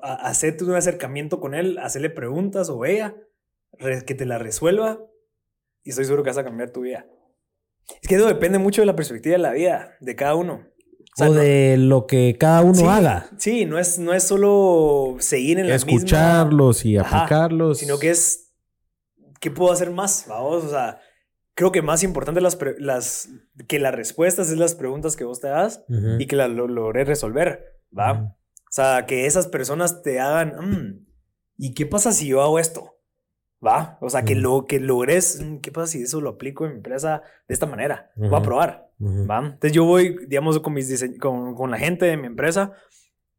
Hacerte un acercamiento con él, hacerle preguntas o ella, que te la resuelva. Y estoy seguro que vas a cambiar tu vida. Es que eso depende mucho de la perspectiva de la vida, de cada uno. O sea, o no- de lo que cada uno Sí, haga. Sí, no es, no es solo seguir en la misma... Escucharlos y Ajá, aplicarlos. Sino que es... ¿Qué puedo hacer más? Vamos, o sea, creo que más importante las, las, que las respuestas es las preguntas que vos te das y que las lo, logré resolver, ¿va? O sea, que esas personas te hagan... "Mm, ¿Y qué pasa si yo hago esto? ¿Va? O sea, que, lo, que logres... "Mm, ¿Qué pasa si eso lo aplico en mi empresa de esta manera? Voy a probar. Ujú. ¿va? Entonces yo voy, digamos, con, mis dise- con, con la gente de mi empresa,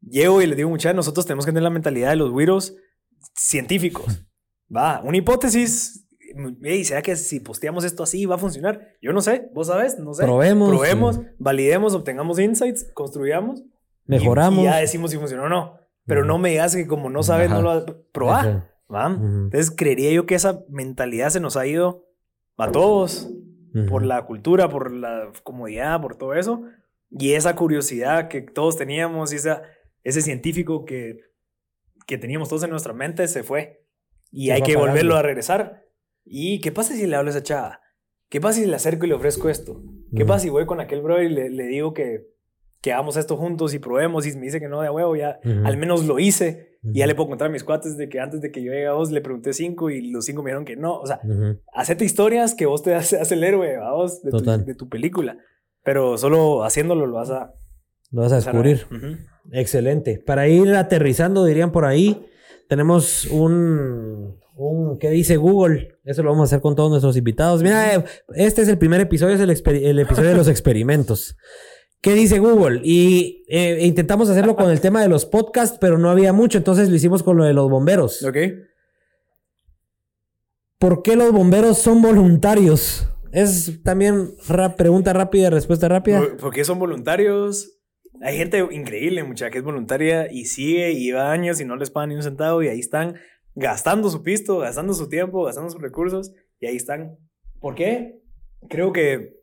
llego y les digo, muchachos, nosotros tenemos que tener la mentalidad de los güiros científicos. Va, una hipótesis. Ey, ¿será que si posteamos esto así va a funcionar? Yo no sé, vos sabes, no sé. Probemos. Probemos, validemos, obtengamos insights, construyamos. Mejoramos. Y, ya decimos si funcionó o no. Pero no me digas que como no sabes, Ajá. no lo vas a Entonces creería yo que esa mentalidad se nos ha ido a todos, por la cultura, por la comodidad, por todo eso. Y esa curiosidad que todos teníamos, y esa, ese científico que, que teníamos todos en nuestra mente se fue. Y Se hay que volverlo a regresar. ¿Y qué pasa si le hablo a esa chava? ¿Qué pasa si le acerco y le ofrezco esto? ¿Qué Ujú. pasa si voy con aquel bro y le, le digo que, que hagamos esto juntos y probemos y me dice que no de huevo? Ya al menos lo hice. Y ya le puedo contar a mis cuates de que antes de que yo llegue a vos le pregunté cinco y los cinco me dijeron que no. O sea, hacete historias que vos te haces el héroe a vos de tu, de tu película. Pero solo haciéndolo lo vas a, Lo vas a descubrir. Excelente. Para ir aterrizando, dirían por ahí, tenemos un, un ¿qué dice Google? Eso lo vamos a hacer con todos nuestros invitados. Mira, eh, este es el primer episodio, es el episodio de los *laughs* experimentos. ¿Qué dice Google? Y eh, intentamos hacerlo con el tema de los podcasts, pero no había mucho, entonces lo hicimos con lo de los bomberos. Ok. ¿Por qué los bomberos son voluntarios? Es también pregunta rápida, respuesta rápida. ¿Por, por qué son voluntarios? Hay gente increíble, mucha, que es voluntaria y sigue y lleva años y no les pagan ni un centavo y ahí están gastando su pisto, gastando su tiempo, gastando sus recursos y ahí están. ¿Por qué? Creo que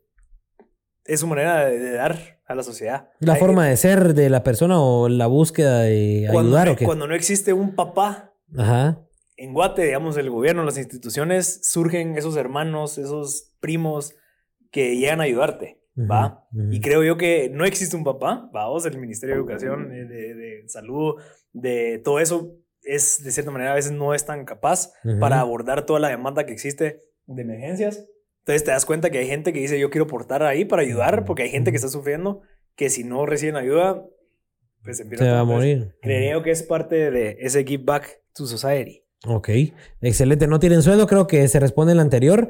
es su manera de, de dar a la sociedad. La Hay- forma de ser de la persona o la búsqueda de cuando, ayudar no, o qué. cuando no existe un papá Ajá. en Guate, digamos, el gobierno, las instituciones, surgen esos hermanos, esos primos que llegan a ayudarte, ¿va? Y creo yo que no existe un papá, vamos, el Ministerio de Educación, eh, de, de Salud, de todo eso, es de cierta manera a veces no es tan capaz para abordar toda la demanda que existe de emergencias. Entonces te das cuenta que hay gente que dice yo quiero aportar ahí para ayudar, porque hay gente que está sufriendo, que si no reciben ayuda, pues empieza Se va a morir. Creería yo que es parte de ese give back to society. Ok, excelente. No tienen sueldo, creo que se responde en la anterior.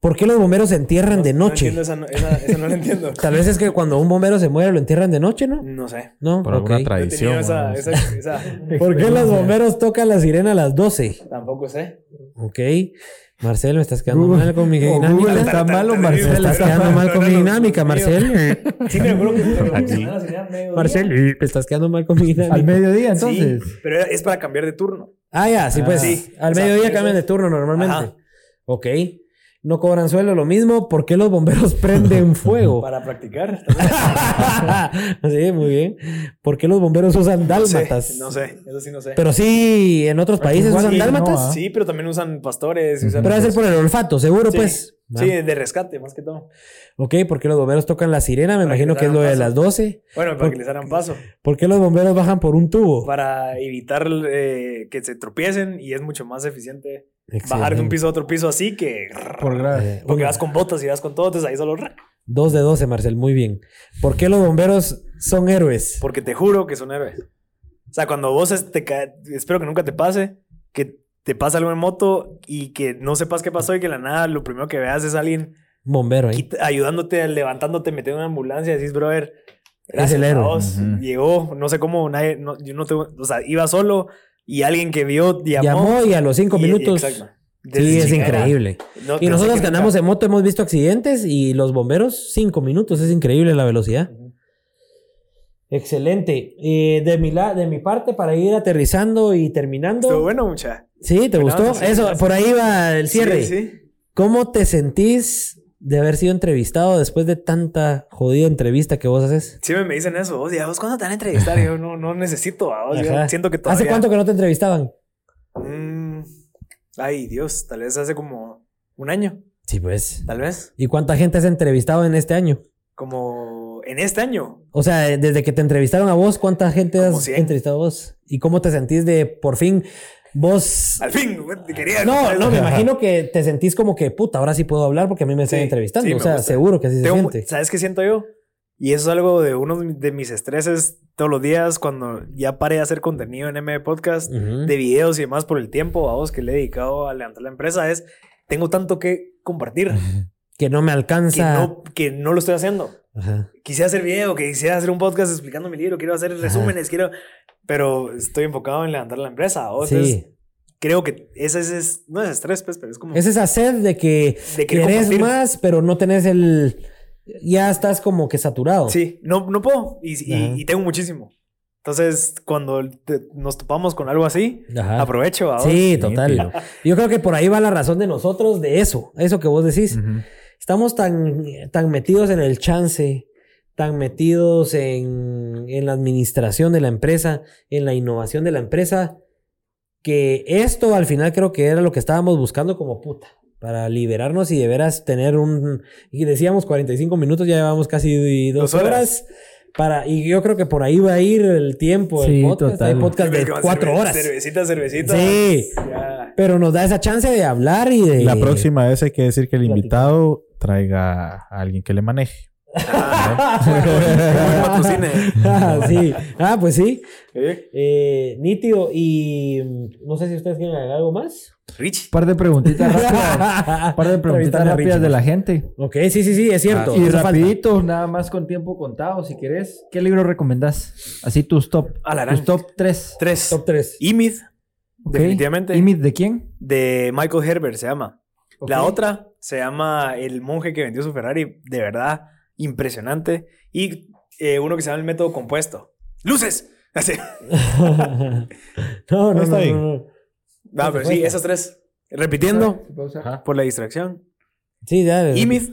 ¿Por qué los bomberos se entierran de No noche? entiendo esa, no- esa- esa no la entiendo. *laughs* Tal vez es que cuando un bombero se muere lo entierran de noche, ¿no? No sé. No, Por ok. alguna No tradición. tenido esa, ¿no? esa, esa- ¿Por qué los bomberos tocan la sirena a las 12? Tampoco sé. Ok. Marcel, me estás quedando Google- mal con mi dinámica. Google está mal o Me Marcel estás está quedando mal. con mi dinámica, Marcel. Sí, me acuerdo que. Marcel, me estás quedando mal con mi dinámica. Al mediodía, entonces. Sí, pero es para cambiar de turno. Ah, ya, sí, pues. Sí, al o sea, mediodía cambian de turno normalmente. Ajá. Ok. No cobran sueldo, lo mismo. ¿Por qué los bomberos *laughs* prenden fuego? Para practicar. *laughs* sí, muy bien. ¿Por qué los bomberos usan No sé, dálmatas? no sé, eso sí no sé. Pero sí, en otros países usan sí, dálmatas. no. Sí, pero también usan pastores. usan Pero debe ser por el olfato, seguro, Sí, pues. Sí, Ah. de rescate, más que todo. Ok, ¿por qué los bomberos tocan la sirena? Me Para imagino que que es lo de las paso. 12. Bueno, para que les hagan paso. ¿Por qué los bomberos bajan por un tubo? Para evitar eh, que se tropiecen y es mucho más eficiente bajar de un Excelente. piso a otro piso así que. Por grave. Eh, Porque uno. vas con botas y vas con todo, entonces ahí solo. Dos de 12, Marcel, muy bien. ¿Por qué los bomberos son héroes? Porque te juro que son héroes. O sea, cuando vos te ca- espero que nunca te pase, que te pasa algo en moto y que no sepas qué pasó y que la nada lo primero que veas es alguien Bombero ahí. quit- ayudándote, levantándote, metiendo en una ambulancia y decís, brother, Es el a héroe. vos". Ujú. Llegó, no sé cómo, nadie, no, yo no tengo, o sea, iba solo y alguien que vio llamó. Llamó y a los cinco y- minutos. exacto. Sí, es increíble. No, Y nosotros que andamos en moto hemos visto accidentes y los bomberos, cinco minutos. Es increíble la velocidad. Excelente. Eh, de, mi la- de mi parte, para ir aterrizando y terminando. Estuvo bueno, mucha. ¿Sí? ¿Te Bueno, gustó? Eso, por ahí va el cierre. Sí, sí. ¿Cómo te sentís de haber sido entrevistado después de tanta jodida entrevista que vos haces? Siempre me dicen eso. Oye, ¿vos cuándo te van a entrevistar? Yo no, no necesito. ¿va? Yo siento que todavía... ¿Hace cuánto que no te entrevistaban? Mm, ay, Dios, tal vez hace como un año, Sí, pues. tal vez. ¿Y cuánta gente has entrevistado en este año? Como en este año. O sea, desde que te entrevistaron a vos, ¿cuánta gente Como has 100. entrevistado a vos? ¿Y cómo te sentís de por fin vos... Al fin, te quería. No, no, me imagino que te sentís como que, puta, ahora sí puedo hablar porque a mí me están Sí, entrevistando. sí, o sea, gusta. seguro que así se Tengo mu- siente. ¿Sabes qué siento yo? Y eso es algo de uno de mis estreses todos los días cuando ya paré de hacer contenido en M Podcast, Ujú. de videos y demás por el tiempo a vos que le he dedicado a levantar la empresa, es tengo tanto que compartir *laughs* Que no me que alcanza. no, que no lo estoy haciendo. Ajá. quisiera hacer video, que quisiera hacer un podcast explicando mi libro, quiero hacer resúmenes, quiero... Pero estoy enfocado en levantar la empresa. ¿o? Entonces, Sí. creo que ese es, no es estrés, pues, pero es como... Es esa sed de que de querés más, pero no tenés el... Ya estás como que saturado. Sí, no, no puedo. Y, y- Ajá. y tengo muchísimo. Entonces, cuando te- nos topamos con algo así, Ajá. aprovecho. ¿va? Sí, total. Yo creo que por ahí va la razón de nosotros de eso, eso que vos decís. Ujú. Estamos tan, tan metidos en el chance, tan metidos en, en la administración de la empresa, en la innovación de la empresa, que esto al final creo que era lo que estábamos buscando como puta. Para liberarnos y de veras tener un... Y decíamos 45 minutos, ya llevamos casi dos, Dos horas. horas. Para, y yo creo que por ahí va a ir el tiempo Sí, podcast. total. Hay podcast de cuatro Cerve- horas. Cervecita, cervecita. Sí. Ya. Pero nos da esa chance de hablar y de... La próxima vez hay que decir que el Platicar. invitado traiga a alguien que le maneje. Ah, *laughs* sí. *laughs* Ah, pues sí. ¿Eh? Nítido. Y mm, no sé si ustedes quieren agregar algo más. Rich. Un par de preguntitas rápidas. Un *laughs* par de preguntitas rápidas de la gente. Ok, sí, sí, sí, es cierto. y Hace falta. rapidito, nada más con tiempo contado, si querés. ¿Qué libro recomendás? Así tus top. A la gran. Tus top 3. Tres. Top 3. Imid, definitivamente. ¿Y de quién? de Michael Herbert se llama. La otra se llama El monje que vendió su Ferrari. De verdad, impresionante. Y eh, uno que se llama El método compuesto. ¡Luces! *laughs* Así. *laughs* no, no, Está no, bien. no, no. No, pero sí, esas tres. Repitiendo Ajá. por la distracción. Sí, ya. Imid,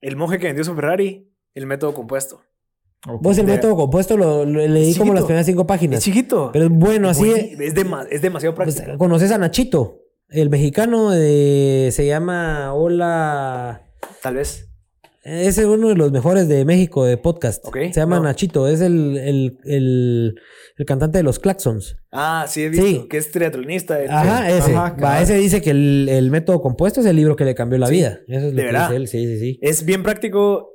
El monje que vendió su Ferrari. El método compuesto. Vos el De- método compuesto lo, lo- leí como Chiquito. las primeras cinco Es páginas. chiquito. Pero es bueno, así. Es, dema- es demasiado pues, práctico. ¿Conoces a Nachito? El mexicano de, se llama Hola. Tal vez. Es uno de los mejores de México de podcast. Se llama no. Nachito. Es el, el, el, el cantante de los Claxons. Ah, sí, he visto. Sí. Que es triatlonista. el- Ajá, ese. Ajá, Va, cabal. ese dice que el, el método compuesto es el libro que le cambió la Sí. vida. Eso es lo ¿De que verdad? dice él. Sí, sí, sí. Es bien práctico.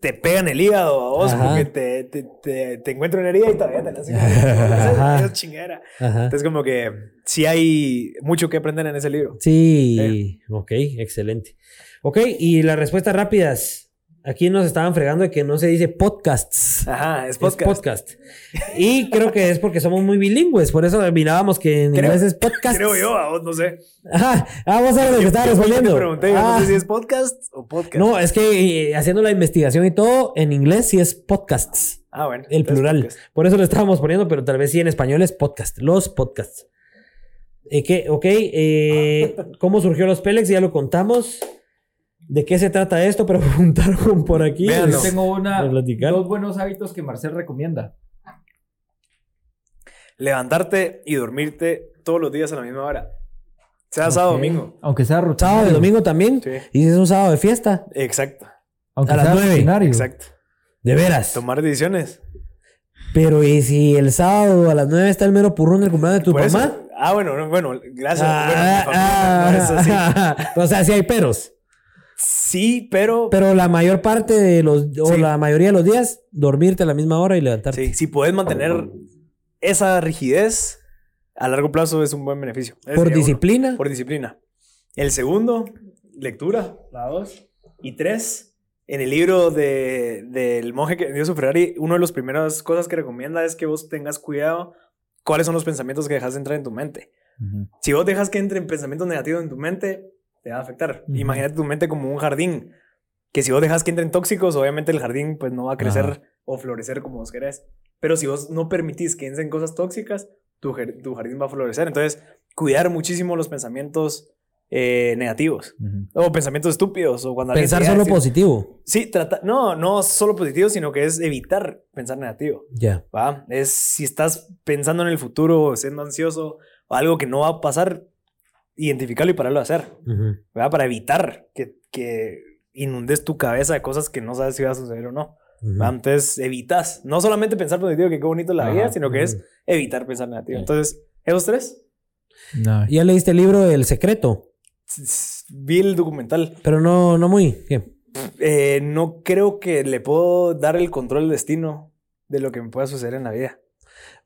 Te pegan el hígado a vos Ajá. porque te, te, te, te encuentra una herida y todavía te la hacen. *laughs* Ajá. Es chingadera. Ajá. Entonces, como que sí hay mucho que aprender en ese libro. Sí, ok, excelente. Ok, y las respuestas rápidas. Aquí nos estaban fregando de que no se dice podcasts. Ajá, es Es podcast. podcast. Y creo que es porque somos muy bilingües. Por eso mirábamos que en Creo- inglés es podcast. Creo yo, a vos no sé. Ajá. Ah, vos sabes lo que estaba Yo respondiendo. Te pregunté, yo Ah. no sé si es podcast o podcast. No, es que eh, haciendo la investigación y todo, en inglés sí es podcasts. Ah, bueno. El plural. podcast. Por eso lo estábamos poniendo, pero tal vez sí en español es podcast. Los podcasts. Eh, ¿qué? Ok. eh, ¿Cómo surgió los Pélex? Ya lo contamos. ¿De qué se trata esto? Pero *laughs* preguntaron por aquí. Véanlo. Yo tengo una, dos buenos hábitos que Marcel recomienda. Levantarte y dormirte todos los días a la misma hora. Sea sábado o Ok. domingo. Aunque sea rutinario. Sábado y domingo también. Sí. Y si es un sábado de fiesta. Exacto. Aunque a las sea nueve. rutinario. Exacto. De veras. Tomar decisiones. Pero ¿y si el sábado a las 9 está el mero purrón del cumpleaños de tu mamá? Ah, bueno, no, bueno, gracias. Ah, Bueno, mi familia, no, eso sí. *laughs* o sea, sí hay peros. Sí, pero, Pero la mayor parte de los, o Sí. la mayoría de los días, dormirte a la misma hora y levantarte. sí, si puedes mantener esa rigidez, a largo plazo es un buen beneficio. Ese Por uno. disciplina. Por disciplina. El segundo, lectura. La dos. Y tres, en el libro de, del monje que vendió su Ferrari, una de las primeras cosas que recomienda es que vos tengas cuidado cuáles son los pensamientos que dejas de entrar en tu mente. Si vos dejas que entren pensamientos negativos en tu mente, te va a afectar. Imagínate tu mente como un jardín. Que si vos dejas que entren tóxicos, obviamente el jardín pues no va a crecer Ajá. o florecer como vos querés. Pero si vos no permitís que entren cosas tóxicas, tu, jar- tu jardín va a florecer. Entonces, cuidar muchísimo los pensamientos eh, negativos. O pensamientos estúpidos. O cuando Pensar solo decir- positivo. Sí, trata, no, no solo positivo, sino que es evitar pensar negativo. Ya. ¿va? Es si estás pensando en el futuro, siendo ansioso, o algo que no va a pasar, identificarlo y pararlo de hacer. Para evitar que, que inundes tu cabeza de cosas que no sabes si va a suceder o no. ¿va? Entonces, evitas, no solamente pensar positivo, que qué bonito la vida, sino que es evitar pensar negativo. Entonces, esos tres, No. Ya leíste el libro El Secreto, vi el documental. pero no, no muy. ¿Qué? Eh, no creo que le puedo dar el control del destino de lo que me pueda suceder en la vida.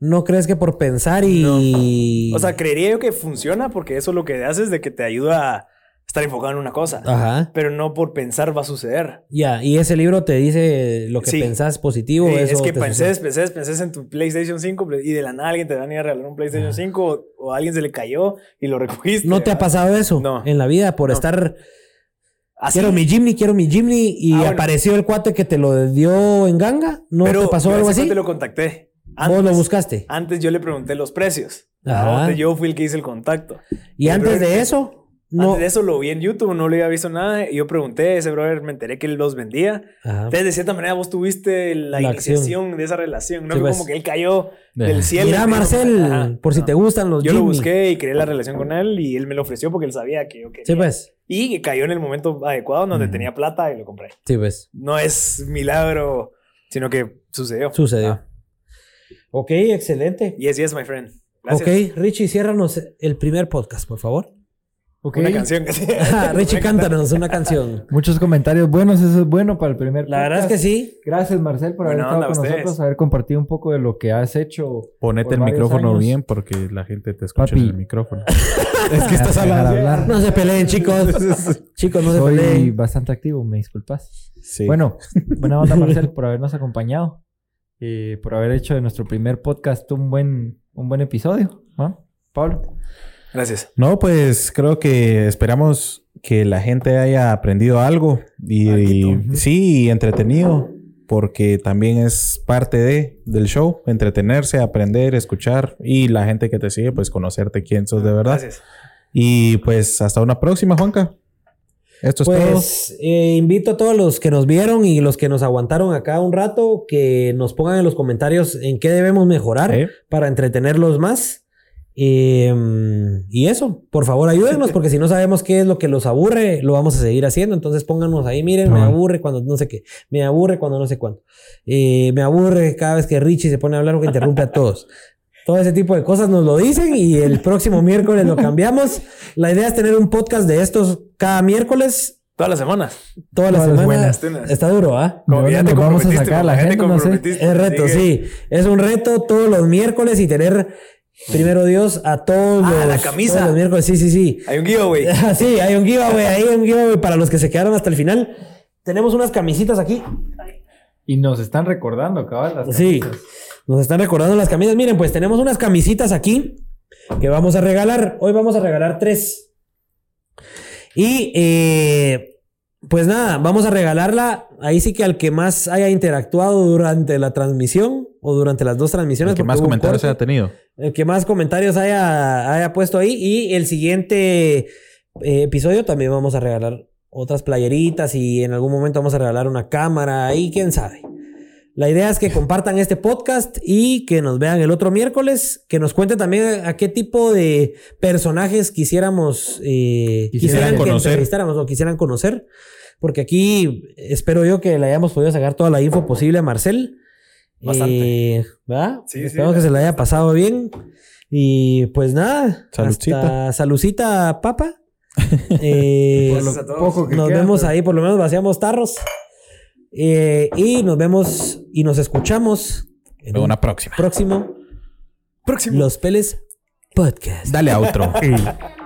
¿No crees que por pensar y... O sea, creería yo que funciona porque eso lo que hace es de que te ayuda a estar enfocado en una cosa. Ajá. Pero no por pensar va a suceder. Ya, y ese libro te dice lo que Sí. pensás positivo. Eso es que te pensés, pensés, pensés en tu PlayStation 5 y de la nada alguien te va a venir a regalar un PlayStation 5 o, o a alguien se le cayó y lo recogiste. ¿No te ha pasado eso No. en la vida por No. estar... Así. Quiero mi Jimny, quiero mi Jimny y Ah, bueno. apareció el cuate que te lo dio en ganga? ¿No Pero te pasó algo así? cuate lo contacté. Vos lo Antes- buscaste. Antes yo le pregunté los precios. Ajá. Antes yo fui el que hice el contacto. Y El antes brother- de eso, no. Antes de eso lo vi en YouTube, no lo había visto nada. Y yo pregunté, ese brother me enteré que él los vendía. Ajá. Entonces, de cierta manera, vos tuviste la, La iniciación de esa relación. No Sí, fue pues. como que él cayó De- del cielo. Mira, Marcel, ajá, por si no. te gustan los Yo lo Jimmy. busqué y creé la relación con él y él me lo ofreció porque él sabía que yo quería. Sí, pues. Y cayó en el momento adecuado donde Mm. tenía plata y lo compré. Sí, pues. No es milagro, sino que sucedió. Sucedió. Ah. Ok, excelente. Yes, yes, my friend. Gracias. Ok, Richie, ciérranos el primer podcast, por favor. Ok. Una *laughs* canción que sí. Ah, Richie, cántanos una canción. Muchos comentarios buenos, eso es bueno para el primer La verdad es que podcast. sí. Gracias, Marcel, por haber Buena estado con ustedes. nosotros, haber compartido un poco de lo que has hecho. Ponete el micrófono años. bien porque la gente te escucha Papi. en el micrófono. *laughs* es que estás hablando. hablar. No se peleen, chicos. *laughs* chicos, no se Soy peleen. bastante activo, me disculpas. Sí. Bueno, buena onda, Marcel, por habernos acompañado. Eh, por haber hecho de nuestro primer podcast un buen, un buen episodio. ¿no? Pablo. Gracias. No, pues creo que esperamos que la gente haya aprendido algo y, y sí, y entretenido, porque también es parte de del show, entretenerse, aprender, escuchar y la gente que te sigue, pues conocerte quién sos de verdad. Gracias. Y pues hasta una próxima, Juanca. Esto es todo. Pues eh, invito a todos los que nos vieron y los que nos aguantaron acá un rato que nos pongan en los comentarios en qué debemos mejorar para entretenerlos más. Eh, y eso, por favor ayúdenos porque si no sabemos qué es lo que los aburre, lo vamos a seguir haciendo. Entonces pónganos ahí, miren, me Ah. aburre cuando no sé qué, me aburre cuando no sé cuánto, Eh, me aburre cada vez que Richie se pone a hablar o que interrumpe a todos. *laughs* Todo ese tipo de cosas nos lo dicen y el próximo miércoles lo cambiamos. La idea es tener un podcast de estos cada miércoles Todas las semanas. Todas las semana. buenas. Está duro, ¿ah? Como ¿De que ya dónde te nos vamos a sacar a la gente? No sé. Es reto, sí. Es un reto todos los miércoles y tener, primero Dios, a todos Ah, los, la camisa. todos los miércoles. Sí, sí, sí. Hay un giveaway. *laughs* Sí, hay un giveaway, hay un giveaway para los que se quedaron hasta el final. Tenemos unas camisitas aquí. Y nos están recordando, cabal. las Sí, camisas. Nos están recordando las camisas. Miren, pues tenemos unas camisitas aquí que vamos a regalar. Hoy vamos a regalar tres. Y eh, pues nada, vamos a regalarla. Ahí sí que al que más haya interactuado durante la transmisión o durante las dos transmisiones. El que más comentarios haya tenido. El que más comentarios haya, haya puesto ahí. Y el siguiente eh, episodio también vamos a regalar otras playeritas y en algún momento vamos a regalar una cámara y quién sabe. La idea es que compartan este podcast y que nos vean el otro miércoles, que nos cuenten también a qué tipo de personajes quisiéramos eh, Quisieran quisieran que conocer. entrevistáramos o quisieran conocer. Porque aquí espero yo que le hayamos podido sacar toda la info posible a Marcel. Bastante. Eh, ¿Verdad? Sí, sí, Espero que se le haya pasado bien. Y pues nada. Saludcita. Hasta salucita, papa. *laughs* Eh, Gracias a todos. poco que nos queda, vemos pero- ahí, por lo menos vaciamos tarros. Eh, y nos vemos y nos escuchamos en un Una próxima. próximo Próximo. Los Peles Podcast. Dale a otro. *laughs*